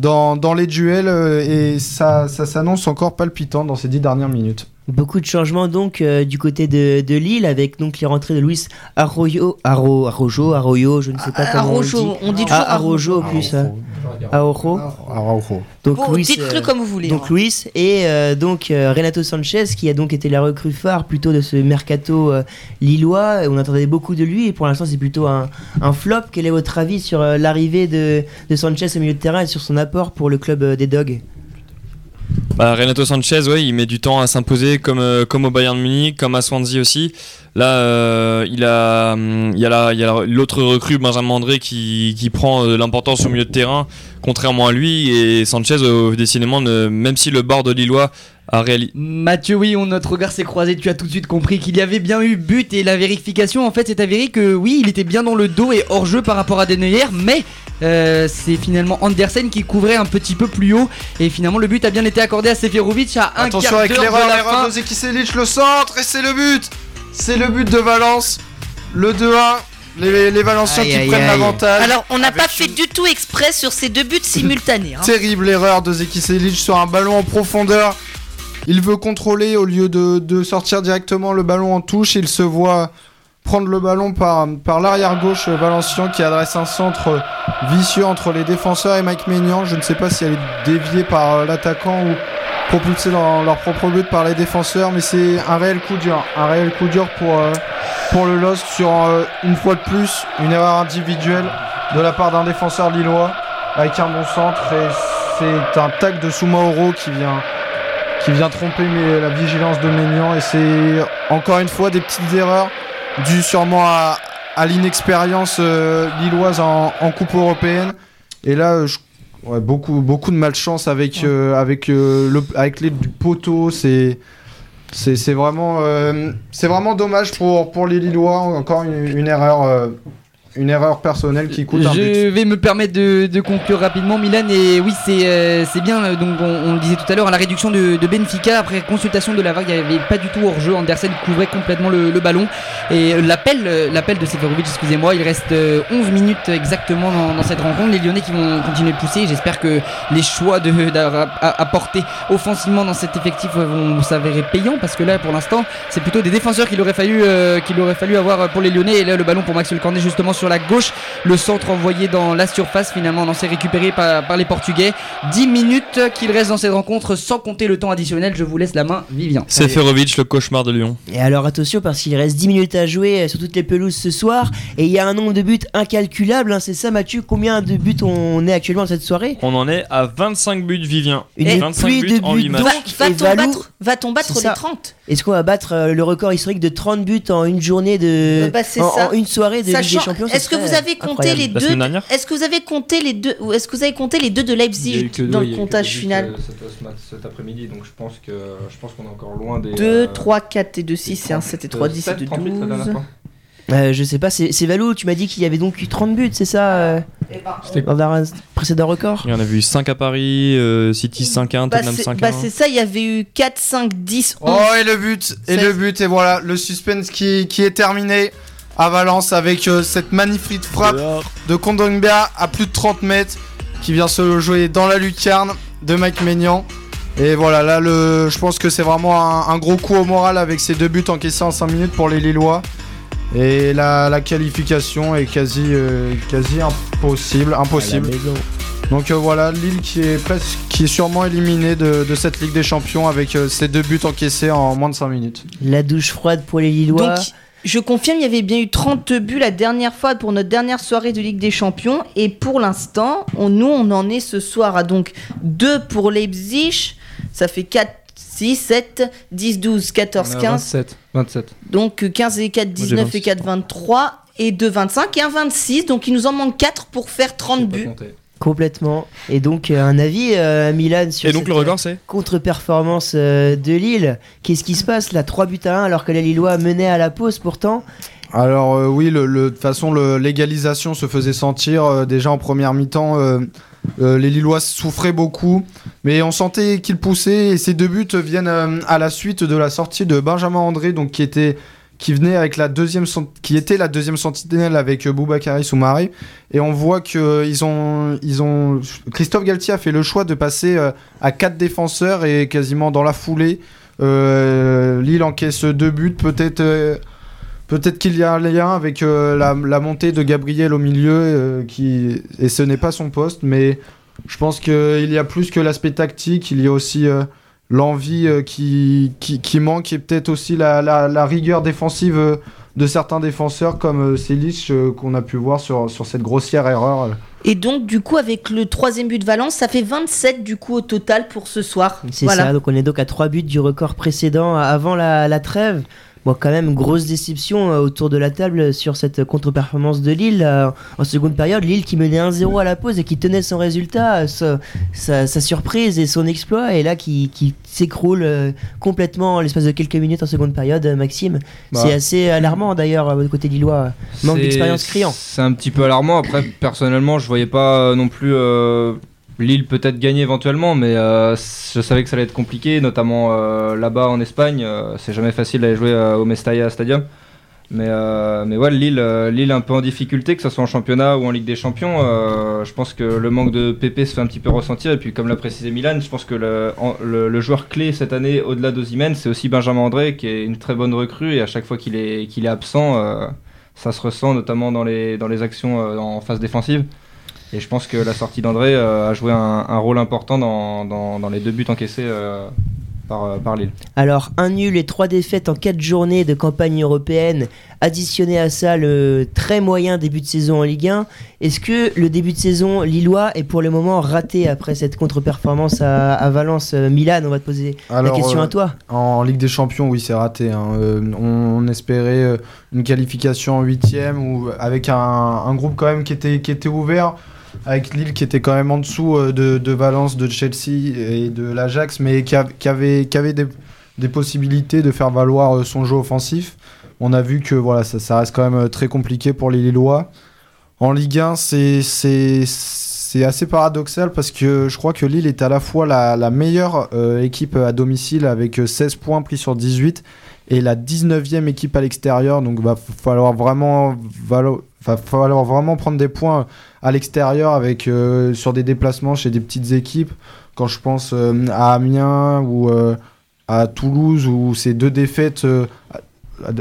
Speaker 5: dans, dans les duels euh, et ça, ça s'annonce encore palpitant dans ces dix dernières minutes.
Speaker 1: Beaucoup de changements donc euh, du côté de, de Lille avec donc les rentrées de Luis Arroyo, Arro, Arrojo, Arroyo, je ne sais pas comment
Speaker 6: Arrojo,
Speaker 1: on le dit.
Speaker 6: on dit toujours
Speaker 1: Ah, Arrojo au plus. hein. Arrojo.
Speaker 5: Araujo.
Speaker 1: Donc
Speaker 6: Bon,
Speaker 1: Luis,
Speaker 6: dites-le
Speaker 1: euh,
Speaker 6: comme vous voulez.
Speaker 1: Donc
Speaker 6: hein.
Speaker 1: Luis et euh, donc euh, Renato Sanchez qui a donc été la recrue phare plutôt de ce mercato euh, lillois. On attendait beaucoup de lui et pour l'instant c'est plutôt un, un flop. Quel est votre avis sur euh, l'arrivée de, de Sanchez au milieu de terrain et sur son apport pour le club euh, des Dogs?
Speaker 2: Bah, Renato Sanchez, ouais, il met du temps à s'imposer comme, euh, comme au Bayern Munich, comme à Swansea aussi. Là, euh, il a, hum, il y a l'autre recrue, Benjamin André, qui, qui prend euh, l'importance au milieu de terrain, contrairement à lui. Et Sanchez, euh, décidément, même si le bord de Lillois
Speaker 3: Mathieu, oui, on- notre regard s'est croisé. Tu as tout de suite compris qu'il y avait bien eu but et la vérification, en fait, c'est avéré que oui, il était bien dans le dos et hors jeu par rapport à Deneyer, mais euh, c'est finalement Andersen qui couvrait un petit peu plus haut et finalement le but a bien été accordé à Seferovic à un
Speaker 5: Attention
Speaker 3: quart
Speaker 5: avec l'erreur, l'erreur de Zeki Selic, le centre et c'est le but C'est le but de Valence, le 2-1, les, les Valenciens
Speaker 1: Aïe,
Speaker 5: qui
Speaker 1: aïe,
Speaker 5: prennent
Speaker 1: aïe.
Speaker 5: l'avantage.
Speaker 6: Alors, on n'a pas fait du tout exprès sur ces deux buts simultanés. hein.
Speaker 5: Terrible erreur de Zeki Selic sur un ballon en profondeur. Il veut contrôler au lieu de, sortir directement le ballon en touche. Il se voit prendre le ballon par, par l'arrière gauche Valencien qui adresse un centre vicieux entre les défenseurs et Mike Maignan. Je ne sais pas si elle est déviée par euh, l'attaquant ou propulsée dans leur propre but par les défenseurs, mais c'est un réel coup dur. Un réel coup dur pour, euh, pour le Lost sur euh, une fois de plus une erreur individuelle de la part d'un défenseur lillois avec un bon centre et c'est un tac de Soumaoro qui vient qui vient tromper mais la vigilance de Maignan et c'est encore une fois des petites erreurs dues sûrement à, à l'inexpérience euh, lilloise en, en coupe européenne. Et là je- ouais, beaucoup beaucoup de malchance avec euh, avec euh, le avec l'aide du poteau. C'est c'est c'est vraiment c'est vraiment dommage pour pour les Lillois. Encore une, une erreur une erreur personnelle qui coûte un but.
Speaker 3: Je vais me permettre de, de conclure rapidement, Milan. Et oui, c'est euh, bien. euh, Donc, on, on le disait tout à l'heure, à la réduction de, de Benfica, après consultation de la vague, il n'y avait pas du tout hors jeu. Andersen couvrait complètement le, le ballon. Et euh, l'appel euh, l'appel de Seferovic, excusez-moi, il reste euh, 11 minutes exactement dans, dans cette rencontre. Les Lyonnais qui vont continuer de pousser. J'espère que les choix (laughs) apportés offensivement dans cet effectif vont s'avérer payants parce que là, pour l'instant, c'est plutôt des défenseurs qu'il aurait fallu euh, qu'il aurait fallu avoir pour les Lyonnais. Et là, le ballon pour Maxwell Cornet justement sur la gauche. Le centre envoyé dans la surface, finalement, on s'est récupéré par, par les Portugais. 10 minutes qu'il reste dans cette rencontre sans compter le temps additionnel. Je vous laisse la main, Vivien.
Speaker 2: Seferovic, le cauchemar de Lyon.
Speaker 1: Et alors attention parce qu'il reste 10 minutes à jouer euh, sur toutes les pelouses ce soir et il y a un nombre de buts incalculable, hein, c'est ça Mathieu Combien de buts on est actuellement dans cette soirée?
Speaker 2: On en est à 25 buts, Vivien.
Speaker 1: Une
Speaker 2: 25
Speaker 1: pluie
Speaker 2: buts
Speaker 1: de
Speaker 2: en
Speaker 1: buts
Speaker 2: 8 matchs.
Speaker 1: donc.
Speaker 6: Va-
Speaker 1: et
Speaker 6: Va-t-on
Speaker 1: Valou-
Speaker 6: battre, va-t-on battre
Speaker 1: C'est
Speaker 6: les
Speaker 1: ça.
Speaker 6: 30
Speaker 1: Est-ce qu'on va battre euh, le record historique de 30 buts en une journée de...
Speaker 6: Bah, c'est
Speaker 1: en,
Speaker 6: ça.
Speaker 1: en une soirée de Ligue des Champions?
Speaker 6: Est-ce que vous avez compté les deux Est-ce que vous avez compté les deux ou est-ce que vous avez compté les deux de Leipzig dans le comptage final
Speaker 8: euh, cet- mat- cet après-midi, donc je pense que je pense qu'on est encore loin des.
Speaker 6: 2,
Speaker 8: euh,
Speaker 6: 3, 4 et 2, 6, c'est 1,
Speaker 8: des
Speaker 6: 7 et 3, 10 et
Speaker 8: 7,
Speaker 6: 2,
Speaker 8: 38 la dernière
Speaker 6: 12.
Speaker 8: fois.
Speaker 1: Euh, je sais pas, c'est Valou, tu m'as dit qu'il y avait donc eu 30 buts, c'est ça euh,
Speaker 2: C'était-
Speaker 1: Dans un précédent record
Speaker 2: Il y en a vu 5 à Paris, euh, City 5-1,
Speaker 6: Bah,
Speaker 2: Tottenham
Speaker 6: c'est
Speaker 2: 5-1.
Speaker 6: bah, c'est ça, il y avait eu 4, 5, 10, 11.
Speaker 5: Oh et le but et le but et voilà le suspense qui, qui est terminé à Valence avec euh, cette magnifique frappe de Kondogbia à plus de 30 mètres qui vient se jouer dans la lucarne de Mike Maignan. Et voilà là le je pense que c'est vraiment un, un gros coup au moral avec ces deux buts encaissés en 5 minutes pour les Lillois. Et la, la qualification est quasi euh, quasi impossible impossible. Donc euh, voilà, Lille qui est presque, qui est sûrement éliminé de, de cette Ligue des Champions avec euh, ses deux buts encaissés en moins de 5 minutes.
Speaker 1: La douche froide pour les Lillois.
Speaker 6: Donc, je confirme, il y avait bien eu 30 buts la dernière fois pour notre dernière soirée de Ligue des Champions. Et pour l'instant, on, nous, on en est ce soir à donc 2 pour Leipzig. Ça fait 4, 6, 7, 10, 12, 14, 15.
Speaker 8: 27. 27.
Speaker 6: Donc 15 et 4, 19 et
Speaker 8: 26.
Speaker 6: 4, 23. Et 2, 25 et un 26. Donc il nous en manque 4 pour faire 30 buts.
Speaker 1: Complètement. Et donc, euh, un avis euh, à Milan sur
Speaker 2: Et donc,
Speaker 1: cette,
Speaker 2: le record, c'est
Speaker 1: contre-performance euh, de Lille. Qu'est-ce qui se passe là? 3 buts à 1 alors que les Lillois menaient à la pause pourtant.
Speaker 5: Alors euh, oui, le, le- de toute façon, le- l'égalisation se faisait sentir euh, déjà en première mi-temps. euh, euh, les Lillois souffraient beaucoup, mais on sentait qu'ils poussaient. Et ces deux buts viennent euh, à la suite de la sortie de Benjamin André, donc qui était qui venait avec la deuxième qui était la deuxième sentinelle avec euh, Boubakary Soumaré et on voit que euh, ils ont ils ont Christophe Galtier a fait le choix de passer euh, à quatre défenseurs et quasiment dans la foulée Lille encaisse deux buts. Peut-être Peut-être qu'il y a un lien avec la, la montée de Gabriel au milieu, qui, et ce n'est pas son poste, mais je pense qu'il y a plus que l'aspect tactique, il y a aussi l'envie euh, qui, qui, qui manque, et peut-être aussi la, la, la rigueur défensive euh, de certains défenseurs, comme euh, Selic, euh, qu'on a pu voir sur, sur cette grossière erreur.
Speaker 6: Et donc, du coup, avec le troisième but de Valence, ça fait 27 du coup au total pour ce soir.
Speaker 1: C'est
Speaker 6: Voilà.
Speaker 1: ça, donc on est donc à 3 buts du record précédent avant la, la trêve. Bon, quand même, grosse déception euh, autour de la table sur cette contre-performance de Lille. euh, en seconde période, Lille qui menait 1-0 à la pause et qui tenait son résultat, euh, sa, sa- sa surprise et son exploit, et là qui, qui s'écroule complètement en l'espace de quelques minutes en seconde période, Maxime.
Speaker 8: Bah.
Speaker 1: C'est assez alarmant d'ailleurs, euh, côté Lillois. Manque d'expérience criant.
Speaker 8: C'est un petit peu alarmant. Après, personnellement, je voyais pas non plus euh, Lille peut-être gagner éventuellement, mais euh, je savais que ça allait être compliqué, notamment euh, là-bas en Espagne. euh, c'est jamais facile d'aller jouer au Mestalla Stadium. Mais, mais ouais, Lille, Lille un peu en difficulté, que ce soit en championnat ou en Ligue des Champions. je pense que le manque de PP se fait un petit peu ressentir. Et puis, comme l'a précisé Milan, je pense que le, joueur clé cette année, au-delà d'Ozimène, c'est aussi Benjamin André, qui est une très bonne recrue. Et à chaque fois qu'il est, absent, ça se ressent notamment dans les, dans les actions en phase défensive. Et je pense que la sortie d'André euh, a joué un, un rôle important dans, dans, dans les deux buts encaissés euh, par, euh, par Lille.
Speaker 1: Alors, un nul et trois défaites en quatre journées de campagne européenne, additionné à ça le très moyen début de saison en Ligue 1. Est-ce que le début de saison lillois est pour le moment raté après cette contre-performance à, à Valence Milan? On va te poser la question
Speaker 5: euh,
Speaker 1: à toi.
Speaker 5: En Ligue des Champions, oui, c'est raté. hein. Euh, on, on espérait une qualification en huitième ou avec un, un groupe quand même qui était, qui était ouvert, avec Lille qui était quand même en dessous euh, de, de Valence, de Chelsea et de l'Ajax, mais qui, avait, des, possibilités de faire valoir euh, son jeu offensif. On a vu que voilà, ça, reste quand même euh, très compliqué pour les Lillois. En Ligue 1, c'est assez paradoxal parce que je crois que Lille est à la fois la, meilleure équipe à domicile avec euh, 16 points pris sur 18 et la 19e équipe à l'extérieur. Donc va falloir vraiment, va falloir vraiment prendre des points à l'extérieur avec euh, sur des déplacements chez des petites équipes. Quand je pense euh, à Amiens ou euh, à Toulouse où c'est deux défaites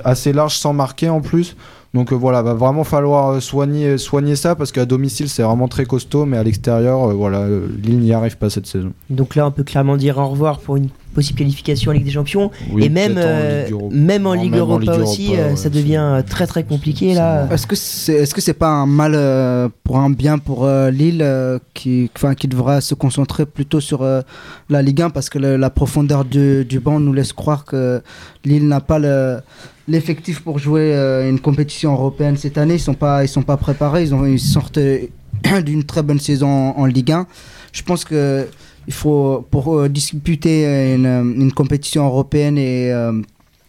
Speaker 5: assez larges sans marquer en plus. Donc voilà, va vraiment falloir soigner, soigner ça parce qu'à domicile c'est vraiment très costaud, mais à l'extérieur, voilà, Lille n'y arrive pas cette saison.
Speaker 1: Donc là, on peut clairement dire au revoir pour une possible qualification en Ligue des Champions.
Speaker 5: Oui,
Speaker 1: et même,
Speaker 5: en
Speaker 1: euh,
Speaker 5: Ligue Europa.
Speaker 1: même en Ligue
Speaker 5: même en
Speaker 1: Europa
Speaker 5: Ligue
Speaker 1: aussi,
Speaker 5: Europa,
Speaker 1: euh,
Speaker 5: ouais,
Speaker 1: ça devient euh, très très compliqué là.
Speaker 4: Est-ce que c'est est -ce c'est pas un mal euh, pour un bien pour euh, Lille euh, qui, enfin, qui devra se concentrer plutôt sur euh, la Ligue 1 parce que le- la profondeur du, du banc nous laisse croire que Lille n'a pas le- l'effectif pour jouer euh, une compétition européenne cette année. Ils sont pas, ils sont pas préparés. Ils, ont, ils sortent (clears throat) d'une très bonne saison en, en Ligue 1. Je pense que il faut pour euh, disputer une, une compétition européenne et euh,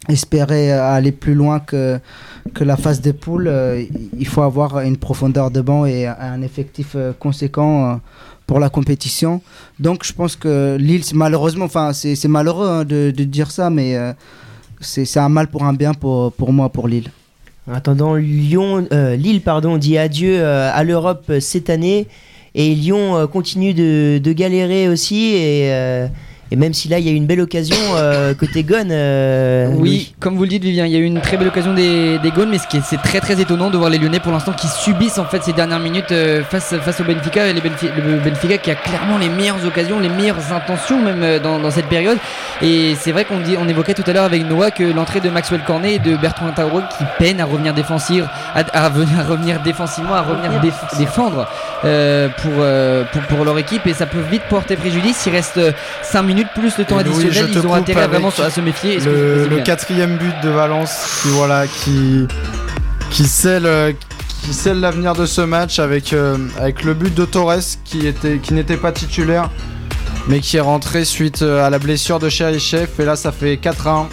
Speaker 4: espérer aller plus loin que, que la phase des poules, euh, il faut avoir une profondeur de banc et un effectif euh, conséquent euh, pour la compétition. Donc je pense que Lille, malheureusement, enfin c'est malheureux hein, de, de dire ça, mais euh, c'est un mal pour un bien pour, pour moi, pour Lille.
Speaker 1: En attendant, Lyon, euh, Lille pardon, dit adieu euh, à l'Europe euh, cette année. Et Lyon euh, continue de, de galérer aussi. Et, euh, Et même si là, il y a eu une belle occasion euh, côté Gon. euh,
Speaker 3: Oui,
Speaker 1: Louis.
Speaker 3: comme vous le dites, Vivien, il y a eu une très belle occasion des, des Gaunes, mais ce qui est, c'est très très étonnant de voir les Lyonnais pour l'instant qui subissent en fait ces dernières minutes euh, face, face au Benfica, et les Benfi- le Benfica qui a clairement les meilleures occasions, les meilleures intentions même euh, dans, dans cette période. Et c'est vrai qu'on dit, on évoquait tout à l'heure avec Noah que l'entrée de Maxwell Cornet et de Bertrand Traoré qui peinent à revenir défensir, à, à revenir, à revenir défensivement, à revenir déf- défendre euh, pour, euh, pour, pour leur équipe, et ça peut vite porter préjudice. Il reste 5 minutes plus le temps
Speaker 5: Et Louis,
Speaker 3: additionnel,
Speaker 5: je te
Speaker 3: ils ont intérêt vraiment à se méfier.
Speaker 5: Le, quatrième but de Valence qui voilà qui qui scelle qui scelle l'avenir de ce match avec euh, avec le but de Torres qui était qui n'était pas titulaire mais qui est rentré suite euh, à la blessure de Cherichev et là ça fait 4-1.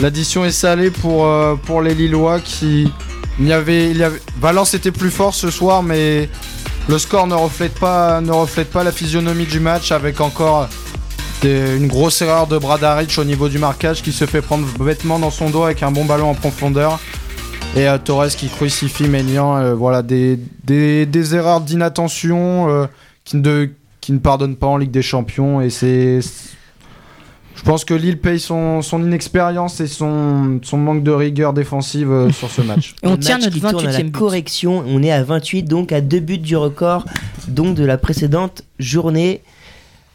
Speaker 5: L'addition est salée pour euh, pour les Lillois qui il y avait il y avait Valence était plus fort ce soir mais le score ne reflète pas ne reflète pas la physionomie du match avec encore des- une grosse erreur de Bradaric au niveau du marquage qui se fait prendre bêtement dans son dos avec un bon ballon en profondeur. Et euh, Torres qui crucifie Ménian. euh, voilà, des, des, des erreurs d'inattention euh, qui, ne, de- qui ne pardonnent pas en Ligue des Champions. Et c'est. Je pense que Lille paye son, son inexpérience et son, son manque de rigueur défensive euh, sur ce (laughs) match.
Speaker 6: Et on tient
Speaker 1: match
Speaker 6: notre
Speaker 1: qui tourne à la
Speaker 6: 28e but.
Speaker 1: correction. On est à 28, donc à deux buts du record, donc de la précédente journée.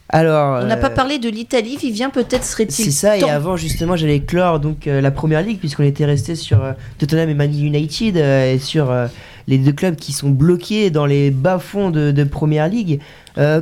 Speaker 1: Alors,
Speaker 6: On n'a pas
Speaker 1: euh,
Speaker 6: parlé de l'Italie, Vivien, peut-être serait-il
Speaker 1: C'est ça, et avant justement j'allais clore donc euh, la première ligue puisqu'on était resté sur euh, Tottenham et Man United euh, et sur euh, les deux clubs qui sont bloqués dans les bas-fonds de, de première ligue. Euh,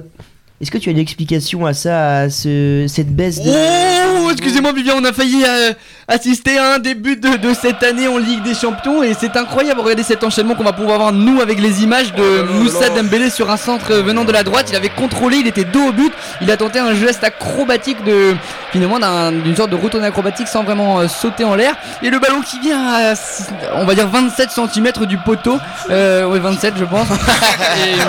Speaker 1: Est-ce que tu as une explication à ça, à ce, cette baisse de...
Speaker 3: Oh, excusez-moi Vivien, on a failli euh, assister à un début de, de cette année en Ligue des Champions et c'est incroyable. Regardez cet enchaînement qu'on va pouvoir voir nous avec les images de Moussa Dembélé sur un centre venant de la droite. Il avait contrôlé, il était dos au but, il a tenté un geste acrobatique de finalement d'un- d'une sorte de retournée acrobatique sans vraiment euh, sauter en l'air et le ballon qui vient à on va dire 27 cm du poteau, euh, ouais 27 je pense. (laughs) Et, euh,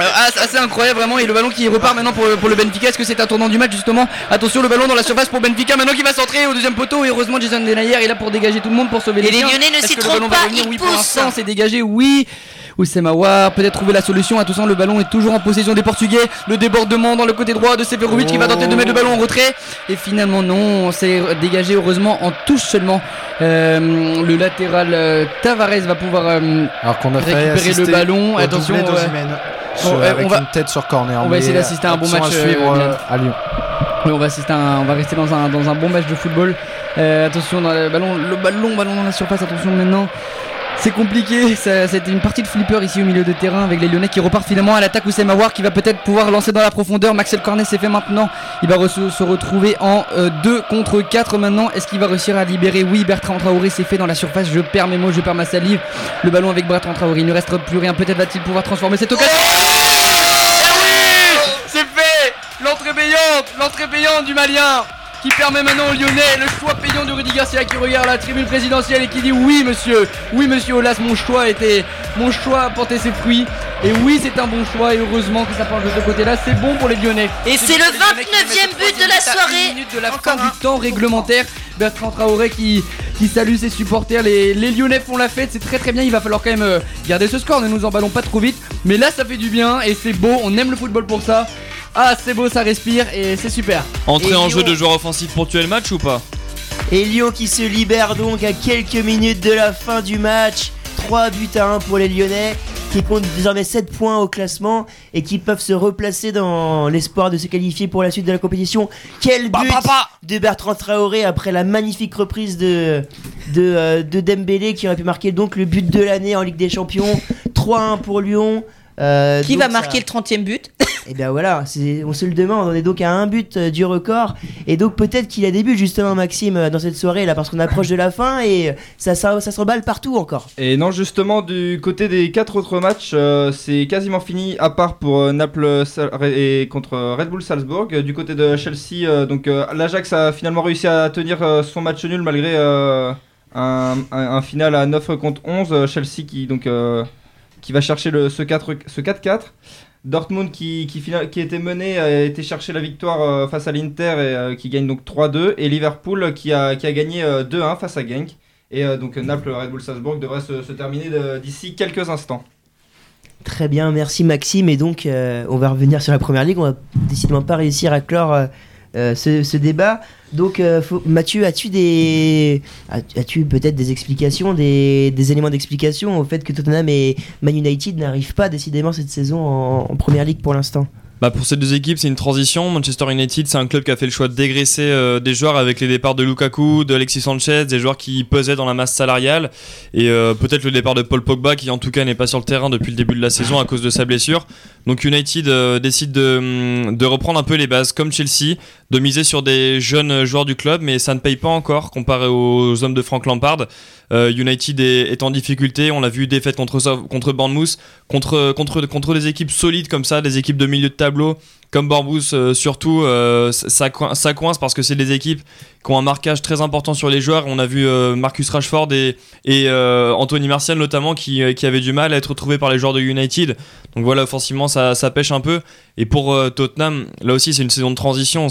Speaker 3: euh, assez incroyable vraiment et le ballon qui repart maintenant pour, pour le Benfica. Est-ce que c'est un tournant du match justement? Attention le ballon dans la surface pour Benfica maintenant qui va centrer au deuxième poteau et heureusement Jason Denayer est là pour dégager tout le monde pour sauver les
Speaker 6: Et les
Speaker 3: siens.
Speaker 6: Lyonnais ne s'y trompent pas,
Speaker 3: revenir
Speaker 6: ils
Speaker 3: Oui pour
Speaker 6: poussent.
Speaker 3: l'instant c'est dégagé oui. Peut-être trouver la solution. Attention, le ballon est toujours en possession des Portugais. Le débordement dans le côté droit de Seferovic qui va tenter de mettre le ballon en retrait. Et finalement, non, c'est dégagé heureusement en touche seulement. Euh, le latéral euh, Tavares va pouvoir euh,
Speaker 5: Alors qu'on a
Speaker 3: récupérer le ballon. Attention, Bon,
Speaker 5: sur-
Speaker 3: ouais,
Speaker 5: avec
Speaker 3: on va-
Speaker 5: une tête sur corner.
Speaker 3: on va essayer d'assister à un bon
Speaker 5: option
Speaker 3: match,
Speaker 5: à suivre
Speaker 3: euh,
Speaker 5: euh,
Speaker 3: Milan.
Speaker 5: à Lyon.
Speaker 3: Oui, on va assister à un- on va rester dans un, dans un bon match de football. Euh, attention le ballon, le ballon, dans la surface. Attention maintenant. C'est compliqué, c'était une partie de flipper ici au milieu de terrain avec les Lyonnais qui repartent finalement à l'attaque Oussem Aouar qui va peut-être pouvoir lancer dans la profondeur. Maxel Cornet s'est fait maintenant. Il va se retrouver en 2 contre 4 maintenant. Est-ce qu'il va réussir à libérer? Oui, Bertrand Traoré s'est fait dans la surface. Je perds mes mots, je perds ma salive. Le ballon avec Bertrand Traoré. Il ne reste plus rien. Peut-être va-t-il pouvoir transformer cette occasion. Eh oui C'est fait L'entrée payante L'entrée payante du Malien qui permet maintenant aux Lyonnais le choix payant de Rudy Garcia qui regarde la tribune présidentielle et qui dit oui monsieur, oui monsieur Olas, mon choix était, mon choix a porté ses fruits et oui c'est un bon choix et heureusement que ça penche de ce côté-là, c'est bon pour les Lyonnais.
Speaker 6: Et c'est le
Speaker 3: pour les Lyonnais qui
Speaker 6: 29e
Speaker 3: mettent
Speaker 6: but de la soirée.
Speaker 3: de la fin du temps réglementaire. Bertrand Traoré qui, qui salue ses supporters. Les, les Lyonnais font la fête, c'est très très bien. Il va falloir quand même euh, garder ce score, ne nous emballons pas trop vite. Mais là ça fait du bien et c'est beau, on aime le football pour ça. Ah c'est beau, ça respire et c'est super.
Speaker 2: Entrée
Speaker 1: Et
Speaker 2: en
Speaker 1: Lyon-
Speaker 2: jeu de joueur offensif pour tuer le match ou pas
Speaker 1: Et Lyon qui se libère donc à quelques minutes de la fin du match. 3 buts à 1 pour les Lyonnais qui comptent désormais 7 points au classement et qui peuvent se replacer dans l'espoir de se qualifier pour la suite de la compétition. Quel but de Bertrand Traoré après la magnifique reprise de, de, euh, de Dembélé qui aurait pu marquer donc le but de l'année en Ligue des Champions. 3-1 pour Lyon. Euh,
Speaker 6: Qui va
Speaker 1: ça-
Speaker 6: marquer le 30e but
Speaker 1: et bien voilà, on se le demande, on est donc à un but euh, du record. Et donc peut-être qu'il a des buts justement Maxime euh, dans cette soirée là parce qu'on approche de la fin et ça, ça, ça s'emballe partout encore.
Speaker 8: Et non, justement, du côté des quatre autres matchs, euh, c'est quasiment fini, à part pour euh, Naples et contre Red Bull Salzbourg. Du côté de Chelsea, euh, donc euh, l'Ajax a finalement réussi à tenir euh, son match nul malgré euh, un, un- un final à 9 contre 11. Euh, Chelsea qui donc euh, qui va chercher ce 4 ce 4-4. Dortmund qui, qui, était mené a été chercher la victoire euh, face à l'Inter et euh, qui gagne donc 3-2 et Liverpool qui a, gagné euh, 2-1 face à Genk. Et euh, donc Naples Red Bull Salzbourg devrait se, terminer d'ici quelques instants.
Speaker 1: Très bien, merci Maxime. Et donc euh, on va revenir sur la première ligue. On va décidément pas réussir à clore euh, euh, ce débat. Donc, euh, Mathieu, as-tu des, as- as-tu peut-être des explications, des, des éléments d'explication au fait que Tottenham et Man United n'arrivent pas décidément cette saison en, en première ligue pour l'instant?
Speaker 2: Bah pour ces deux équipes, c'est une transition. Manchester United, c'est un club qui a fait le choix de dégraisser euh, des joueurs avec les départs de Lukaku, de Alexis Sanchez, des joueurs qui pesaient dans la masse salariale. Et euh, peut-être le départ de Paul Pogba, qui en tout cas n'est pas sur le terrain depuis le début de la saison à cause de sa blessure. Donc United euh, décide de, de reprendre un peu les bases comme Chelsea, de miser sur des jeunes joueurs du club, mais ça ne paye pas encore comparé aux hommes de Frank Lampard. United est, en difficulté, on l'a vu défaite contre, contre Bournemouth, contre, contre, contre des équipes solides comme ça, des équipes de milieu de tableau, comme Bournemouth euh, surtout, euh, ça, coin- ça coince parce que c'est des équipes qui ont un marquage très important sur les joueurs. On a vu euh, Marcus Rashford et, Anthony Martial notamment qui, qui avaient du mal à être retrouvés par les joueurs de United. Donc voilà, offensivement, ça, pêche un peu. Et pour Tottenham, là aussi, c'est une saison de transition.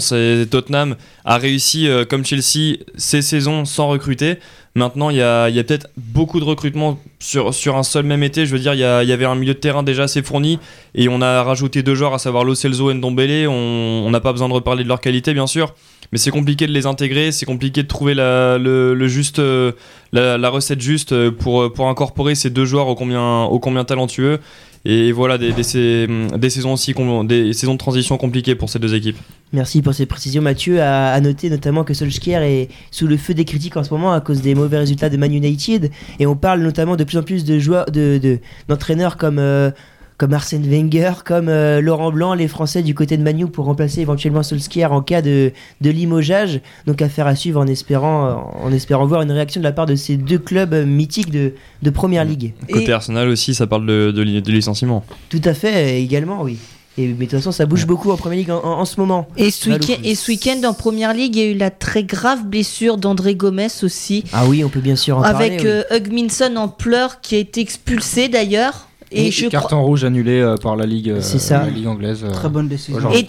Speaker 2: Tottenham a réussi, comme Chelsea, ces saisons sans recruter. Maintenant, il y a, peut-être beaucoup de recrutement sur, un seul même été. Je veux dire, il y, avait un milieu de terrain déjà assez fourni et on a rajouté deux joueurs, à savoir Lo et Ndombele. On n'a pas besoin de reparler de leur qualité, bien sûr, mais c'est compliqué de les intégrer. C'est compliqué de trouver la, juste, euh, la, recette juste euh, pour, pour incorporer ces deux joueurs ô combien, ô combien talentueux. Et voilà, des, des, des saisons aussi, des saisons de transition compliquées pour ces deux équipes.
Speaker 1: Merci pour ces précisions, Mathieu. À, noter notamment que Solskjaer est sous le feu des critiques en ce moment à cause des mauvais résultats de Man United. Et on parle notamment de plus en plus de joueurs, de, d'entraîneurs comme, euh, comme Arsène Wenger, comme euh, Laurent Blanc, les Français du côté de Manu pour remplacer éventuellement Solskjaer en cas de, de limogeage. Donc affaire à suivre en espérant, euh, en espérant voir une réaction de la part de ces deux clubs mythiques de, de Première Ligue.
Speaker 2: Côté Arsenal aussi, ça parle de, de, li- de licenciement.
Speaker 1: Tout à fait, également, oui. Et, mais de toute façon, ça bouge beaucoup en Première Ligue en, en- en ce moment.
Speaker 6: Et ce week-end, et ce week-end en première ligue, il y a eu la très grave blessure d'André Gomez aussi.
Speaker 1: Ah oui, on peut bien sûr en
Speaker 6: avec
Speaker 1: parler. oui.
Speaker 6: euh, Hugminson en pleurs qui a été expulsé d'ailleurs. Et, je
Speaker 8: carton
Speaker 6: crois-
Speaker 8: rouge annulé euh, par la ligue, euh,
Speaker 1: C'est ça.
Speaker 8: la ligue anglaise. euh,
Speaker 4: Très bonne décision.
Speaker 6: et,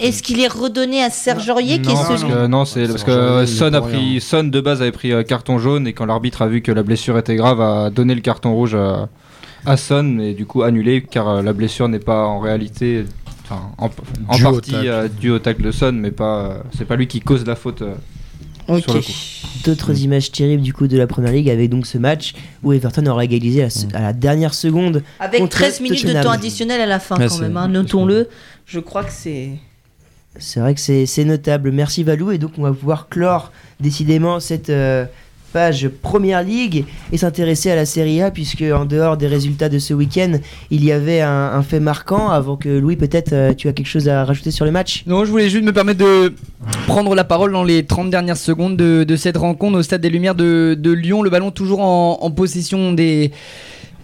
Speaker 6: est-ce qu'il est redonné à Serge Aurier qui est
Speaker 8: non, parce
Speaker 6: celui
Speaker 8: que, non, c'est parce que Son a pris. Son de base avait pris euh, carton jaune et quand l'arbitre a vu que la blessure était grave, a donné le carton rouge à, à Son et du coup annulé car euh, la blessure n'est pas en réalité, en, partie euh, due au tacle de Son, mais pas, euh, c'est pas lui qui cause la faute.
Speaker 6: Ok.
Speaker 8: sur le coup.
Speaker 1: D'autres images terribles du coup de la première ligue avec donc ce match où Everton aura égalisé à,
Speaker 8: Mm.
Speaker 1: la- à la dernière seconde.
Speaker 6: Avec
Speaker 1: contre
Speaker 6: 13 minutes de temps additionnel à la fin quand même, hein, notons-le. Je crois que c'est...
Speaker 1: C'est vrai que c'est c'est notable. Merci Valou et donc on va pouvoir clore décidément cette euh, page première ligue et s'intéresser à la Serie A puisque en dehors des résultats de ce week-end il y avait un, fait marquant avant que Louis peut-être euh, tu as quelque chose à rajouter sur le match?
Speaker 3: Non, je voulais juste me permettre de prendre la parole dans les 30 dernières secondes de, cette rencontre au Stade des Lumières de, Lyon. Le ballon toujours en possession des,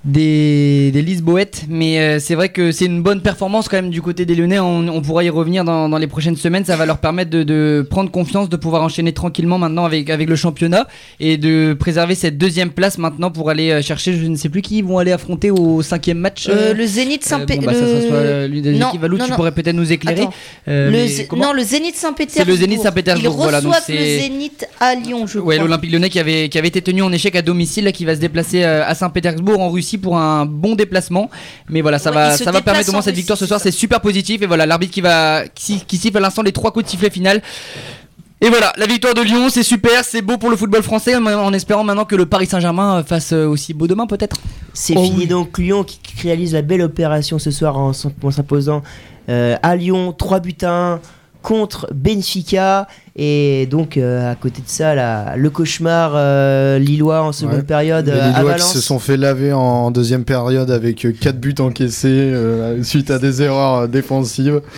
Speaker 3: des, des Lisboètes. Mais euh, c'est vrai que c'est une bonne performance quand même du côté des Lyonnais. On, on pourra y revenir dans, dans les prochaines semaines. Ça va leur permettre de, de prendre confiance, de pouvoir enchaîner tranquillement maintenant avec, avec le championnat et de préserver cette deuxième place maintenant pour aller euh, chercher, je ne sais plus qui ils vont aller affronter au cinquième match.
Speaker 6: Euh, le Zénith
Speaker 3: Euh,
Speaker 6: Saint-Pétersbourg.
Speaker 3: bon, bah,
Speaker 6: Non,
Speaker 3: équipes. Valou,
Speaker 6: non,
Speaker 3: tu
Speaker 6: non.
Speaker 3: pourrais peut-être nous éclairer.
Speaker 6: Le non, le Zénith Saint-Pétersbourg.
Speaker 3: C'est le Zénith Saint-Pétersbourg,
Speaker 6: Ils
Speaker 3: voilà, donc
Speaker 6: le Zénith à Lyon, je
Speaker 3: Ouais,
Speaker 6: crois.
Speaker 3: l'Olympique lyonnais qui avait, qui avait été tenu en échec à domicile, là, qui va se déplacer à Saint-Pétersbourg en Russie pour un bon déplacement. Mais voilà, ça
Speaker 6: Ouais,
Speaker 3: va, ça va permettre au moins cette victoire ce soir. C'est super positif. Et voilà, l'arbitre qui va, qui, qui siffle à l'instant les trois coups de sifflet final. Et voilà, la victoire de Lyon, c'est super, c'est beau pour le football français, en espérant maintenant que le Paris Saint-Germain euh, fasse euh, aussi beau demain peut-être.
Speaker 1: C'est
Speaker 3: Oh
Speaker 1: fini
Speaker 3: oui.
Speaker 1: donc Lyon qui réalise la belle opération ce soir en, s'im- en s'imposant euh, à Lyon 3 buts à 1 contre Benfica et donc euh, à côté de ça le cauchemar euh, lillois en seconde
Speaker 5: Ouais.
Speaker 1: période
Speaker 5: Les
Speaker 1: euh, à
Speaker 5: Lillois qui se sont fait laver en deuxième période avec 4 buts encaissés suite à des erreurs défensives. (laughs)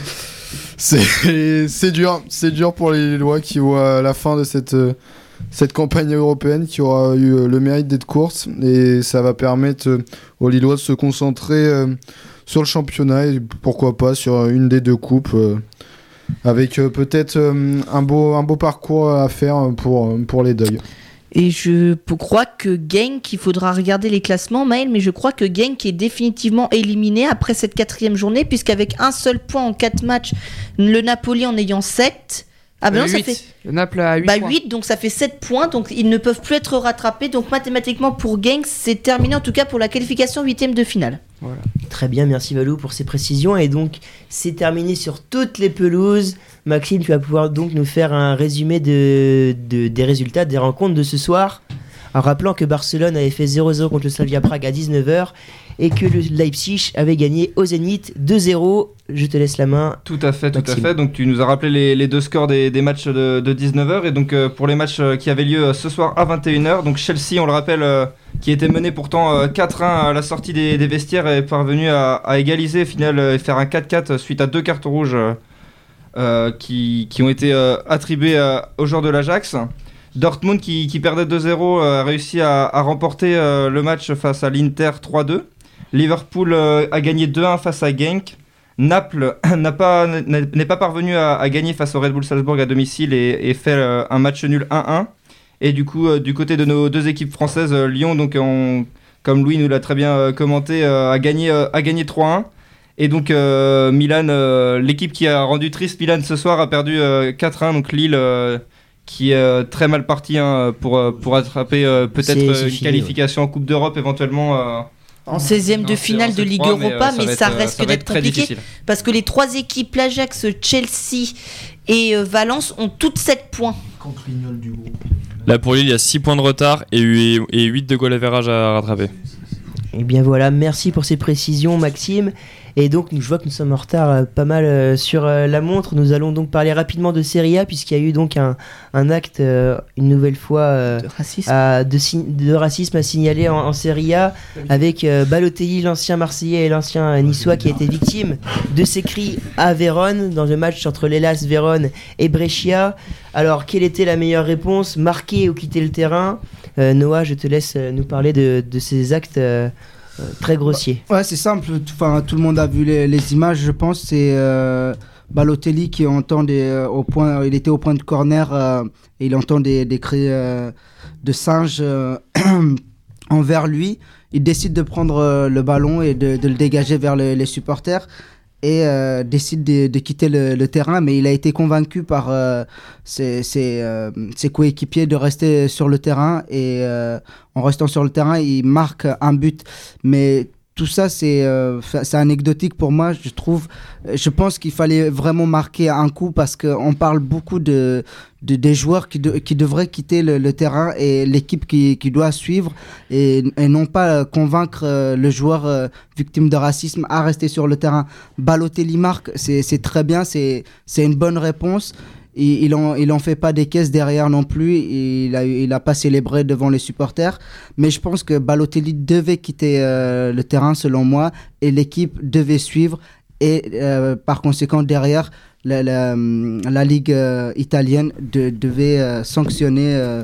Speaker 5: C'est dur, c'est dur pour les Lillois qui voient la fin de cette, cette campagne européenne qui aura eu le mérite d'être courte et ça va permettre aux Lillois de se concentrer sur le championnat et pourquoi pas sur une des deux coupes avec euh, peut-être euh, un, beau, parcours à faire pour, pour les deuils.
Speaker 6: Et je crois que Genk, il faudra regarder les classements, Maël, mais je crois que Genk est définitivement éliminé après cette quatrième journée, puisqu'avec un seul point en quatre matchs, le Napoli en ayant 7. Ah ben non, ça
Speaker 7: huit.
Speaker 6: fait
Speaker 7: Le Naples a 8
Speaker 6: bah,
Speaker 7: points.
Speaker 6: 8, donc ça fait 7 points, donc ils ne peuvent plus être rattrapés. Donc mathématiquement pour Genk, c'est terminé en tout cas pour la qualification huitième de finale.
Speaker 1: Très bien, merci Valou pour ces précisions. Et donc, c'est terminé sur toutes les pelouses. Maxime, tu vas pouvoir donc nous faire un résumé de, de- des résultats des rencontres de ce soir. En rappelant que Barcelone avait fait 0-0 contre le Slavia Prague à 19h et que le Leipzig avait gagné au Zénith 2-0. Je te laisse la main.
Speaker 8: Tout à fait, tout à fait. Donc tu nous as rappelé les, les deux scores des, des matchs de, 19h. Et donc euh, pour les matchs euh, qui avaient lieu euh, ce soir à 21h, donc Chelsea, on le rappelle, euh, qui était mené pourtant euh, 4-1 à la sortie des, des vestiaires, est parvenu à, à égaliser au final et faire un 4-4 suite à deux cartes rouges qui, qui ont été attribuées aux joueurs de l'Ajax. Dortmund qui, qui perdait 2-0 euh, a réussi à, à remporter le match face à l'Inter 3-2. Liverpool euh, a gagné 2-1 face à Genk. Naples (laughs) n'a pas- n'est n'est pas parvenu à, à gagner face au Red Bull Salzbourg à domicile et, et fait euh, un match nul 1-1. Et du coup, euh, du côté de nos deux équipes françaises, euh, Lyon, donc on- comme Louis nous l'a très bien euh, commenté, a gagné, a gagné 3-1. Et donc Milan, l'équipe qui a rendu triste Milan ce soir a perdu euh, 4-1. Donc Lille, qui est très mal parti hein, pour, pour attraper peut-être une qualification en Coupe d'Europe éventuellement.
Speaker 6: En 16e de finale de Ligue Europa,
Speaker 8: euh, ça
Speaker 6: mais, ça
Speaker 8: être, euh,
Speaker 6: reste
Speaker 8: ça va
Speaker 6: d'être compliqué
Speaker 8: difficile.
Speaker 6: parce que les trois équipes, l'Ajax, Chelsea et euh, Valence, ont toutes 7 points.
Speaker 2: Là pour Lille, il y a 6 points de retard et, et 8 de goal à rattraper.
Speaker 1: Et bien voilà, merci pour ces précisions Maxime. Et donc je vois que nous sommes en retard euh, pas mal euh, sur euh, la montre. Nous allons donc parler rapidement de Serie A puisqu'il y a eu donc un, un acte une nouvelle fois
Speaker 6: De racisme.
Speaker 1: à- de, si- de racisme à signaler en, en Serie A avec Balotelli, l'ancien Marseillais et l'ancien Niçois qui a été victime de ces cris à Vérone dans le match entre l'Elas Vérone et Brescia. Alors quelle était la meilleure réponse? Marquer ou quitter le terrain? Euh, Noah, je te laisse nous parler de, de ces actes euh, très grossiers.
Speaker 4: Ouais, c'est simple. Enfin, tout le monde a vu les, images, je pense. C'est euh, Balotelli qui entend euh, au point. Il était au point de corner et il entend des, cris de singe euh, (clears throat) envers lui. Il décide de prendre le ballon et de, le dégager vers le- les supporters et euh, décide de, quitter le, terrain, mais il a été convaincu par euh, euh, ses coéquipiers de rester sur le terrain et en restant sur le terrain, il marque un but. Mais tout ça, c'est c'est anecdotique pour moi, je trouve. Je pense qu'il fallait vraiment marquer un coup parce qu'on parle beaucoup de, de- des joueurs qui, de- qui devraient quitter le, terrain et l'équipe qui, doit suivre et, non pas euh, convaincre euh, le joueur euh, victime de racisme à rester sur le terrain. Balotelli marque, c'est très bien, c'est une bonne réponse. Il, il, fait pas des caisses derrière non plus. Il a, il a pas célébré devant les supporters. Mais je pense que Balotelli devait quitter le terrain, selon moi, et l'équipe devait suivre. Et par conséquent, derrière, la, la, la Ligue euh, italienne de- devait euh, sanctionner euh,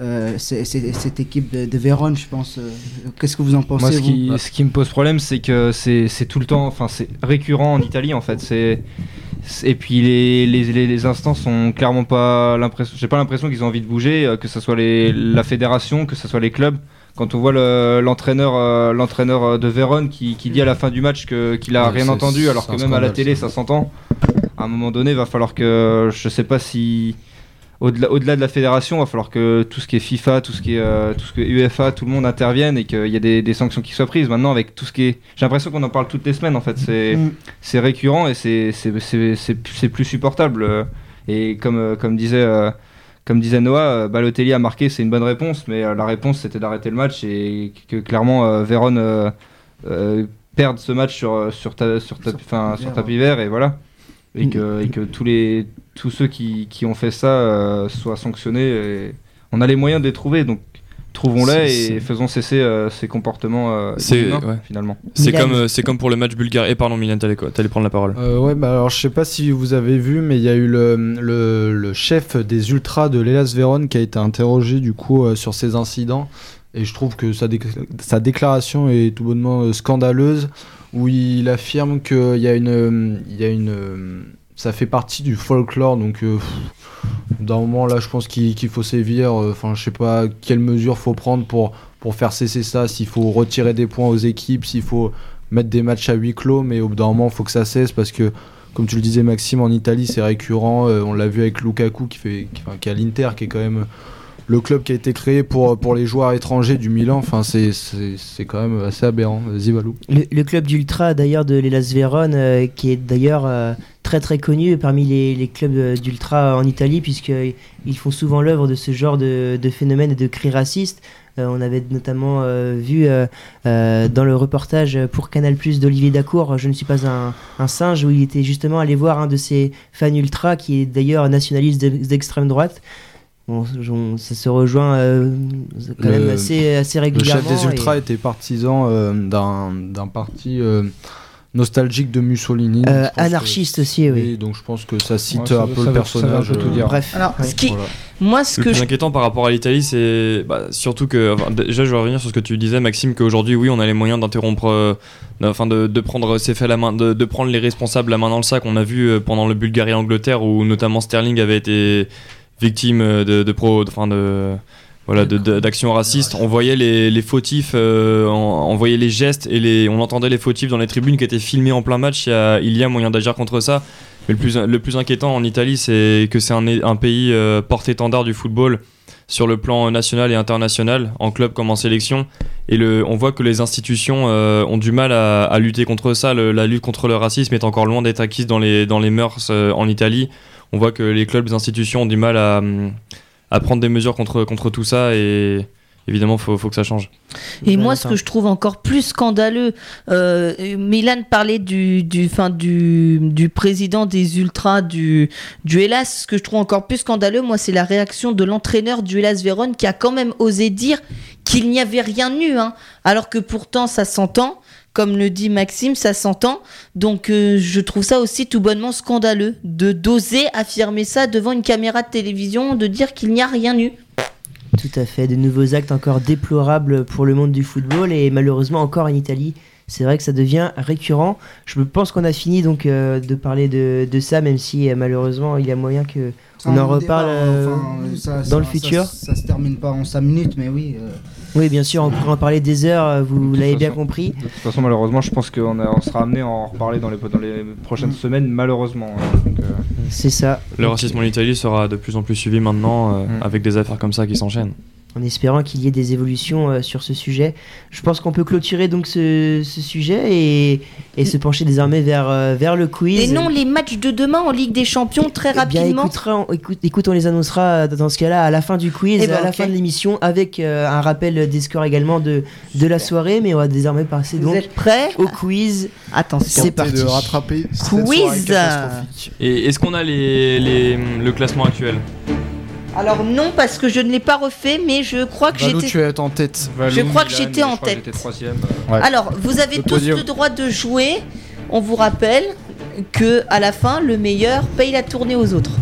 Speaker 4: euh, c'est- c'est- cette équipe de, de Vérone, je pense. Euh, Qu'est-ce que vous en pensez
Speaker 8: Moi, ce
Speaker 4: vous
Speaker 8: qui, ce qui me pose problème, c'est que c'est c'est tout le temps, enfin, c'est récurrent en Italie, en fait. C'est et puis les, les, les, les instances ont clairement pas l'impression, j'ai pas l'impression qu'ils ont envie de bouger, que ce soit les, la fédération, que ce soit les clubs. Quand on voit le- l'entraîneur, euh, l'entraîneur de Vérone qui, qui dit à la fin du match que qu'il a
Speaker 5: Ouais,
Speaker 8: rien entendu, alors que même à la télé
Speaker 5: ça.
Speaker 8: ça s'entend. À un moment donné, il va falloir que, je sais pas si au-delà au-delà de la fédération, il va falloir que tout ce qui est FIFA, tout ce qui est euh, tout ce UEFA, tout le monde intervienne et qu'il y ait des, des sanctions qui soient prises. Maintenant, avec tout ce qui est, j'ai l'impression qu'on en parle toutes les semaines. En fait, c'est
Speaker 4: Mm.
Speaker 8: c'est récurrent et c'est plus supportable. Et comme euh, comme disait euh, comme disait Noah, euh, Balotelli a marqué, c'est une bonne réponse, mais euh, la réponse c'était d'arrêter le match et que clairement euh, Vérone euh, perde ce match sur sur ta, sur tapis enfin, sur tapis vert et voilà et que, et que tous les tous ceux qui, qui ont fait ça euh, soient sanctionnés et on a les moyens de les trouver donc trouvons-les et faisons cesser euh, ces comportements euh,
Speaker 2: ouais.
Speaker 8: finalement
Speaker 2: C'est comme, euh, c'est comme pour le match bulgare. Et pardon, Milan, t'allais prendre la parole.
Speaker 5: Euh, ouais, bah alors je sais pas si vous avez vu, mais il y a eu le, le, le chef des ultras de l'Elas Vérone qui a été interrogé du coup euh, sur ces incidents. Et je trouve que sa, déc- sa déclaration est tout bonnement scandaleuse, où il affirme qu'il y a une, euh, a euh, ça fait partie du folklore, donc euh, d'un moment là, je pense qu'il faut sévir. euh, Enfin, je sais pas quelles mesures faut prendre pour faire cesser ça, s'il faut retirer des points aux équipes, s'il faut mettre des matchs à huis clos, mais au bout d'un moment, faut que ça cesse parce que, comme tu le disais, Maxime, en Italie, c'est récurrent. euh, on l'a vu avec Lukaku qui fait, qui, qui à l'Inter, qui est quand même
Speaker 12: le club qui a été créé pour, pour les joueurs étrangers du Milan. Enfin, c'est- c'est quand même assez aberrant. Vas-y, Valou.
Speaker 1: Le, club d'Ultra d'ailleurs de l'Elas Vérone, euh, qui est d'ailleurs euh, très très connu parmi les, les clubs euh, d'Ultra en Italie, puisqu'ils font souvent l'œuvre de ce genre de, de phénomène et de cris racistes. On avait notamment vu dans le reportage pour Canal Plus d'Olivier Dacour, Je ne suis pas un, singe, où il était justement allé voir un de ses fans ultra, qui est d'ailleurs nationaliste d'ex- d'extrême droite. Bon, on- ça se rejoint euh, quand
Speaker 12: Le-
Speaker 1: même assez, assez
Speaker 12: Le
Speaker 1: régulièrement.
Speaker 12: chef des Ultras
Speaker 1: et-
Speaker 12: était partisan euh, d'un parti euh, nostalgique de Mussolini.
Speaker 1: Euh,
Speaker 12: que-
Speaker 1: anarchiste aussi, oui.
Speaker 12: donc je pense que ça cite
Speaker 8: Ouais, ça
Speaker 12: un peu
Speaker 8: ça
Speaker 12: le
Speaker 8: ça
Speaker 12: personnage.
Speaker 8: peu tout
Speaker 12: euh,
Speaker 8: dire.
Speaker 1: Bref.
Speaker 6: Alors, ce qui,
Speaker 12: Voilà.
Speaker 6: moi, ce
Speaker 2: Le
Speaker 6: que
Speaker 2: plus
Speaker 6: je
Speaker 2: inquiétant par rapport à l'Italie, c'est bah, surtout que. enfin, déjà, je vais revenir sur ce que tu disais, Maxime, qu'aujourd'hui, oui, on a les moyens d'interrompre. euh, enfin, de, de prendre ses faits à la main, de, de prendre les responsables la main dans le sac. On a vu euh, pendant le Bulgarie-Angleterre où notamment Sterling avait été victime euh, de, pro. De. Voilà, de- de- d'actions racistes. On voyait les, fautifs, euh, on, voyait les gestes et les, on entendait les fautifs dans les tribunes qui étaient filmés en plein match. Il y a, moyen d'agir contre ça. Mais le plus, le plus inquiétant en Italie, c'est que c'est un, pays euh, porte-étendard du football sur le plan national et international, en club comme en sélection. Et le, on voit que les institutions euh, ont du mal à, lutter contre ça. La lutte contre le racisme est encore loin d'être acquise dans les, dans les mœurs en Italie. On voit que les clubs, les institutions ont du mal à, à prendre des mesures contre, contre tout ça. Et évidemment, il faut, faut que ça change.
Speaker 6: Et moi, ce que je trouve encore plus scandaleux, euh, Milan parlait du, du, fin, du, du président des Ultras du, du Hellas. Ce que je trouve encore plus scandaleux, moi, c'est la réaction de l'entraîneur du Hellas Vérone qui a quand même osé dire qu'il n'y avait rien eu, hein, alors que pourtant ça s'entend. Comme le dit Maxime, ça s'entend. Donc euh, je trouve ça aussi tout bonnement scandaleux de d'oser affirmer ça devant une caméra de télévision, de dire qu'il n'y a rien eu.
Speaker 1: Tout à fait, de nouveaux actes encore déplorables pour le monde du football et malheureusement encore en Italie. C'est vrai que ça devient récurrent. Je pense qu'on a fini donc euh, de parler de, de ça, même si euh, malheureusement il y a moyen que
Speaker 4: Ça,
Speaker 1: on en reparle
Speaker 4: débat,
Speaker 1: euh,
Speaker 4: enfin, ça-
Speaker 1: dans le
Speaker 4: ça-
Speaker 1: futur.
Speaker 4: Ça, ça se termine pas en 5 minutes, mais oui.
Speaker 1: Oui, bien sûr, on pourrait en parler des heures. euh, Vous l'avez bien
Speaker 8: façon-
Speaker 1: compris.
Speaker 8: De toute façon, malheureusement, je pense qu'on a- on sera amené à en reparler dans les, dans les prochaines semaines, malheureusement. hein. Euh,
Speaker 1: C'est ça.
Speaker 2: Le racisme en Italie sera de plus en plus suivi maintenant euh, avec des affaires comme ça qui s'enchaînent.
Speaker 1: En espérant qu'il y ait des évolutions euh, sur ce sujet. Je pense qu'on peut clôturer donc ce, ce sujet et, et se pencher désormais vers, euh, vers le quiz.
Speaker 6: Et non, les matchs de demain en Ligue des Champions, très
Speaker 1: Eh bien,
Speaker 6: rapidement.
Speaker 1: écoutera- on, écoute, écoute, on les annoncera euh, dans ce cas-là à la fin du quiz,
Speaker 6: Eh ben,
Speaker 1: à la fin de l'émission, avec euh, un rappel des scores également de, de la soirée. Mais on va désormais passer
Speaker 6: Vous
Speaker 1: donc
Speaker 6: êtes prêts
Speaker 1: au quiz.
Speaker 6: Attention.
Speaker 1: C'est parti.
Speaker 5: de rattraper cette
Speaker 6: Quiz.
Speaker 5: soirée catastrophique.
Speaker 2: Et est-ce qu'on a les, les- le classement actuel?
Speaker 6: Alors non, parce que je ne l'ai pas refait, mais je crois que
Speaker 12: Valou,
Speaker 6: j'étais...
Speaker 12: tu es en tête.
Speaker 6: Je crois que j'étais en tête.
Speaker 8: troisième.
Speaker 6: Alors, vous avez
Speaker 12: Le
Speaker 6: tous
Speaker 12: podium.
Speaker 6: le droit de jouer. On vous rappelle que à la fin, le meilleur paye la tournée aux autres.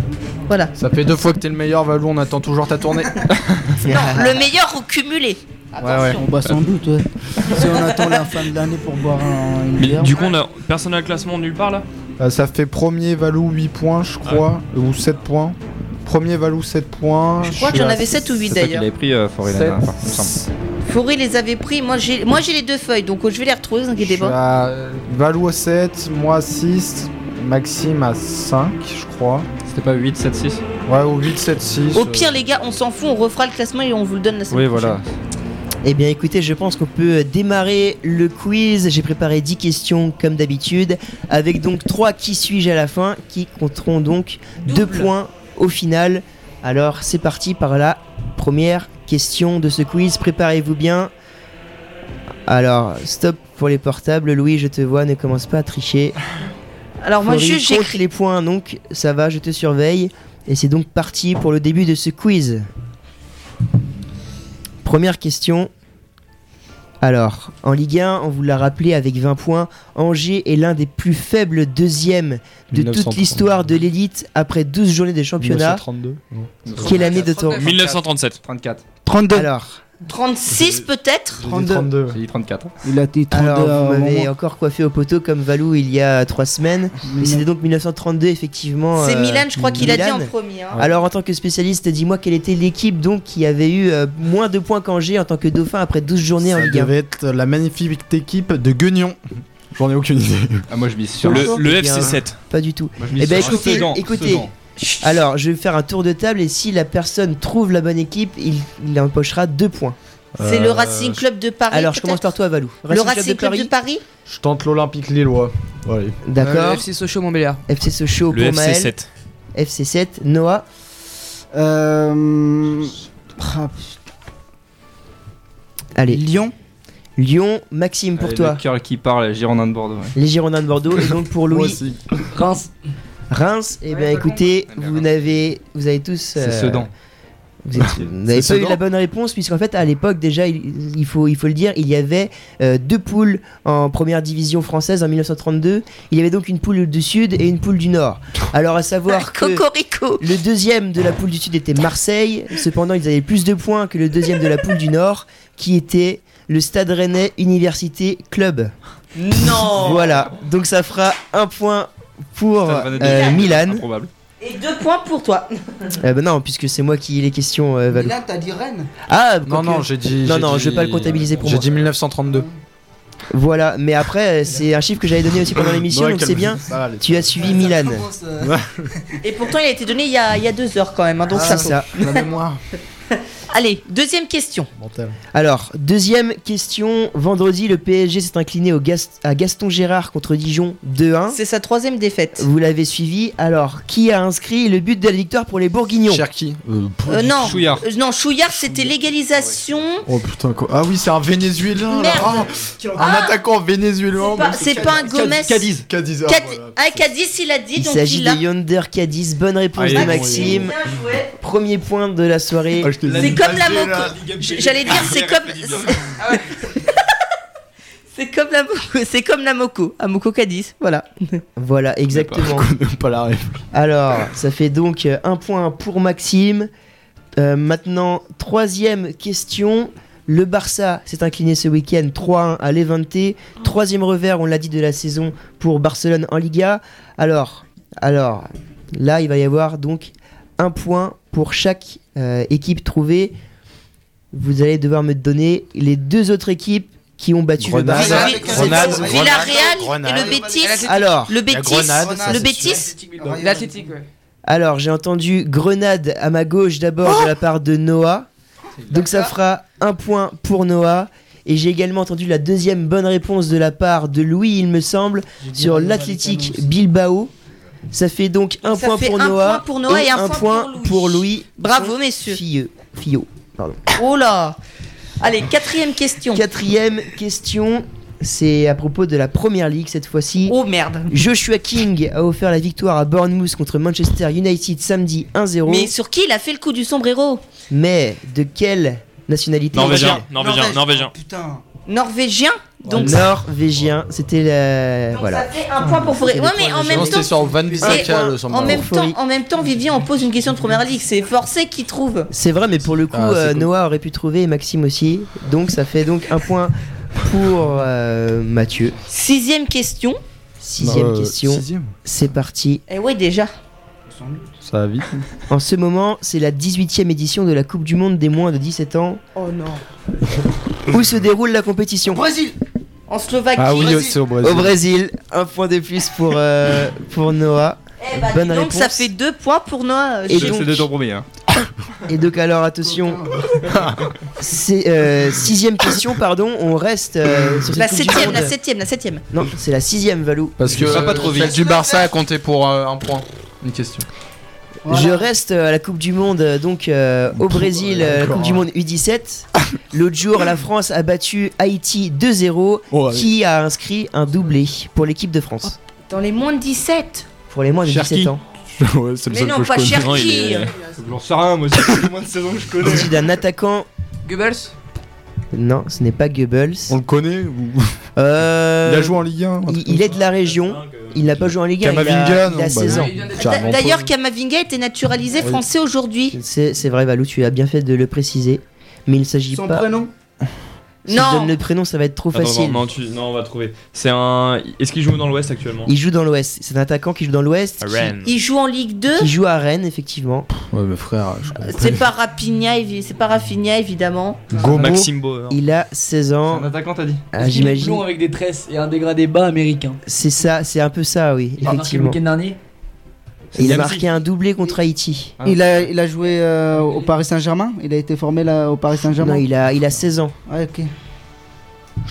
Speaker 6: Voilà.
Speaker 12: Ça fait deux fois que t'es le meilleur, Valou, on attend toujours ta tournée. (laughs)
Speaker 6: Non, le meilleur au cumulé. Attention.
Speaker 4: On bat sans doute, ouais. si on attend la fin de l'année pour boire un, une
Speaker 2: Mais
Speaker 4: bière.
Speaker 2: du coup, on a personne à classement nulle part là?
Speaker 5: Euh, ça fait premier Valou 8 points, je crois, ou 7 points. Premier Valou 7 points.
Speaker 6: Je crois que j'en avais 7 ou 8
Speaker 8: C'est toi qui
Speaker 6: d'ailleurs.
Speaker 8: l'avais pris, euh, Forêt, dernière fois, il me semble.
Speaker 6: Faury les avait pris. Moi j'ai, moi j'ai les deux feuilles, donc euh, je vais les retrouver. Vous inquiétez pas.
Speaker 5: à Valou à 7, moi à 6, Maxime à 5, je crois.
Speaker 8: C'était pas 8, 7, 6
Speaker 5: Ouais, au 8, 7, 6.
Speaker 6: Au pire, les gars, on s'en fout. On refera le classement et on vous le donne la semaine
Speaker 8: Oui,
Speaker 6: prochaine.
Speaker 8: voilà.
Speaker 1: Eh bien écoutez, je pense qu'on peut démarrer le quiz. J'ai préparé 10 questions comme d'habitude, avec donc 3 qui suis-je à la fin, qui compteront donc 2 points au final. Alors c'est parti par la première question de ce quiz. Préparez-vous bien. Alors, stop pour les portables. Louis, je te vois, ne commence pas à tricher. (laughs)
Speaker 6: Alors moi, juste j'ai
Speaker 1: compte les points, donc ça va, je te surveille. Et c'est donc parti pour le début de ce quiz. Première question. Alors, en Ligue 1, on vous l'a rappelé avec 20 points, Angers est l'un des plus faibles deuxièmes de toute
Speaker 12: 1932.
Speaker 1: l'histoire de l'élite après 12 journées de championnat.
Speaker 12: 1932 non.
Speaker 1: Quelle année de ton
Speaker 2: 1937.
Speaker 8: 34.
Speaker 4: 32.
Speaker 1: Alors,
Speaker 6: 36 peut-être.
Speaker 5: 32.
Speaker 8: J'ai dit 34.
Speaker 4: Il a dit 32
Speaker 1: alors vous m'avez encore coiffé au poteau comme Valou il y a 3 semaines. Et c'était donc 1932 effectivement.
Speaker 6: C'est
Speaker 1: euh,
Speaker 6: Milan, je crois qu'il a dit en premier. hein.
Speaker 1: Alors en tant que spécialiste, dis-moi quelle était l'équipe donc qui avait eu euh, moins de points qu'Angers en tant que dauphin après 12 journées en
Speaker 5: Ça
Speaker 1: Ligue 1
Speaker 5: devait être la magnifique équipe de Guignon. J'en ai aucune idée.
Speaker 8: Ah, moi je mise sur
Speaker 2: Le, le
Speaker 1: Eh bien,
Speaker 2: FC7.
Speaker 1: Pas du tout.
Speaker 8: Moi, je
Speaker 1: Eh ben écoutez, écoutez. Alors, je vais faire un tour de table et si la personne trouve la bonne équipe, il, il empochera deux points.
Speaker 6: C'est le
Speaker 12: Euh,
Speaker 6: Racing Club de Paris.
Speaker 1: Alors, je commence par toi, Valou.
Speaker 6: Le Racing Club de Paris
Speaker 12: Je tente l'Olympique Lillois. Allez.
Speaker 1: D'accord.
Speaker 7: Euh, FC Sochaux Montbéliard.
Speaker 1: FC Sochaux
Speaker 2: Le
Speaker 1: pour Maël.
Speaker 2: FC7.
Speaker 1: FC7, Noah.
Speaker 4: Euh... ah,
Speaker 1: Allez.
Speaker 3: Lyon.
Speaker 1: Lyon, Maxime pour
Speaker 8: Allez,
Speaker 1: toi.
Speaker 8: Le cœur qui parle, Girondin de Bordeaux. ouais.
Speaker 1: Les Girondins de Bordeaux. et donc pour
Speaker 12: Moi
Speaker 1: Louis,
Speaker 12: aussi.
Speaker 3: Reims.
Speaker 1: Reims. Eh bien, écoutez, vous n'avez, vous avez tous.
Speaker 8: C'est
Speaker 1: euh,
Speaker 8: Sedan.
Speaker 1: Vous êtes- vous pas eu la bonne réponse puisqu'en fait à l'époque déjà il, il faut, il faut le dire il y avait euh, deux poules en première division française en 1932 il y avait donc une poule du sud et une poule du nord alors à savoir (laughs) que
Speaker 6: Cocorico.
Speaker 1: le deuxième de la poule du sud était Marseille cependant ils avaient plus de points que le deuxième de la poule du nord qui était le Stade Rennais Université Club
Speaker 6: Non.
Speaker 1: voilà donc ça fera un point pour euh,
Speaker 8: être
Speaker 1: Milan
Speaker 8: Improbable.
Speaker 6: Et deux points pour toi. (laughs)
Speaker 1: Euh, bah non puisque c'est moi qui ai les questions euh, Valou.
Speaker 4: Milan, t'as dit Rennes
Speaker 1: ah
Speaker 12: Non,
Speaker 1: quoique-
Speaker 12: non, j'ai dit.
Speaker 1: Non,
Speaker 12: j'ai
Speaker 1: non,
Speaker 12: dit-
Speaker 1: je vais pas le comptabiliser pour
Speaker 12: J'ai
Speaker 1: moi.
Speaker 12: dit 1932.
Speaker 1: Voilà, mais après, euh, c'est un chiffre que j'avais donné aussi pendant l'émission,
Speaker 12: Ouais,
Speaker 1: donc c'est bien. Tu as suivi Milan.
Speaker 6: Et pourtant, il a été donné il y a, il y a deux heures quand même. hein, donc
Speaker 1: C'est
Speaker 6: ça.
Speaker 1: ça.
Speaker 12: La mémoire. (laughs)
Speaker 6: Allez, deuxième question.
Speaker 12: Mental.
Speaker 1: Alors, deuxième question. Vendredi, le PSG s'est incliné au à Gaston Gérard contre Dijon 2-1.
Speaker 6: C'est sa troisième défaite.
Speaker 1: Vous l'avez suivi. Alors, qui a inscrit le but de la victoire pour les Bourguignons?
Speaker 12: Cherki. Euh,
Speaker 6: Euh, non,
Speaker 8: Chouillard.
Speaker 6: Euh, non, Chouillard, c'était l'égalisation.
Speaker 12: Oh putain, quoi. Ah oui, c'est un Vénézuélien là.
Speaker 6: Merde.
Speaker 12: Ah, un attaquant vénézuélien.
Speaker 6: C'est pas-
Speaker 12: mais
Speaker 6: c'est pas un Gomez.
Speaker 12: Cadiz. Cadiz. ah, voilà.
Speaker 6: Ah, Cadiz, il a dit,
Speaker 1: Il s'agit de. Yonder Cadiz. Bonne réponse
Speaker 12: Ah,
Speaker 1: de
Speaker 12: bon,
Speaker 1: Maxime. Premier point de la soirée.
Speaker 12: Ah,
Speaker 6: comme la moco. J'allais dire, c'est comme. (laughs) C'est comme la moco. C'est comme la moco. À moco Cadiz, voilà.
Speaker 1: Voilà, exactement.
Speaker 12: Pas la.
Speaker 1: Alors, ça fait donc euh, un point pour Maxime. Euh, maintenant, troisième question. Le Barça s'est incliné ce week-end 3-1 à Levante. Troisième revers, on l'a dit, de la saison pour Barcelone en Liga. Alors, alors, là, il va y avoir donc un point pour chaque euh, équipe trouvée. Vous allez devoir me donner les deux autres équipes qui ont battu
Speaker 12: Grenade.
Speaker 1: le Barça.
Speaker 12: Grenade.
Speaker 6: Villarreal
Speaker 12: Grenade.
Speaker 6: et le Betis.
Speaker 1: Alors,
Speaker 6: Le Betis.
Speaker 12: Grenade,
Speaker 6: Le Betis.
Speaker 7: L'Athletic, ouais.
Speaker 1: Alors, j'ai entendu Grenade à ma gauche d'abord de la part de Noah. Donc ça fera un point pour Noah. Et j'ai également entendu la deuxième bonne réponse de la part de Louis, il me semble, sur l'Athletic Bilbao. Ça fait donc un
Speaker 6: Ça
Speaker 1: point
Speaker 6: fait
Speaker 1: pour
Speaker 6: un
Speaker 1: Noah
Speaker 6: point pour Noah et un point pour Louis.
Speaker 1: pour Louis.
Speaker 6: Bravo, messieurs.
Speaker 1: Filleux. Pardon.
Speaker 6: Oh là. Allez, quatrième question.
Speaker 1: Quatrième question, c'est à propos de la première ligue cette fois-ci.
Speaker 6: Oh merde.
Speaker 1: Joshua King a offert la victoire à Bournemouth contre Manchester United samedi 1-0.
Speaker 6: Mais sur qui il a fait le coup du sombrero?
Speaker 1: Mais de quelle nationalité?
Speaker 2: Norvégien, norvégien, norvégien.
Speaker 3: Putain.
Speaker 6: Norvégien Donc,
Speaker 1: Norvégien, c'était la.
Speaker 6: donc
Speaker 1: Voilà.
Speaker 6: ça fait un point pour Forêt. Ouais, mais en même temps.
Speaker 12: sur Van
Speaker 6: Et
Speaker 12: Bissaka
Speaker 6: en, même temps,
Speaker 1: Euphorie.
Speaker 6: en même temps, Vivien, on pose une question de première ligue. C'est forcé qui trouve.
Speaker 1: C'est vrai, mais pour le coup,
Speaker 12: Ah, c'est
Speaker 1: euh,
Speaker 12: cool.
Speaker 1: Noah aurait pu trouver et Maxime aussi. Donc ça fait donc un point pour euh, Mathieu.
Speaker 6: Sixième question.
Speaker 1: Sixième
Speaker 12: Euh,
Speaker 1: question.
Speaker 12: sixième.
Speaker 1: C'est parti.
Speaker 6: Eh ouais, déjà.
Speaker 12: Ça va vite.
Speaker 1: En ce moment, c'est la 18e édition de la Coupe du Monde des moins de 17 ans.
Speaker 6: Oh non. (laughs)
Speaker 1: Où se déroule la compétition
Speaker 4: Brésil
Speaker 6: En Slovaquie.
Speaker 12: Ah oui,
Speaker 4: Brésil.
Speaker 12: c'est au Brésil.
Speaker 1: Au Brésil. Un point de plus pour, euh, pour Noah.
Speaker 6: Eh bah,
Speaker 1: Bonne
Speaker 6: dis donc,
Speaker 1: réponse.
Speaker 6: ça fait deux points pour Noah.
Speaker 1: Et
Speaker 6: Je-
Speaker 1: donc-
Speaker 8: C'est de ton premier. Hein.
Speaker 1: Et donc alors attention, c'est euh, sixième question pardon, on reste euh, sur cette
Speaker 6: La
Speaker 1: Coupe du
Speaker 6: septième,
Speaker 1: Monde.
Speaker 6: la septième, la septième.
Speaker 1: Non, c'est la sixième Valou.
Speaker 12: Parce que
Speaker 8: Va pas trop
Speaker 12: euh,
Speaker 8: vite.
Speaker 12: celle du Barça a compté pour euh, un point. Une question.
Speaker 1: Je reste euh, à la Coupe du Monde euh, donc euh, au Brésil, euh, la Coupe du. Monde U17. (laughs) L'autre jour, la France a battu Haïti 2-0,
Speaker 12: Oh, allez.
Speaker 1: qui a inscrit un doublé pour l'équipe de France.
Speaker 6: Dans les moins de 17.
Speaker 1: Pour les moins de
Speaker 8: Cherki.
Speaker 1: 17 ans. (laughs)
Speaker 12: ouais, c'est le
Speaker 6: Mais non,
Speaker 12: que je
Speaker 6: pas
Speaker 12: connais.
Speaker 6: Cherki.
Speaker 2: Il
Speaker 8: J'en sais rien, moi, c'est moins de saison que je
Speaker 1: Il
Speaker 8: connais.
Speaker 1: s'agit d'un attaquant.
Speaker 7: Goebbels
Speaker 1: Non, ce n'est pas Goebbels.
Speaker 12: On le connaît ou-
Speaker 1: Euh,
Speaker 12: Il a joué en Ligue 1
Speaker 1: il, il est de la région. Il n'a pas joué en Ligue 1. Il a,
Speaker 12: Kamavinga,
Speaker 1: il a
Speaker 12: non,
Speaker 1: 16
Speaker 12: bah
Speaker 1: ans.
Speaker 7: il vient d'être-
Speaker 12: Carrément
Speaker 6: D'ailleurs. Kamavinga était naturalisé
Speaker 1: Oui.
Speaker 6: français aujourd'hui.
Speaker 1: C'est vrai, Valou, tu as bien fait de le préciser. Mais il ne s'agit
Speaker 4: Son
Speaker 1: pas.
Speaker 4: prénom?
Speaker 1: Si
Speaker 6: Non.
Speaker 1: je donne le prénom, ça va être trop
Speaker 2: Attends,
Speaker 1: facile.
Speaker 2: non, non, tu- non, on va trouver. C'est un. Est-ce qu'il joue dans l'Ouest actuellement?
Speaker 1: Il joue dans l'Ouest. C'est un attaquant qui joue dans l'Ouest. Qui-
Speaker 2: Rennes.
Speaker 6: Il joue en Ligue 2.
Speaker 1: Qui, joue à Rennes, effectivement.
Speaker 12: Ouais, mais frère, je connais
Speaker 6: C'est pas Rapinha, c'est pas Rafinha évidemment.
Speaker 1: Gomo,
Speaker 2: Maxime Bauer.
Speaker 1: il a 16
Speaker 8: C'est
Speaker 1: ans.
Speaker 8: un attaquant, t'as dit
Speaker 1: Ah, J'imagine.
Speaker 3: Avec des tresses et un dégradé bas américain.
Speaker 1: C'est ça, c'est un peu ça, oui,
Speaker 3: Il a marqué le
Speaker 1: effectivement.
Speaker 3: week-end dernier.
Speaker 1: Il a marqué un doublé contre Haïti.
Speaker 4: Il a, il a joué euh, au Paris Saint-Germain? Il a été formé là, au Paris Saint-Germain?
Speaker 1: Non, il a, il a 16 ans.
Speaker 4: Ouais, ok.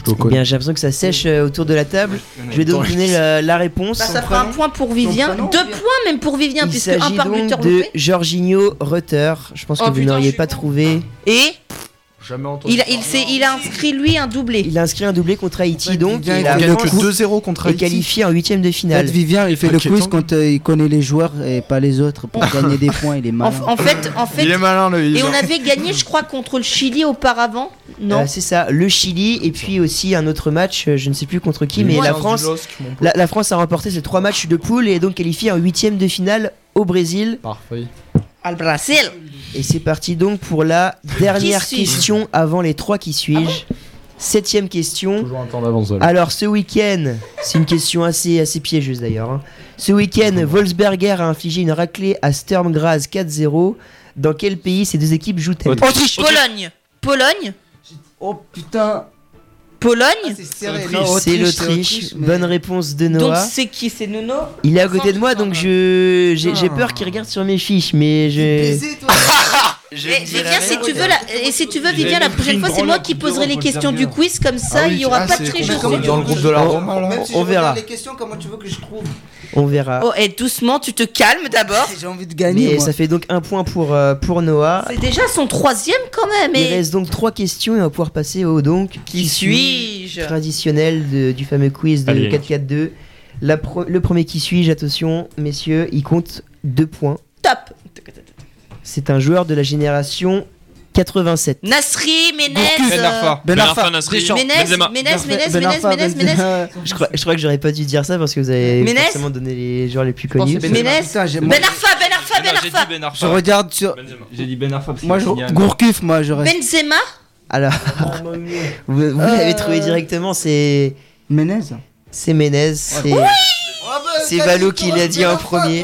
Speaker 1: Eh bien, j'ai l'impression que ça sèche euh, autour de la table. Je vais donc donner la, la réponse.
Speaker 6: Bah, ça fera un point pour Vivien. Deux points même pour Vivien,
Speaker 1: Il
Speaker 6: puisque un par
Speaker 1: donc
Speaker 6: buteur
Speaker 1: de
Speaker 6: loupé.
Speaker 1: Jorginho Rutter. Je pense que
Speaker 6: Oh,
Speaker 1: vous n'auriez
Speaker 6: je
Speaker 1: pas trouvé.
Speaker 6: Et?
Speaker 12: Jamais entendu.
Speaker 6: il a, il, s'est- il a inscrit lui un doublé.
Speaker 1: Il a inscrit un doublé contre Haïti, donc
Speaker 4: il gagne
Speaker 1: France
Speaker 4: que
Speaker 5: 2-0 contre
Speaker 1: est
Speaker 5: Haïti.
Speaker 1: qualifié en huitième de
Speaker 4: En
Speaker 1: finale.
Speaker 4: fait, Vivien, il fait le
Speaker 5: Inquiétant.
Speaker 4: quiz quand euh, il connaît les joueurs et pas les autres pour (laughs) gagner des points. Il est
Speaker 6: En,
Speaker 4: malin.
Speaker 6: en fait, en fait,
Speaker 5: Il est malin, le
Speaker 6: et on avait gagné, je crois, contre le Chili auparavant. Non.
Speaker 1: Euh, c'est ça, le Chili et puis aussi un autre match, euh, je ne sais plus contre qui, mais la France, la, la France a remporté ces trois matchs de poule et est donc qualifiée en huitième de finale au Brésil.
Speaker 12: Parfait.
Speaker 6: Al Brasil.
Speaker 1: Et c'est parti donc pour la dernière
Speaker 6: suis-je
Speaker 1: question avant les trois qui suis-je. Septième question.
Speaker 12: Toujours un temps d'avance.
Speaker 1: Alors ce week-end, c'est une question assez, assez piégeuse d'ailleurs. hein. Ce week-end, Wolfsberger a infligé une raclée à Sturm Graz 4-0. Dans quel pays ces deux équipes jouent-elles?
Speaker 6: Autriche. Pologne. Pologne.
Speaker 4: Oh putain.
Speaker 6: Pologne.
Speaker 4: C'est serré.
Speaker 1: L'Autriche,
Speaker 4: Non,
Speaker 1: C'est
Speaker 4: Autriche,
Speaker 1: l'Autriche.
Speaker 4: mais-
Speaker 1: Bonne réponse de
Speaker 6: Donc
Speaker 1: Noah.
Speaker 6: c'est qui? C'est Nono?
Speaker 1: Il est à côté de moi, donc je j'ai
Speaker 4: Ah.
Speaker 1: peur qu'il regarde sur mes fiches, mais je.
Speaker 4: Baiser, toi. (laughs)
Speaker 1: je
Speaker 6: Et
Speaker 1: dirai
Speaker 6: Vivien, si tu veux, la... et si tu veux, Vivien, la prochaine fois, c'est moi qui poserai les questions du quiz, comme ça,
Speaker 5: Ah oui,
Speaker 6: il y aura
Speaker 5: ah,
Speaker 6: pas de
Speaker 5: complètement dans le groupe de la Roma là.
Speaker 4: Même si
Speaker 1: on
Speaker 4: je
Speaker 1: verra.
Speaker 4: les questions, comment tu veux que je trouve
Speaker 1: On verra.
Speaker 6: Oh, et doucement, tu te calmes d'abord.
Speaker 4: J'ai envie de gagner.
Speaker 1: Mais
Speaker 4: moi.
Speaker 1: ça fait donc un point pour, euh, pour Noah.
Speaker 6: C'est déjà son troisième quand même.
Speaker 1: Il
Speaker 6: Et...
Speaker 1: reste donc trois questions et on va pouvoir passer au donc
Speaker 6: Qui suis-je?
Speaker 1: traditionnel de- du fameux quiz de
Speaker 2: Allez.
Speaker 1: 4-4-2. La pro- le premier qui suis-je, attention, messieurs, il compte deux points.
Speaker 6: Top.
Speaker 1: C'est un joueur de la génération 87.
Speaker 6: Nasri, Ménez.
Speaker 8: Ben Arfa.
Speaker 2: Ben
Speaker 4: Ben
Speaker 2: Arfa. Nasri,
Speaker 6: Ménez,
Speaker 2: Benzema.
Speaker 6: Ménez,
Speaker 4: Ben
Speaker 6: Ménez,
Speaker 4: Ben
Speaker 6: Ménez,
Speaker 4: Arfa,
Speaker 6: Ménez,
Speaker 4: Benzema.
Speaker 6: Ménez. (laughs)
Speaker 1: Je crois, je crois que j'aurais pas dû dire ça parce que vous avez
Speaker 6: Ménez
Speaker 1: forcément donné les joueurs les plus connus.
Speaker 7: que c'est
Speaker 6: Ménez.
Speaker 4: Putain, j'ai- moi,
Speaker 6: Ben Arfa, Ben Arfa, Ben Arfa.
Speaker 8: Ben
Speaker 4: je
Speaker 8: Arfa.
Speaker 4: regarde sur.
Speaker 2: Benzema.
Speaker 8: J'ai dit Ben Arfa parce
Speaker 4: Moi, je... Gourcuff, moi, je reste.
Speaker 6: Benzema.
Speaker 1: Alors, (laughs) vous, vous l'avez trouvé directement, c'est
Speaker 4: Menez
Speaker 1: c'est Ménez, c'est C'est Valo qui l'a dit en premier.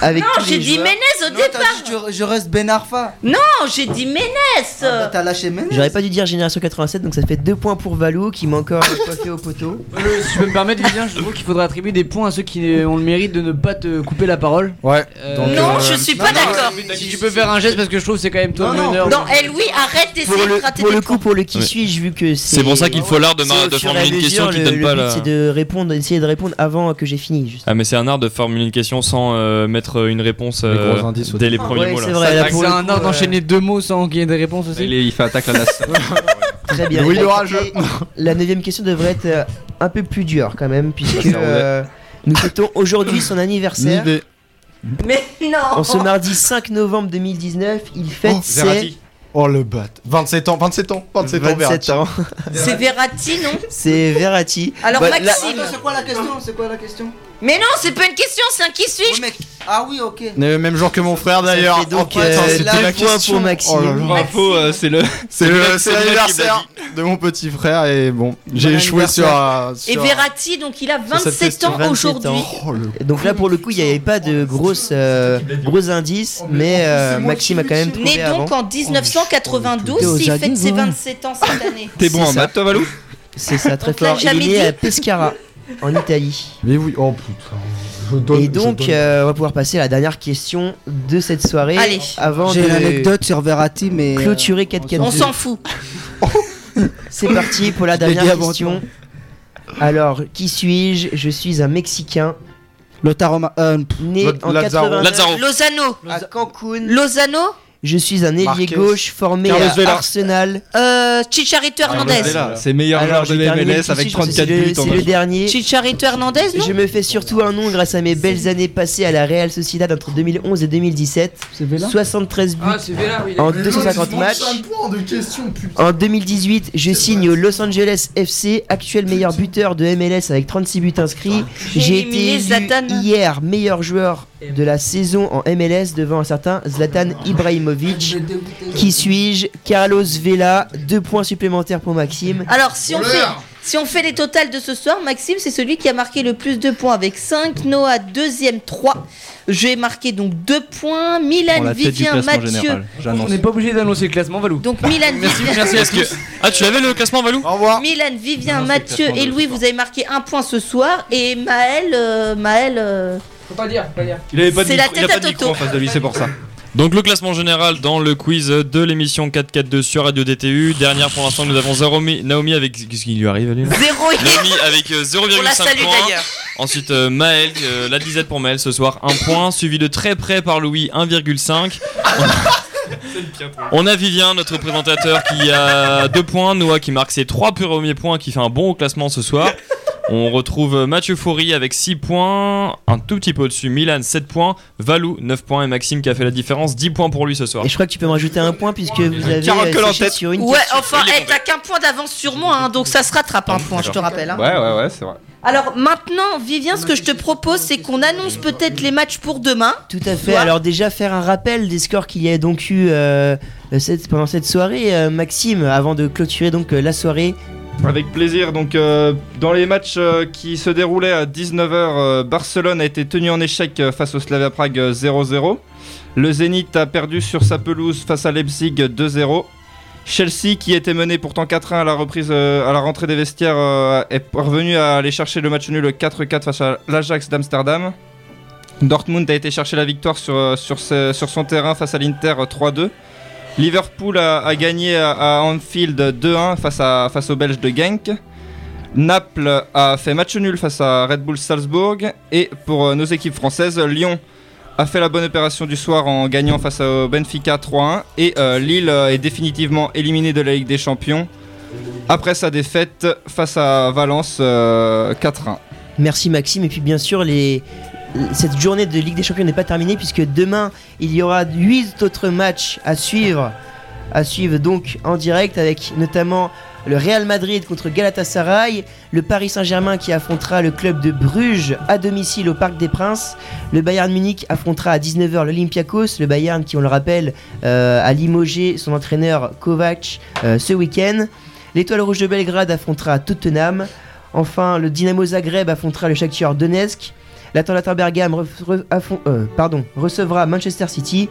Speaker 1: avec
Speaker 6: Non,
Speaker 1: tous
Speaker 6: j'ai dit
Speaker 1: joueurs.
Speaker 6: Ménez au
Speaker 4: Non,
Speaker 6: départ.
Speaker 4: t'as dit, je, je reste Ben Arfa.
Speaker 6: Non, j'ai dit Ménez.
Speaker 4: Ah, bah, T'as lâché Menez
Speaker 1: J'aurais pas dû dire génération 87, donc ça fait deux points pour Valou qui m'a encore coiffé au poteau.
Speaker 3: Euh, si je peux me permettre, Vivien, je trouve qu'il faudrait attribuer des points à ceux qui ont le mérite de ne pas te couper la parole.
Speaker 12: Ouais.
Speaker 3: Euh,
Speaker 12: Donc,
Speaker 6: Non,
Speaker 12: euh,
Speaker 6: je suis pas d'accord.
Speaker 3: Si tu peux faire un geste parce que je trouve que c'est quand même toi
Speaker 4: Non,
Speaker 3: le
Speaker 4: non,
Speaker 3: meneur.
Speaker 6: Non, eh Louis, arrête d'essayer de
Speaker 1: le,
Speaker 6: gratter
Speaker 1: pour le coup, pour le qui suis-je, vu que c'est.
Speaker 2: C'est pour ça qu'il faut l'art de,
Speaker 1: et
Speaker 2: formuler une question qui
Speaker 1: le-
Speaker 2: donne
Speaker 1: le
Speaker 2: pas la.
Speaker 1: c'est de répondre, d'essayer de répondre avant que j'ai fini.
Speaker 2: Ah mais c'est un art de formuler une question sans euh, mettre une réponse Dès les premiers
Speaker 1: Ouais,
Speaker 2: mots
Speaker 1: c'est
Speaker 2: là.
Speaker 3: un art d'enchaîner deux mots sans qu'il y ait des réponses aussi.
Speaker 8: Il, est- il fait attaque la nation. (laughs)
Speaker 1: Très bien.
Speaker 5: Oui,
Speaker 1: La neuvième question devrait être euh, un peu plus dure quand même, puisque euh, nous fêtons aujourd'hui son anniversaire.
Speaker 6: Mais non.
Speaker 1: En ce mardi 5 novembre 2019, il fête
Speaker 5: Oh,
Speaker 1: ses
Speaker 8: Verratti.
Speaker 5: Oh le bat. 27 ans, 27 ans, 27 ans,
Speaker 1: 27
Speaker 5: Verratti.
Speaker 1: ans.
Speaker 6: C'est Verratti, non?
Speaker 1: C'est Verratti.
Speaker 6: Alors
Speaker 1: Bah,
Speaker 6: Maxime.
Speaker 4: C'est quoi la question C'est quoi la question?
Speaker 6: Mais non, c'est pas une question, c'est un qui suis-je
Speaker 4: mec. Ah oui, ok.
Speaker 5: Le même jour que mon frère d'ailleurs. Oh,
Speaker 1: euh,
Speaker 5: c'était
Speaker 1: deux
Speaker 5: la question.
Speaker 1: pour Maxime.
Speaker 5: Oh là là.
Speaker 8: Bravo, euh, c'est le. (laughs)
Speaker 5: C'est
Speaker 8: C'est
Speaker 5: le- c'est
Speaker 8: c'est
Speaker 5: l'anniversaire de mon petit frère et bon, j'ai échoué sur, euh,
Speaker 6: Et Verratti, donc il a
Speaker 5: sur cette
Speaker 6: 27
Speaker 5: question.
Speaker 6: ans
Speaker 1: 27
Speaker 6: aujourd'hui.
Speaker 5: Oh, le-
Speaker 1: Donc là, pour le coup, il n'y avait pas de grosses, euh, gros indices, mais euh, Maxime a quand même trouvé
Speaker 6: Né
Speaker 1: avant.
Speaker 6: donc en 1992,
Speaker 4: T'es aux
Speaker 6: il fête ses
Speaker 4: ouais.
Speaker 6: 27 ans cette année.
Speaker 8: T'es bon
Speaker 1: C'est
Speaker 8: en
Speaker 1: ça.
Speaker 8: maths, toi, Valou
Speaker 1: C'est ça, très fort. Il est né à Pescara, en Italie.
Speaker 12: Mais oui, oh putain. Je donne,
Speaker 1: Et
Speaker 12: je
Speaker 1: donc,
Speaker 12: donne.
Speaker 1: euh, on va pouvoir passer à la dernière question de cette soirée.
Speaker 6: Allez.
Speaker 1: Avant
Speaker 4: J'ai
Speaker 1: de
Speaker 4: une anecdote sur Verratti, mais. euh,
Speaker 1: clôturer 4 4
Speaker 6: On s'en fout. (laughs)
Speaker 1: C'est parti pour la dernière question. Alors, qui suis-je? Je suis un Mexicain
Speaker 4: Lautaro Ma- euh,
Speaker 1: né
Speaker 5: Lo-
Speaker 1: en
Speaker 5: Lazaro.
Speaker 1: 89
Speaker 2: Lazaro.
Speaker 6: Lozano.
Speaker 1: à Cancun.
Speaker 6: Lozano.
Speaker 1: Je suis un ailier
Speaker 5: Marquez.
Speaker 1: gauche formé
Speaker 5: Carlos
Speaker 1: à
Speaker 5: Vela.
Speaker 1: Arsenal.
Speaker 6: Euh, Chicharito Hernandez.
Speaker 8: C'est meilleur
Speaker 1: Alors,
Speaker 8: joueur de MLS avec
Speaker 1: chiffre, c'est
Speaker 8: 34
Speaker 1: le-
Speaker 8: buts en
Speaker 1: C'est le
Speaker 8: match.
Speaker 1: dernier.
Speaker 6: Chicharito Hernandez, non
Speaker 1: Je me fais surtout un nom grâce à mes belles années passées à la Real Sociedad entre 2011 et 2017.
Speaker 4: C'est Vela
Speaker 1: 73 buts
Speaker 7: Ah, c'est Vela, oui.
Speaker 1: en 250 matchs.
Speaker 5: points de question, putain.
Speaker 1: En 2018, je signe au Los Angeles FC, actuel meilleur buteur de MLS avec 36 buts inscrits. J'ai été
Speaker 6: éliminé
Speaker 1: élu
Speaker 6: Zlatan.
Speaker 1: hier meilleur joueur de la saison en MLS devant un certain Zlatan Ibrahimovic. Qui suis-je? Carlos Vela, deux points supplémentaires pour Maxime.
Speaker 6: Alors, si on, fait, si on fait les totals de ce soir, Maxime, c'est celui qui a marqué le plus de points avec 5. Noah, deuxième, 3. J'ai marqué donc 2 points. Milan, Vivien,
Speaker 8: classement
Speaker 6: Mathieu.
Speaker 3: On n'est pas obligé d'annoncer le classement, Valou.
Speaker 6: Donc Milan,
Speaker 3: Merci,
Speaker 6: Vivien,
Speaker 3: merci
Speaker 2: Est-ce que... Ah tu avais le classement Valou?
Speaker 5: Au revoir.
Speaker 6: Milan, Vivien,
Speaker 8: Non,
Speaker 6: Mathieu
Speaker 8: le classement
Speaker 6: et Louis, vous avez marqué un point ce soir. Et Maël, euh, Maël, euh,
Speaker 7: Faut pas dire, faut pas dire.
Speaker 8: Il avait pas de
Speaker 6: C'est la
Speaker 8: micro, il a
Speaker 6: tête
Speaker 8: pas
Speaker 6: à
Speaker 8: de micro
Speaker 6: Toto.
Speaker 8: en face de lui, c'est pour ça.
Speaker 2: Donc le classement général dans le quiz de l'émission 442 sur Radio DTU. Dernière pour l'instant, nous avons Naomi, Naomi avec... Qu'est-ce qui lui arrive là
Speaker 6: Zéro
Speaker 2: Naomi avec euh, 0,5
Speaker 6: On la salue
Speaker 2: points.
Speaker 6: d'ailleurs.
Speaker 2: Ensuite euh, Maël, euh, la disette pour Maël ce soir, 1 point. Suivi de très près par Louis, 1,5. On a Vivien, notre présentateur, qui a 2 points. Noah qui marque ses 3 premiers points, qui fait un bon classement ce soir. On retrouve Mathieu Faury avec 6 points, un tout petit peu au-dessus. Milan 7 points, Valou 9 points et Maxime qui a fait la différence, 10 points pour lui ce soir.
Speaker 1: Et je crois que tu peux me rajouter un point puisque vous avez euh,
Speaker 8: en tête.
Speaker 1: sur une
Speaker 6: Ouais,
Speaker 1: question.
Speaker 6: enfin, hey, t'as qu'un point d'avance sur moi, hein, donc ça se rattrape un point, je te rappelle. hein.
Speaker 8: Ouais, ouais, ouais, c'est vrai.
Speaker 6: Alors maintenant, Vivien, ce que je te propose, c'est qu'on annonce peut-être les matchs pour demain.
Speaker 1: Tout à fait. Alors déjà faire un rappel des scores qu'il y a donc eu euh, cette- pendant cette soirée, euh, Maxime, avant de clôturer donc euh, la soirée.
Speaker 8: Avec plaisir. Donc, euh, dans les matchs euh, qui se déroulaient à 19h, euh, Barcelone a été tenu en échec face au Slavia Prague euh, 0-0. Le Zénith a perdu sur sa pelouse face à Leipzig 2-0. Chelsea, qui était mené pourtant 4-1 à la reprise, à la rentrée des vestiaires, est parvenu à aller chercher le match nul 4-4 face à l'Ajax d'Amsterdam. Dortmund a été chercher la victoire sur, sur, son terrain face à l'Inter euh, 3-2. Liverpool a, gagné à, Anfield 2-1 face, face aux Belges de Genk. Naples a fait match nul face à Red Bull Salzbourg. Et pour euh, nos équipes françaises, Lyon a fait la bonne opération du soir en gagnant face au Benfica 3-1. Et euh, Lille euh, est définitivement éliminé de la Ligue des Champions après sa défaite face à Valence euh, 4-1.
Speaker 1: Merci Maxime. Et puis bien sûr, les... cette journée de Ligue des Champions n'est pas terminée puisque demain il y aura 8 autres matchs à suivre. À suivre donc en direct avec notamment le Real Madrid contre Galatasaray, le Paris Saint-Germain qui affrontera le club de Bruges à domicile au Parc des Princes, le Bayern Munich affrontera à 19h l'Olympiakos, le Bayern qui on le rappelle euh, a limogé son entraîneur Kovac euh, ce week-end. L'Étoile Rouge de Belgrade affrontera Tottenham. Enfin, le Dynamo Zagreb affrontera le Shakhtar Donetsk. L'Atalanta Bergame re- euh, pardon, recevra Manchester City.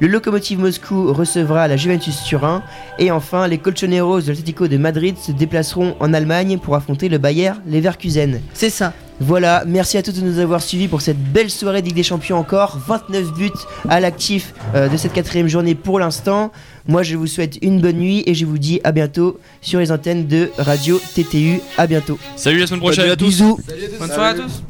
Speaker 1: Le Lokomotiv Moscou recevra la Juventus Turin. Et enfin, les Colchoneros de l'Atlético de Madrid se déplaceront en Allemagne pour affronter le Bayer Leverkusen.
Speaker 6: C'est ça.
Speaker 1: Voilà, merci à tous de nous avoir suivis pour cette belle soirée de Ligue des Champions encore. 29 buts à l'actif euh, de cette quatrième journée pour l'instant. Moi, je vous souhaite une bonne nuit et je vous dis à bientôt sur les antennes de Radio TTU. À bientôt.
Speaker 2: Salut la semaine prochaine.
Speaker 8: Salut à tous.
Speaker 1: Bisous.
Speaker 7: Bonne soirée à tous.